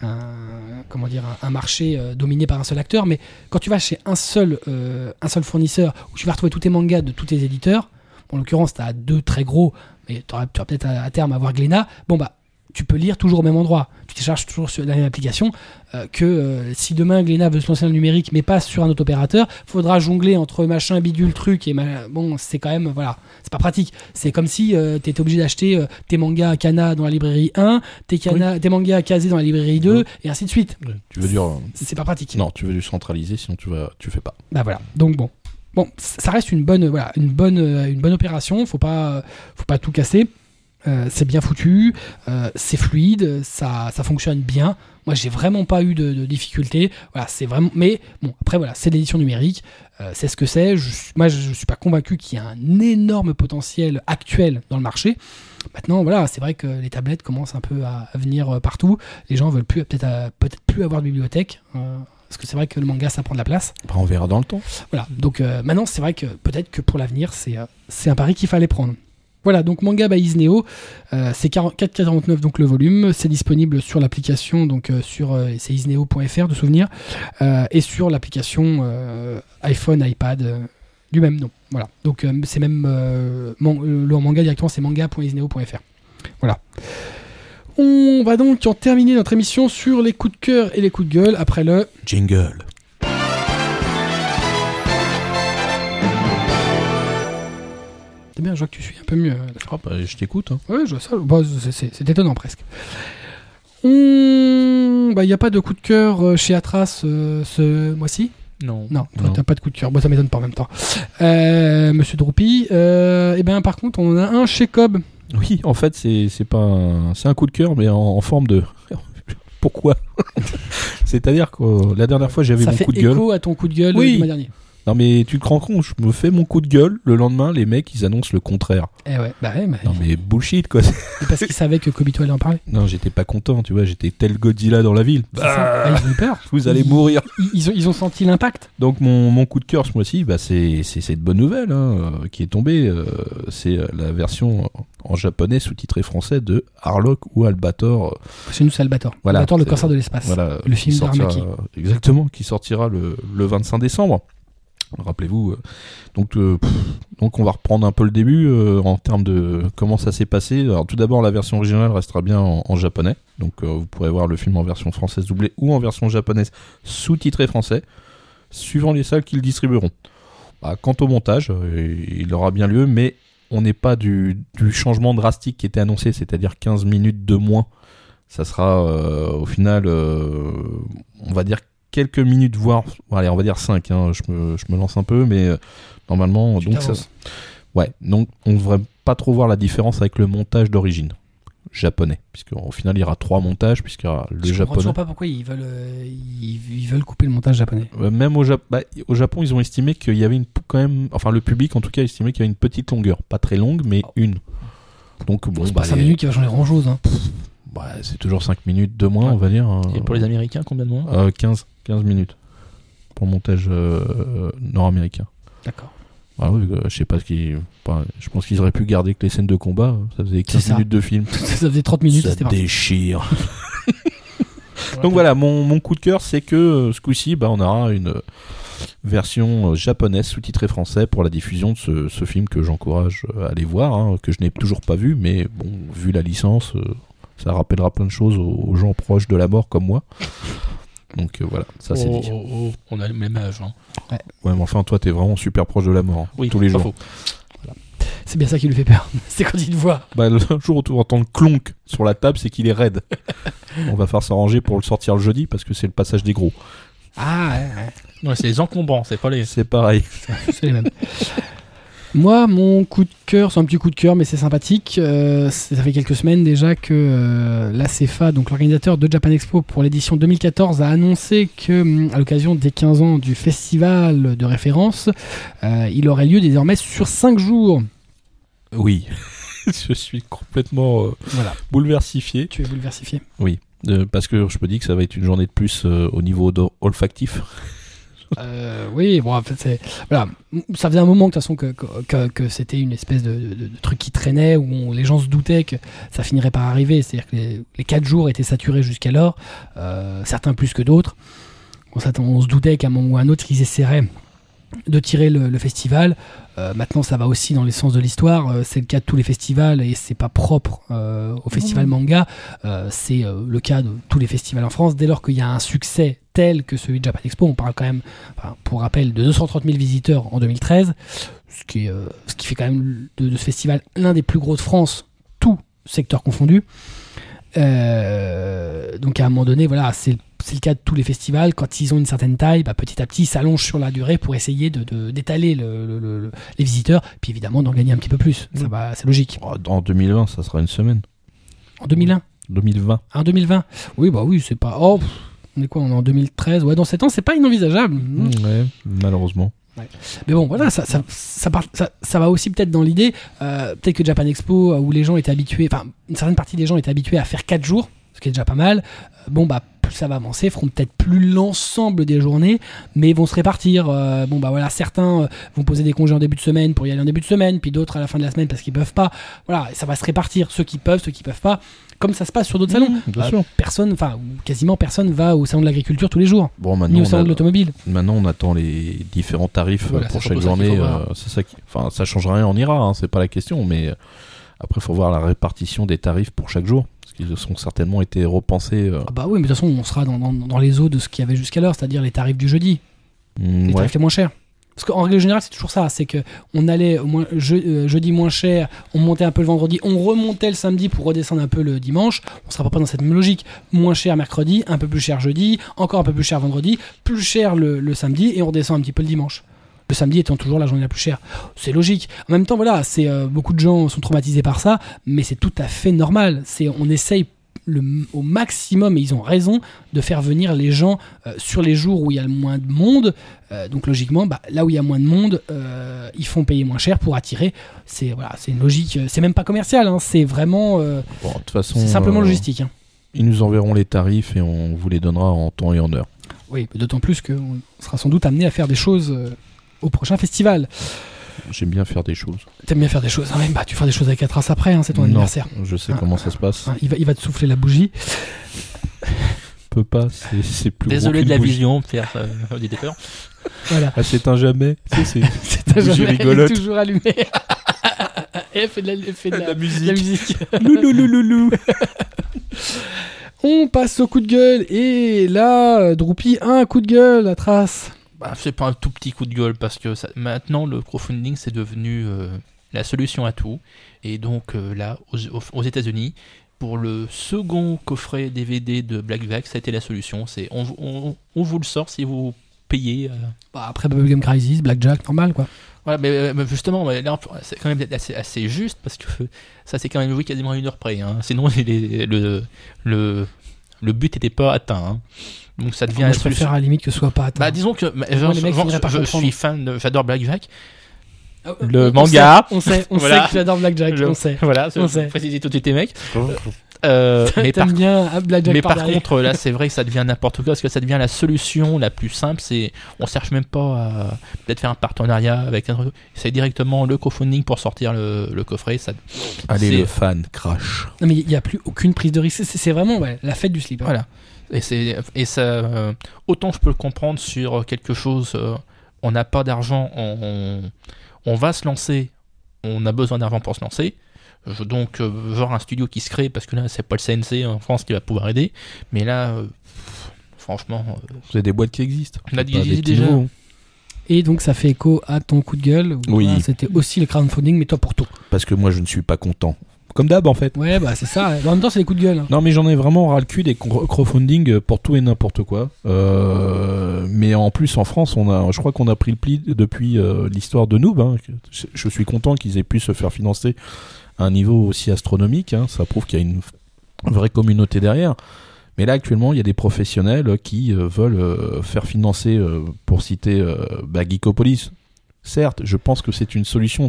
un, comment dire, un, marché euh, dominé par un seul acteur, mais quand tu vas chez un seul, euh, un seul fournisseur, où tu vas retrouver tous tes mangas de tous tes éditeurs, en l'occurrence, tu as deux très gros, mais tu vas peut-être à, à terme avoir Glénat, bon, bah, tu peux lire toujours au même endroit. Tu télécharges toujours sur la même application. euh, que euh, si demain Glénat veut se lancer dans le numérique mais pas sur un autre opérateur, faudra jongler entre machin bidule truc et ma- bon c'est quand même voilà c'est pas pratique. C'est comme si tu étais obligé d'acheter euh, tes mangas à Kana dans la librairie 1, tes, mangas à Kazé dans la librairie 2 Oui. et ainsi de suite. Tu veux dire. euh, C'est pas pratique. Non, tu veux du centraliser, sinon tu vas, tu fais pas. Bah voilà. Donc bon. Bon, ça reste une bonne, voilà, une bonne, euh, une bonne opération. Faut pas, faut pas tout casser. Euh, c'est bien foutu, euh, c'est fluide, ça, ça fonctionne bien. Moi, j'ai vraiment pas eu de, de difficultés. Voilà, c'est vraiment. Mais bon, après voilà, c'est l'édition numérique, euh, c'est ce que c'est. Je Moi, je, suis pas convaincu qu'il y a un énorme potentiel actuel dans le marché. Maintenant, voilà, c'est vrai que les tablettes commencent un peu à, à venir partout. Les gens veulent plus, peut-être, peut-être plus avoir de bibliothèque. euh, parce que c'est vrai que le manga, ça prend de la place. On verra dans le temps. Voilà, donc euh, maintenant c'est vrai que peut-être que pour l'avenir c'est euh, c'est un pari qu'il fallait prendre. Voilà, donc Manga by Isneo, euh, c'est 40 4,49 donc le volume, c'est disponible sur l'application, donc euh, sur euh, isneo.fr de souvenir, et sur l'application iPhone, iPad du même nom. Voilà, donc c'est même le manga directement c'est manga.isneo.fr. Voilà. On va donc en terminer notre émission sur les coups de cœur et les coups de gueule après le Jingle. C'est bien, je vois que tu suis un peu mieux. euh, Ah, bah, je t'écoute. hein. Ouais, je vois ça. Bah, c'est- étonnant presque. Il n'y a pas de coup de cœur euh, chez Atras euh, ce mois-ci? Non. Non, toi, t'as pas de coup de cœur. Bon, ça m'étonne pas en même temps. Euh, Monsieur Droupi. Euh, et ben, par contre, on en a un chez Cobb. Oui, en fait, c'est c'est pas un, c'est un coup de cœur, mais en, en forme de. Pourquoi? C'est-à-dire que la dernière fois, j'avais mon fait coup de gueule. écho à ton coup de gueule Oui. du mois dernier. Non mais tu te rends compte, je me fais mon coup de gueule, le lendemain les mecs ils annoncent le contraire. Eh ouais, bah ouais, mais Non mais bullshit quoi. parce qu'ils savaient que Kobito allait en parler. Non j'étais pas content, tu vois, j'étais tel Godzilla dans la ville. Ça. Ah, ils ont eu peur. Vous allez Ils- mourir. Ils, ils ont, ils ont senti l'impact. Donc mon, mon coup de cœur ce mois-ci, bah, c'est cette bonne nouvelle hein, euh, qui est tombée. euh, c'est euh, la version en japonais sous-titrée français de Harlock ou Albator. Chez nous, c'est Albator. Voilà, Albator, le corsaire de l'espace. Voilà, Le film sortira- d'Armaki. Exactement, qui sortira le, le 25 décembre. Rappelez-vous. euh, donc, euh, donc on va reprendre un peu le début euh, en termes de comment ça s'est passé. Tout d'abord, la version originale restera bien en, japonais. Donc vous pourrez voir le film en version française doublée ou en version japonaise sous-titré français, suivant les salles qui le distribueront. Bah, quant au montage, il aura bien lieu, mais on n'est pas du, changement drastique qui était annoncé, c'est-à-dire 15 minutes de moins. Ça sera au final, on va dire quelques minutes, voire, allez, on va dire 5, je, me, je me lance un peu, mais euh, normalement, Tu donc ça, ouais, donc on devrait pas trop voir la différence avec le montage d'origine japonais, puisqu'au final il y aura trois montages, puisqu'il y aura le Je comprends japonais. toujours pas pourquoi ils veulent, euh, ils, ils veulent couper le montage japonais. Euh, Même au, Jap- bah, au Japon, ils ont estimé qu'il y avait une, quand même, enfin le public en tout cas estimé qu'il y avait une petite longueur, pas très longue, mais Oh. une. Donc bon, c'est bah, pas 5 les- minutes qui va changer grand chose. Hein. bah, c'est toujours 5 minutes de moins, Ouais. on va dire. hein. Et pour les Américains, combien de moins? Euh, 15, 15 minutes pour le montage euh, nord-américain. D'accord. Ah oui, euh, je sais pas ce enfin, je pense qu'ils auraient pu garder que les scènes de combat. Ça faisait 15 ça. minutes de film. ça faisait 30 minutes, ça déchire. Donc voilà, mon, mon coup de cœur, c'est que euh, ce coup-ci, bah, on aura une euh, version euh, japonaise sous-titrée français pour la diffusion de ce, ce film que j'encourage euh, à aller voir, hein, que je n'ai toujours pas vu, mais bon, vu la licence, euh, ça rappellera plein de choses aux, aux gens proches de la mort comme moi. Donc euh, voilà, ça c'est Oh, dit. oh, oh, On a le même âge. Hein. Ouais, mais enfin, toi, t'es vraiment super proche de la mort. hein, Oui, tous les jours. C'est bien ça qui lui fait peur. c'est quand il te voit. Bah, le jour où tu entends le clonk sur la table, c'est qu'il est raide. On va faire s'arranger pour le sortir le jeudi parce que c'est le passage des gros. Ah, ouais, ouais. Non, c'est les encombrants, c'est pas les. C'est pareil. c'est les mêmes. Moi, mon coup de cœur, c'est un petit coup de cœur, mais c'est sympathique. Euh, ça fait quelques semaines déjà que euh, la CFA, donc l'organisateur de Japan Expo pour l'édition 2014, a annoncé que, hum, à l'occasion des 15 ans du festival de référence, euh, il aurait lieu désormais sur 5 jours. Oui. je suis complètement euh, Voilà, bouleversifié. tu es bouleversifié. Oui. Parce que je me dis que ça va être une journée de plus au niveau olfactif. Euh, oui, bon, en fait, voilà, ça faisait un moment de toute façon que, que, c'était une espèce de, truc qui traînait où les gens se doutaient que ça finirait par arriver. C'est-à-dire que les, les quatre jours étaient saturés jusqu'alors, euh, certains plus que d'autres. On, on se doutait qu'à un moment ou à un autre, ils essaieraient de tirer le, le festival. Euh, maintenant, ça va aussi dans les sens de l'histoire. Euh, c'est le cas de tous les festivals et c'est pas propre euh, au festival manga. Euh, c'est le cas de tous les festivals en France. Dès lors qu'il y a un succès tel que celui de Japan Expo, on parle quand même, enfin, pour rappel, de 230 000 visiteurs en 2013, ce qui, est, ce qui fait quand même de, de ce festival l'un des plus gros de France, tout secteur confondu. Euh, donc à un moment donné, voilà, c'est le cas de tous les festivals. Quand ils ont une certaine taille, bah, petit à petit, ils s'allongent sur la durée pour essayer de de- d'étaler le- le- le- les visiteurs, puis évidemment d'en gagner un petit peu plus. Ça Mm. c'est logique. Oh, En 2020, ça sera une semaine. En 2001, 2020. en 2020, oui, bah oui, c'est pas. Oh, pff, on est quoi On est en 2013. Ouais, dans 7 ans, c'est pas inenvisageable. Mm. Ouais, malheureusement. Mais bon, voilà, ça, ça, va aussi peut-être dans l'idée, euh, peut-être que Japan Expo, euh, où les gens étaient habitués, enfin, une certaine partie des gens étaient habitués à faire 4 jours, ce qui est déjà pas mal. Euh, bon, bah, ça va avancer, feront peut-être plus l'ensemble des journées, mais vont se répartir. Euh, bon, bah voilà, certains euh, vont poser des congés en début de semaine pour y aller en début de semaine, puis d'autres à la fin de la semaine parce qu'ils peuvent pas. Voilà, ça va se répartir, ceux qui peuvent, ceux qui peuvent pas, comme ça se passe sur d'autres salons. Bien Euh, sûr. Personne, enfin, quasiment personne va au salon de l'agriculture tous les jours, Bon, ni maintenant au on, salon a- de l'automobile. maintenant, on attend les différents tarifs Voilà, pour chaque ça journée. voir. euh, c'est ça qui... Enfin, ça change rien, on ira, hein, c'est pas la question. Mais après, il faut voir la répartition des tarifs pour chaque jour. Qu'ils ont certainement été repensés. euh, Ah bah oui, mais de toute façon, on sera dans, dans- dans les eaux de ce qu'il y avait jusqu'alors, c'est-à-dire les tarifs du jeudi, mm, les ouais. tarifs les moins chers. Parce qu'en règle générale, c'est toujours ça, c'est que on allait au moins je- euh, jeudi moins cher, on montait un peu le vendredi, on remontait le samedi pour redescendre un peu le dimanche. On sera pas dans cette même logique. Moins cher mercredi, un peu plus cher jeudi, encore un peu plus cher vendredi, plus cher le, le samedi et on redescend un petit peu le dimanche. Le samedi étant toujours la journée la plus chère. C'est logique. En même temps, voilà, c'est euh, beaucoup de gens sont traumatisés par ça, mais c'est tout à fait normal. C'est on essaye le, au maximum, et ils ont raison, de faire venir les gens euh, sur les jours où il y a le moins de monde. Euh, donc logiquement, bah, là où il y a moins de monde, euh, ils font payer moins cher pour attirer. C'est voilà, c'est une logique. C'est même pas commercial, hein, c'est vraiment, Bon, de toute façon, c'est simplement logistique. hein. Ils nous enverront les tarifs et on vous les donnera en temps et en heure. Oui, d'autant plus qu'on sera sans doute amené à faire des choses au prochain festival. J'aime bien faire des choses. T'aimes bien faire des choses, hein, bah tu feras des choses avec Atras après, hein, c'est ton Non, anniversaire. Je sais Ah. comment ça se passe. Hein, il, va, il va te souffler la bougie. peut pas, c'est- c'est plus Désolé de la bougie. vision, Pierre euh, des peurs. Voilà. Ah, c'est un jamais. C'est C'est un jamais, elle est rigolote. toujours allumée. Et elle fait de la, fait de la- musique. la musique. Louloulouloulou. On passe au coup de gueule. Et là, a un coup de gueule à trace. Bah, c'est pas un tout petit coup de gueule parce que ça- maintenant le crowdfunding c'est devenu euh, la solution à tout. Et donc euh, là, aux, aux- États-Unis, pour le second coffret DVD de Black Vac, ça a été la solution. C'est on, on- on vous le sort si vous payez. euh. Bah, après Bubblegum Crisis, Blackjack, normal quoi. Voilà, mais, mais justement, là, c'est quand même assez, assez juste parce que ça c'est quand même joué quasiment à une heure près. hein. Sinon, les- le, le, le but n'était pas atteint. hein. Donc ça devient Moi, je préfère à la limite que ce soit pas atteint. Bah disons que bah, genre, les mecs genre, je, je suis fan, j'adore Black Vac. Ah, le on- on manga. sait, On sait, on Voilà. sait que j'adore Blackjack, Je- on sait. Voilà, On sait. préciser tout de suite les mecs. Euh, mais par, bien ah, Blackjack mais par contre, là, c'est vrai que ça devient n'importe quoi parce que ça devient la solution la plus simple. C'est, on cherche même pas à peut-être faire un partenariat avec un. C'est directement le crowdfunding pour sortir le, le coffret. Ça, Allez, le fan, crash. Non mais il n'y a plus aucune prise de risque. C'est c'est vraiment ouais, la fête du slip. hein. Voilà. Et c'est et ça euh, autant je peux le comprendre sur quelque chose euh, on n'a pas d'argent, on, on, on va se lancer, on a besoin d'argent pour se lancer. Je, donc euh, voir un studio qui se crée parce que là c'est pas le CNC en France qui va pouvoir aider, mais là euh, pff, franchement euh, Vous avez des boîtes qui existent. On a C'est des déjà. Et donc ça fait écho à ton coup de gueule. où, Oui. voilà, C'était aussi le crowdfunding, mais toi pour tout. Parce que moi, je ne suis pas content. Comme d'hab, en fait. Ouais, bah c'est ça. En même temps, c'est des coups de gueule. hein. Non, mais j'en ai vraiment ras le cul des cro- crowdfunding pour tout et n'importe quoi. Euh, mais en plus, en France, on a, je crois qu'on a pris le pli depuis euh, l'histoire de Noob. hein. Je, je suis content qu'ils aient pu se faire financer à un niveau aussi astronomique. hein. Ça prouve qu'il y a une vraie communauté derrière. Mais là, actuellement, il y a des professionnels qui euh, veulent euh, faire financer, euh, pour citer euh, bah, Geekopolis. Certes, je pense que c'est une solution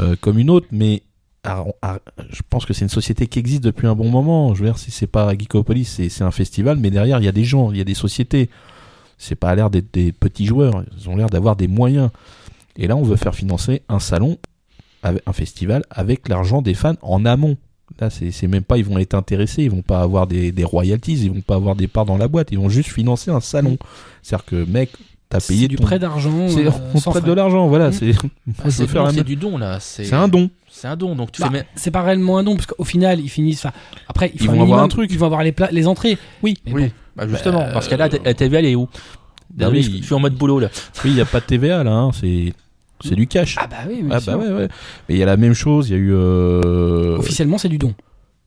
euh, comme une autre, mais à- à- je pense que c'est une société qui existe depuis un bon moment. Je veux dire, si c'est pas Geekopolis, c'est c'est un festival, mais derrière, il y a des gens, il y a des sociétés. C'est pas à l'air d'être des petits joueurs. Ils ont l'air d'avoir des moyens. Et là, on veut faire financer un salon, un festival, avec l'argent des fans en amont. Là, c'est c'est même pas, ils vont être intéressés, ils vont pas avoir des, des royalties, ils vont pas avoir des parts dans la boîte, ils vont juste financer un salon. C'est-à-dire que, mec, t'as payé C'est du ton- prêt d'argent. C'est- euh, on prête de l'argent, voilà. Mm. C'est ah, je c'est, la c'est du don là. C'est un don. C'est un don donc tu Bah, fais. c'est pas réellement un don, parce qu'au final, ils finissent. après, il Ils vont avoir un truc. Ils vont avoir les, pla- les entrées. Oui, mais Oui, bon. bah, justement. Bah, dans ce cas-là, la TVA elle est où? Bah oui. je, suis en mode boulot là. Oui, il n'y a pas de TVA là, hein, c'est c'est du cash. Ah bah oui, mais Ah bah ouais, ouais. Mais il y a la même chose, il y a eu... euh, Officiellement, c'est du don.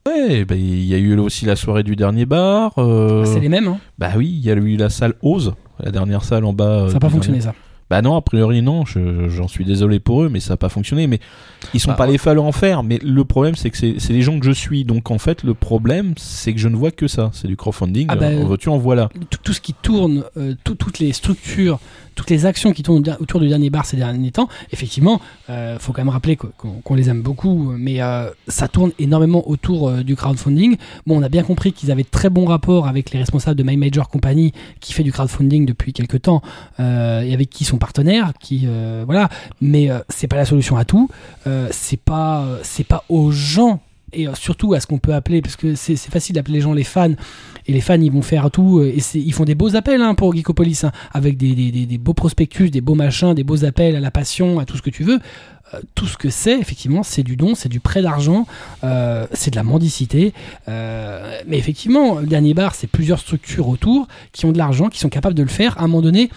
Ouais, bah, il y a eu aussi la soirée du dernier bar. euh, C'est les mêmes. Hein. Bah oui, il y a eu la salle Ose, la dernière salle en bas. euh, Ça n'a pas fonctionné, dernier- ça. Bah non, a priori non, je- j'en suis désolé pour eux, mais ça n'a pas fonctionné. Mais ils sont Bah, pas les seuls à en faire. Mais le problème, c'est que c'est les gens que je suis. Donc en fait, le problème, c'est que je ne vois que ça. C'est du crowdfunding. Ah bah, en voilà. Tout, tout ce qui tourne, euh, tout- toutes les structures, toutes les actions qui tournent autour du dernier bar ces derniers temps, effectivement, euh, faut quand même rappeler qu'on les aime beaucoup, mais euh, ça tourne énormément autour euh, du crowdfunding. Bon, on a bien compris qu'ils avaient très bons rapports avec les responsables de My Major Company, qui fait du crowdfunding depuis quelques temps, et avec qui sont partenaires, qui voilà. Mais c'est pas la solution à tout. C'est pas, c'est pas aux gens et euh, surtout à ce qu'on peut appeler, parce que c'est facile d'appeler les gens les fans, et les fans ils vont faire tout, euh, et ils font des beaux appels hein, pour Geekopolis, hein, avec des, beaux prospectus, des beaux machins, des beaux appels à la passion, à tout ce que tu veux. Euh, tout ce que c'est, effectivement, c'est du don, c'est du prêt d'argent, c'est de la mendicité. Mais effectivement, le dernier bar, c'est plusieurs structures autour qui ont de l'argent, qui sont capables de le faire. À un moment donné,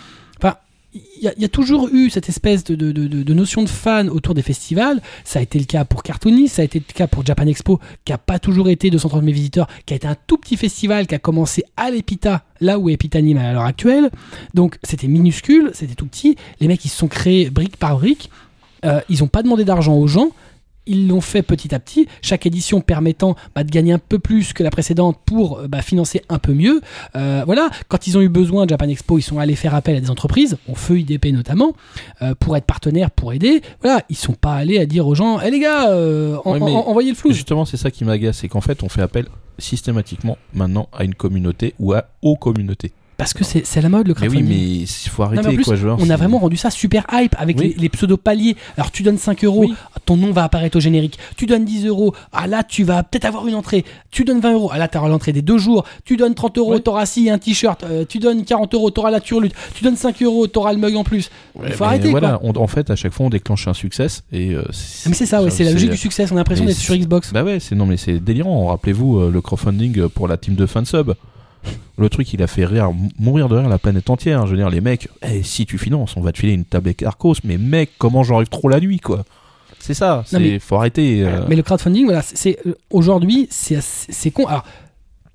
il y, a- toujours eu cette espèce de- de notion de fan autour des festivals. Ça a été le cas pour Cartoonist, ça a été le cas pour Japan Expo, qui a pas toujours été 230 000 visiteurs, qui a été un tout petit festival qui a commencé à l'Epita, là où Epita anime à l'heure actuelle. Donc c'était minuscule, c'était tout petit. Les mecs ils se sont créés brique par brique. Euh, ils n'ont pas demandé d'argent aux gens. Ils l'ont fait petit à petit, chaque édition permettant bah, de gagner un peu plus que la précédente pour euh, bah, financer un peu mieux. Euh, voilà, quand ils ont eu besoin de Japan Expo, ils sont allés faire appel à des entreprises, on feu IDP notamment, euh, pour être partenaires, pour aider. Voilà, ils sont pas allés à dire aux gens, eh les gars, euh, en- Ouais, mais en- envoyez le flou. Justement, c'est ça qui m'agace, c'est qu'en fait, on fait appel systématiquement maintenant à une communauté ou à aux communautés. Parce que c'est la mode le Mais oui, crowdfunding. mais il faut Non, mais arrêter plus, quoi, dire, On a vraiment rendu ça super hype avec Oui. les, les pseudo-paliers. Alors tu donnes 5 euros, Oui. ton nom va apparaître au générique. Tu donnes 10 euros, ah là tu vas peut-être avoir une entrée. Tu donnes 20 euros, ah là tu auras l'entrée des deux jours. Tu donnes 30 euros, Ouais. t'auras si un t-shirt. Euh, tu donnes 40 euros, t'auras la turlute. Tu donnes 5 euros, t'auras le mug en plus. Ouais, Il faut mais arrêter voilà, quoi. on- en fait, à chaque fois, on déclenche un succès et. euh, Ah, Mais c'est ça, ouais, c'est la logique du succès. On a l'impression d'être sur Xbox. Bah ouais, c'est non mais c'est délirant. Rappelez-vous euh, le crowdfunding pour la team de fansub. Le truc, il a fait rire, mourir de rire la planète entière. Je veux dire, les mecs, eh, si tu finances, on va te filer une table Arcos. Mais mec, comment j'arrive trop la nuit, quoi C'est ça. Mais- faut arrêter. euh, Mais le crowdfunding, voilà, c'est- euh, aujourd'hui, c'est con. Alors,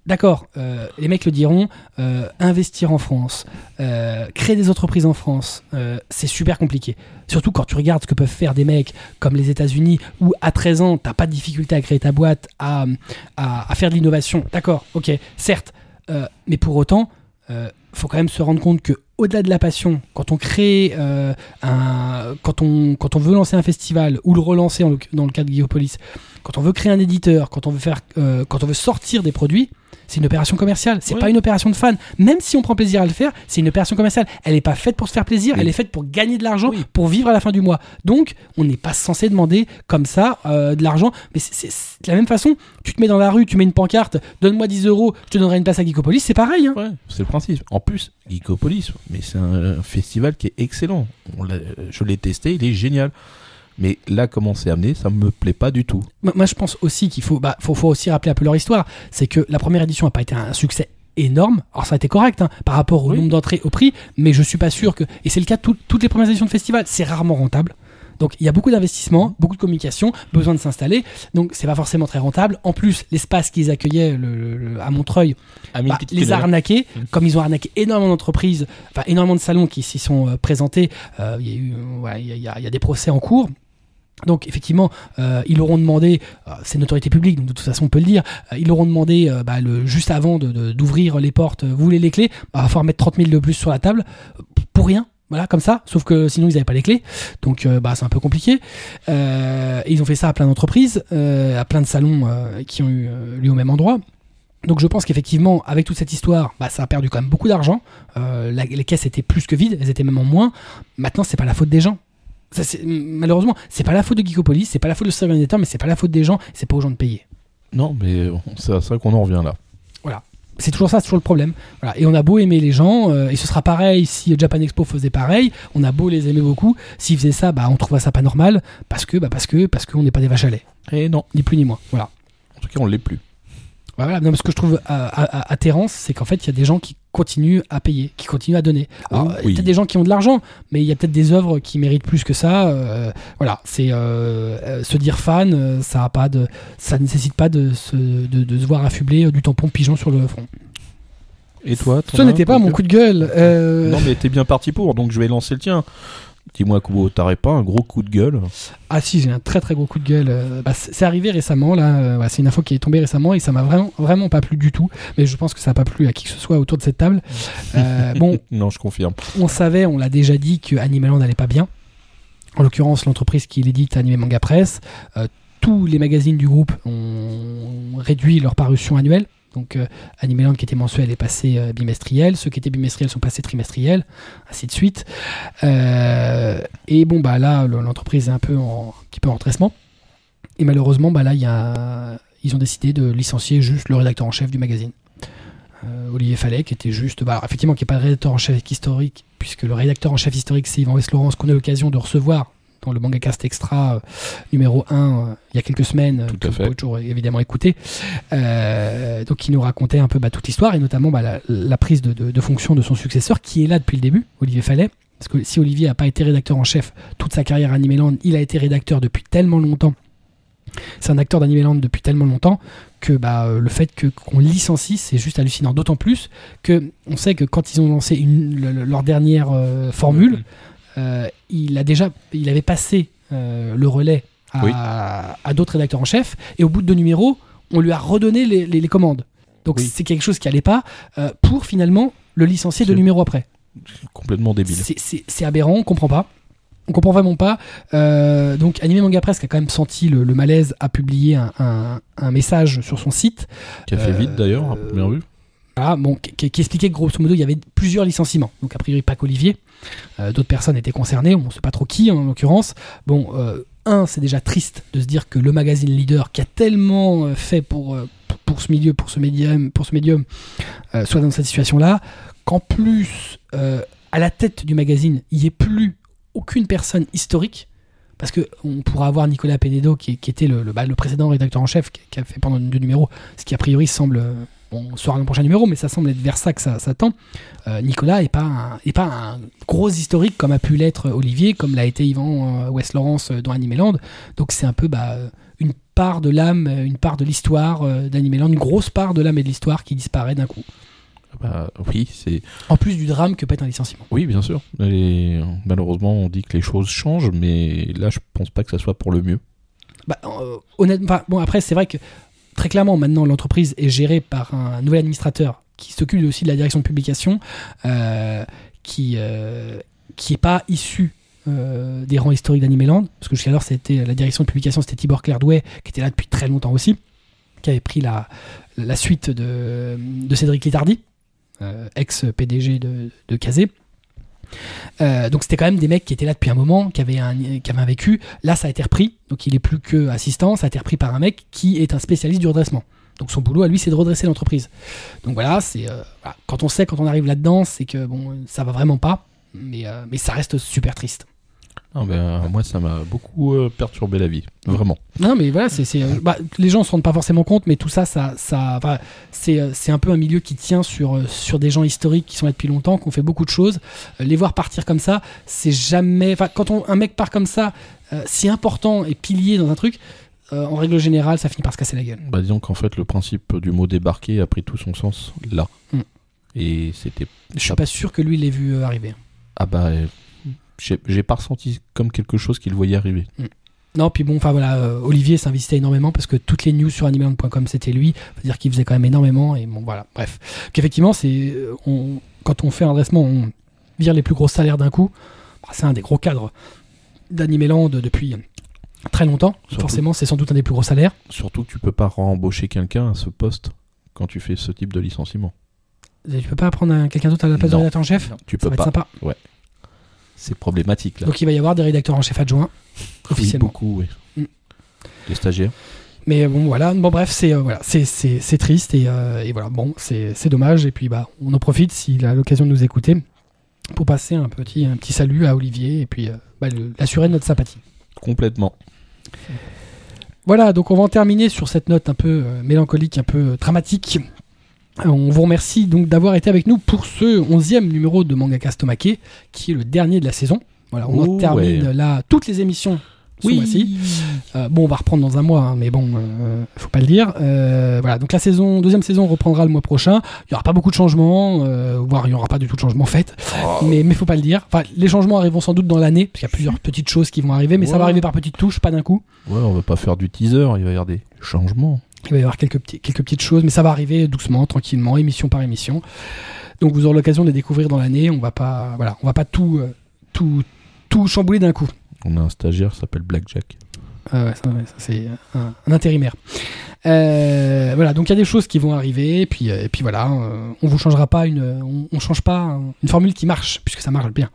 d'accord, euh, les mecs le diront, euh, investir en France, euh, créer des entreprises en France, c'est super compliqué. Surtout quand tu regardes ce que peuvent faire des mecs comme les États-Unis, où à 13 ans, t'as pas de difficulté à créer ta boîte, à, à, à faire de l'innovation. D'accord, ok, certes, mais pour autant. euh, faut quand même se rendre compte que au-delà de la passion, quand on crée euh, un, quand on quand on veut lancer un festival ou le relancer en dans le cas de Geopolis, quand on veut créer un éditeur, quand on veut faire, euh, quand on veut sortir des produits, c'est une opération commerciale. C'est Ouais. pas une opération de fan. Même si on prend plaisir à le faire, c'est une opération commerciale. Elle n'est pas faite pour se faire plaisir. Oui. Elle est faite pour gagner de l'argent, Oui. pour vivre à la fin du mois. Donc, on n'est pas censé demander comme ça euh, de l'argent. Mais c'est- de la même façon. Tu te mets dans la rue, tu mets une pancarte, donne-moi 10 euros, je te donnerai une place à Geekopolis. C'est pareil. Hein. Ouais, c'est le principe. En plus, Geekopolis, mais c'est un, festival qui est excellent. On je l'ai testé, il est génial. Mais là, comment c'est amené, ça me plaît pas du tout. Moi, moi, je pense aussi qu'il faut, bah, faut, faut aussi rappeler un peu leur histoire. C'est que la première édition n'a pas été un succès énorme. Alors ça a été correct hein, par rapport au Oui. nombre d'entrées, au prix, mais je suis pas sûr que. Et c'est le cas de tout- toutes les premières éditions de festival. C'est rarement rentable. Donc il y a beaucoup d'investissement, beaucoup de communication, besoin de s'installer. Donc c'est pas forcément très rentable. En plus, l'espace qu'ils accueillaient le- le- le- à Montreuil bah, les a arnaqués, Mm. comme ils ont arnaqué énormément d'entreprises, enfin énormément de salons qui s'y sont présentés. euh, Il y a eu, ouais, il y, a- il y a- il y a des procès en cours. Donc effectivement, euh, ils leur ont demandé, euh, c'est une autorité publique, donc de toute façon on peut le dire, euh, ils leur ont demandé bah, le, juste avant de- de- d'ouvrir les portes, vous voulez les clés, bah, il va falloir mettre 30 000 de plus sur la table, pour rien, voilà, comme ça, sauf que sinon ils n'avaient pas les clés, donc euh, bah, c'est un peu compliqué. Euh, ils ont fait ça à plein d'entreprises, euh, à plein de salons qui ont eu lieu au même endroit. Donc je pense qu'effectivement, avec toute cette histoire, bah, ça a perdu quand même beaucoup d'argent. Les caisses étaient plus que vides, elles étaient même en moins. Maintenant, c'est pas la faute des gens. Malheureusement, c'est pas la faute de Geekopolis, c'est pas la faute de ce mais c'est pas la faute des gens, c'est pas aux gens de payer. Non, mais c'est à ça qu'on en revient là. C'est toujours ça, c'est toujours le problème. Voilà. Et on a beau aimer les gens, euh, et ce sera pareil si Japan Expo faisait pareil. On a beau les aimer beaucoup, s'ils faisaient ça, bah on trouverait ça pas normal parce que, bah parce que, parce qu'on n'est pas des vaches à lait, Et non, ni plus ni moins. Voilà. en tout cas, on l'est plus. Voilà, non, mais ce que je trouve euh, à- à- atterrant, c'est qu'en fait, il y a des gens qui continuent à payer, qui continuent à donner. Alors, Il y a peut-être des gens qui ont de l'argent, mais il y a peut-être des œuvres qui méritent plus que ça. euh, voilà, c'est euh, euh, se dire fan, ça a pas de, ça nécessite pas de se, de, de se voir affubler du tampon pigeon sur le front. Et toi Ce n'était pas mon coup de gueule. euh, Non, mais t'es bien parti pour, donc je vais lancer le tien. Dis-moi, Kubo, t'aurais pas un gros coup de gueule Ah si, j'ai un très très gros coup de gueule. euh, bah, c'est arrivé récemment là. euh, c'est une info qui est tombée récemment et ça m'a vraiment vraiment pas plu du tout. Mais je pense que ça n'a pas plu à qui que ce soit autour de cette table. Euh, bon, Non, je confirme. on savait, on l'a déjà dit que Animeland n'allait pas bien. En l'occurrence, l'entreprise qui l'édite, Anime Manga Press, euh, tous les magazines du groupe ont réduit leur parution annuelle. Donc euh, Animeland qui était mensuel est passé euh, bimestriel, ceux qui étaient bimestriels sont passés trimestriels, ainsi de suite. Euh, et bon bah là le- l'entreprise est un peu en un petit peu en redressement. Et malheureusement bah là ils ont décidé de licencier juste le rédacteur en chef du magazine. Euh, Olivier Fallet, qui était juste, bah, alors, effectivement, qui n'est pas le rédacteur en chef historique, puisque le rédacteur en chef historique, c'est Yvan West-Laurence, qu'on a l'occasion de recevoir dans le MangaCast Extra euh, numéro 1 euh, il y a quelques semaines, euh, Tout que vous pouvez toujours évidemment écouter. Euh, donc, qui nous racontait un peu bah, toute l'histoire, et notamment bah, la, la prise de, de- de fonction de son successeur, qui est là depuis le début, Olivier Fallet. Parce que si Olivier n'a pas été rédacteur en chef toute sa carrière à Animeland, il a été rédacteur depuis tellement longtemps. C'est un acteur d'Animeland depuis tellement longtemps que bah, euh, le fait que qu'on licencie, c'est juste hallucinant. D'autant plus que on sait que quand ils ont lancé une, le- le- leur dernière euh, formule, euh, il a déjà, il avait passé euh, le relais à, Oui. à d'autres rédacteurs en chef. Et au bout de deux numéros, on lui a redonné les, les- les commandes. Donc Oui. c'est quelque chose qui allait pas euh, pour finalement le licencier deux numéros après. Complètement débile. C'est- aberrant, on comprend pas. On comprend vraiment pas. Euh, donc, Animé Manga Press, qui a quand même senti le, le malaise, a publié un, un- un message sur son site. Qui a fait Euh, vite d'ailleurs, à première vue. Qui, expliquait que grosso modo, il y avait plusieurs licenciements. Donc, a priori, pas qu'Olivier. Euh, D'autres personnes étaient concernées, on ne sait pas trop qui en l'occurrence. Bon, euh, un, c'est déjà triste de se dire que le magazine leader, qui a tellement euh, fait pour, pour, ce milieu, pour ce médium, pour ce médium soit dans cette situation-là, qu'en plus, à la tête du magazine, il n'y ait plus aucune personne historique. Parce que on pourra avoir Nicolas Penedo, qui, était bah, le précédent rédacteur en chef, qui a fait pendant deux numéros, ce qui a priori semble. Bon, on saura dans le prochain numéro, mais ça semble être vers ça que ça, ça tend. Euh, Nicolas est pas un, est pas un gros historique comme a pu l'être Olivier, comme l'a été Yvan euh, West Lawrence euh, dans Animeland. Donc c'est un peu bah, une part de l'âme, une part de l'histoire d'Animeland, une grosse part de l'âme et de l'histoire qui disparaît d'un coup. Bah, oui, c'est. En plus du drame que peut être un licenciement. Oui, bien sûr. Malheureusement, on dit que les choses changent, mais là, je pense pas que ça soit pour le mieux. Bah, euh, honnêtement, bon après c'est vrai que très clairement maintenant l'entreprise est gérée par un nouvel administrateur qui s'occupe aussi de la direction de publication, euh, qui euh, qui est pas issu euh, des rangs historiques d'Animeland, parce que jusqu'alors c'était la direction de publication c'était Tibor Clairdouet qui était là depuis très longtemps aussi, qui avait pris la la suite de, de Cédric Litardi, euh, ex PDG de, de Kazé. Euh, donc c'était quand même des mecs qui étaient là depuis un moment, qui avaient un, vécu. Là, ça a été repris, donc il est plus que assistant, ça a été repris par un mec qui est un spécialiste du redressement. Donc son boulot à lui, c'est de redresser l'entreprise. Donc voilà, c'est euh, quand on sait, quand on arrive là-dedans, c'est que bon, ça va vraiment pas, mais euh, mais ça reste super triste. Ben, moi, ça m'a beaucoup euh, perturbé la vie. Vraiment. Non, mais voilà, c'est, c'est, euh, bah, les gens se rendent pas forcément compte, mais tout ça, ça, c'est, euh, c'est un peu un milieu qui tient sur, euh, sur des gens historiques qui sont là depuis longtemps, qui ont fait beaucoup de choses. Euh, Les voir partir comme ça, c'est jamais, quand on, un mec part comme ça, euh, si important et pilier dans un truc, euh, en règle générale, ça finit par se casser la gueule. Bah, disons qu'en fait, le principe du mot débarquer a pris tout son sens là. Mm. Et c'était. Je suis pas sûr que lui l'ait vu euh, arriver. Ah, bah. J'ai pas ressenti comme quelque chose qu'il voyait arriver. Non, puis bon, enfin voilà, euh, Olivier s'investait énormément parce que toutes les news sur animeland.com c'était lui. Faut dire qu'il faisait quand même énormément et bon voilà, bref. Qu'effectivement, c'est euh, on, quand on fait un dressement, on vire les plus gros salaires d'un coup. Bah, c'est un des gros cadres d'Animeland depuis très longtemps. Surtout. Forcément, c'est sans doute un des plus gros salaires. Surtout que tu peux pas embaucher quelqu'un à ce poste quand tu fais ce type de licenciement. Et tu peux pas prendre un- quelqu'un d'autre à la place Non. de rédacteur en chef? Non. Tu Ça peux va être pas. sympa. C'est problématique là. Donc il va y avoir des rédacteurs en chef adjoints Oui, officiellement. beaucoup, oui. Mm. Des stagiaires. Mais bon, voilà. Bon, bref, c'est euh, voilà, c'est c'est c'est triste et, euh, et voilà. Bon, c'est c'est dommage. Et puis bah, on en profite s'il a l'occasion de nous écouter pour passer un petit un petit salut à Olivier et puis euh, bah, le- l'assurer de notre sympathie. Complètement. Voilà. Donc on va en terminer sur cette note un peu mélancolique, un peu dramatique. Euh, On vous remercie donc d'avoir été avec nous pour ce onzième numéro de Mangaka Stomake, qui est le dernier de la saison. Voilà, on en termine ouais. là toutes les émissions ce mois-ci. Euh, bon, on va reprendre dans un mois, hein, mais bon, euh, faut pas le dire. Euh, voilà, donc la saison, deuxième saison reprendra le mois prochain. Il y aura pas beaucoup de changements, euh, voire il y aura pas du tout de changements en fait. Oh. Mais mais faut pas le dire. Enfin, les changements arriveront sans doute dans l'année, parce qu'il y a plusieurs petites choses qui vont arriver, mais ça va arriver par petites touches, pas d'un coup. Ouais, on va pas faire du teaser, il va y avoir des changements. Il va y avoir quelques petits, quelques petites choses, mais ça va arriver doucement, tranquillement, émission par émission. Donc vous aurez l'occasion de les découvrir dans l'année. On va pas, voilà, on va pas tout, euh, tout, tout chambouler d'un coup. On a un stagiaire qui s'appelle Blackjack. Ah ouais, ça, ouais, ça, c'est un, un intérimaire. Euh, voilà, donc il y a des choses qui vont arriver, et puis, euh, et puis voilà, on vous changera pas une, on, on change pas un- une formule qui marche, puisque ça marche bien.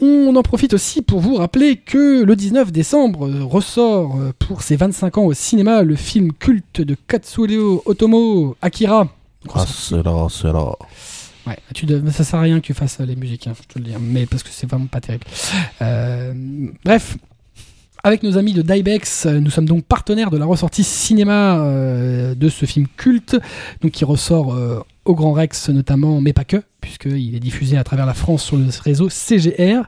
On en profite aussi pour vous rappeler que le 19 décembre euh, ressort euh, pour ses 25 ans au cinéma le film culte de Katsuhiro Otomo, Akira. Ah, c'est là, c'est là. Ouais, tu ça sert à rien que tu fasses euh, les musiques, hein, je te le dis, mais parce que c'est vraiment pas terrible. Euh, bref, avec nos amis de Dybex, nous sommes donc partenaires de la ressortie cinéma euh, de ce film culte, donc qui ressort euh, au Grand Rex notamment, mais pas que, puisqu'il est diffusé à travers la France sur le réseau CGR.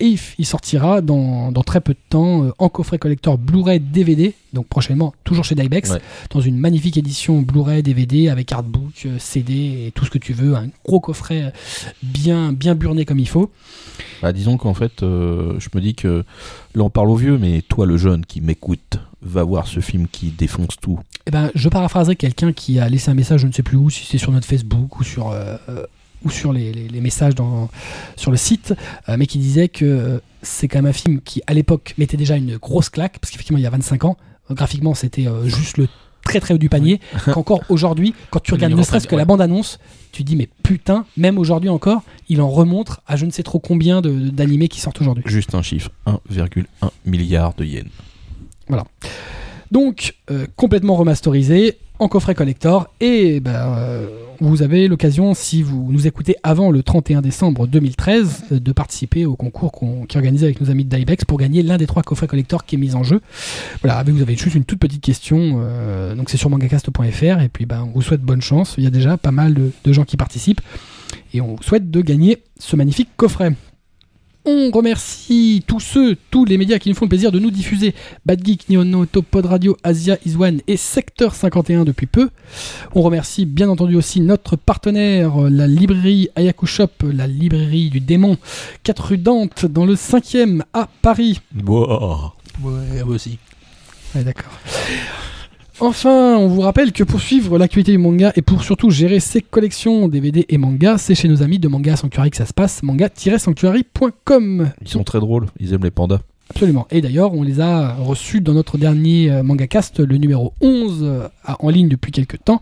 Et il, il sortira dans, dans très peu de temps euh, en coffret collector Blu-ray DVD, donc prochainement toujours chez Dybex, Ouais. dans une magnifique édition Blu-ray DVD avec artbook, euh, CD et tout ce que tu veux, un gros coffret euh, bien, bien burné comme il faut. Bah, disons qu'en fait, euh, je me dis que là on parle au vieux, mais toi le jeune qui m'écoute, va voir ce film qui défonce tout. Eh ben, je paraphraserai quelqu'un qui a laissé un message, je ne sais plus où, si c'est sur notre Facebook ou sur, euh, ou sur les, les- les messages dans, sur le site, euh, mais qui disait que euh, c'est quand même un film qui, à l'époque, mettait déjà une grosse claque, parce qu'effectivement, il y a 25 ans, graphiquement, c'était euh, juste le très très haut du panier, qu'encore aujourd'hui, quand tu regardes ne serait-ce que ouais. la bande-annonce, tu dis, mais putain, même aujourd'hui encore, il en remontre à je ne sais trop combien d'animés qui sortent aujourd'hui. Juste un chiffre, 1,1 milliard de yens. Donc, euh, complètement remasterisé, en coffret collector, et ben, euh, vous avez l'occasion, si vous nous écoutez avant le 31 décembre 2013, euh, de participer au concours qu'on qui est organisé avec nos amis de Dybex pour gagner l'un des trois coffrets collector qui est mis en jeu. Voilà, vous avez juste une toute petite question, euh, donc c'est sur mangacast.fr, et puis ben, on vous souhaite bonne chance, il y a déjà pas mal de, de gens qui participent, et on vous souhaite de gagner ce magnifique coffret. On remercie tous ceux, tous les médias qui nous font le plaisir de nous diffuser. Bad Geek, Nihon Top, Pod Radio, Asia, Iswan et Secteur 51 depuis peu. On remercie bien entendu aussi notre partenaire, la librairie Ayaku Shop, la librairie du démon, 4 rue Dante, dans le 5e à Paris. Wow. Ouais, moi aussi. Ouais, d'accord. Enfin, on vous rappelle que pour suivre l'actualité du manga et pour surtout gérer ses collections DVD et manga, c'est chez nos amis de Manga Sanctuary que ça se passe, manga-sanctuary.com. Ils sont très drôles, ils aiment les pandas. Absolument. Et d'ailleurs, on les a reçus dans notre dernier euh, manga cast, le numéro 11, euh, en ligne depuis quelques temps.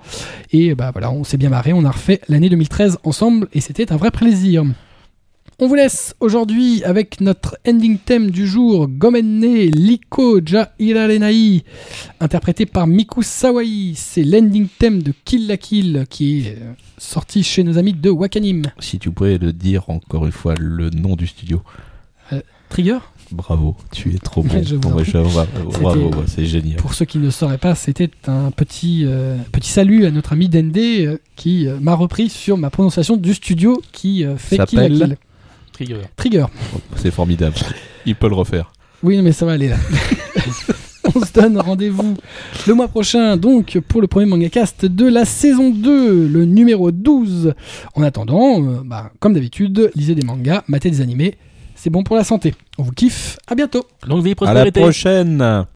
Et bah voilà, on s'est bien marré, on a refait l'année 2013 ensemble et c'était un vrai plaisir. On vous laisse aujourd'hui avec notre ending theme du jour, Gomenne Liko Ja Irarenai, interprété par Miku Sawai. C'est l'ending theme de Kill la Kill qui est euh, sorti chez nos amis de Wakanim. Si tu pouvais le dire encore une fois, le nom du studio. Trigger? Bravo, tu es trop bon. Je je- bravo, c'est génial. Pour ceux qui ne sauraient pas, c'était un petit, euh, petit salut à notre ami Dende euh, qui euh, m'a repris sur ma prononciation du studio qui euh, fait Kill la Kill. Trigger. Trigger. C'est formidable. Il peut le refaire. Oui, mais ça va aller là. On se donne rendez-vous le mois prochain, donc, pour le premier manga cast de la saison 2, le numéro 12. En attendant, euh, bah, comme d'habitude, lisez des mangas, matez des animés. C'est bon pour la santé. On vous kiffe. À bientôt. Longue vie et À la prospérité. prochaine.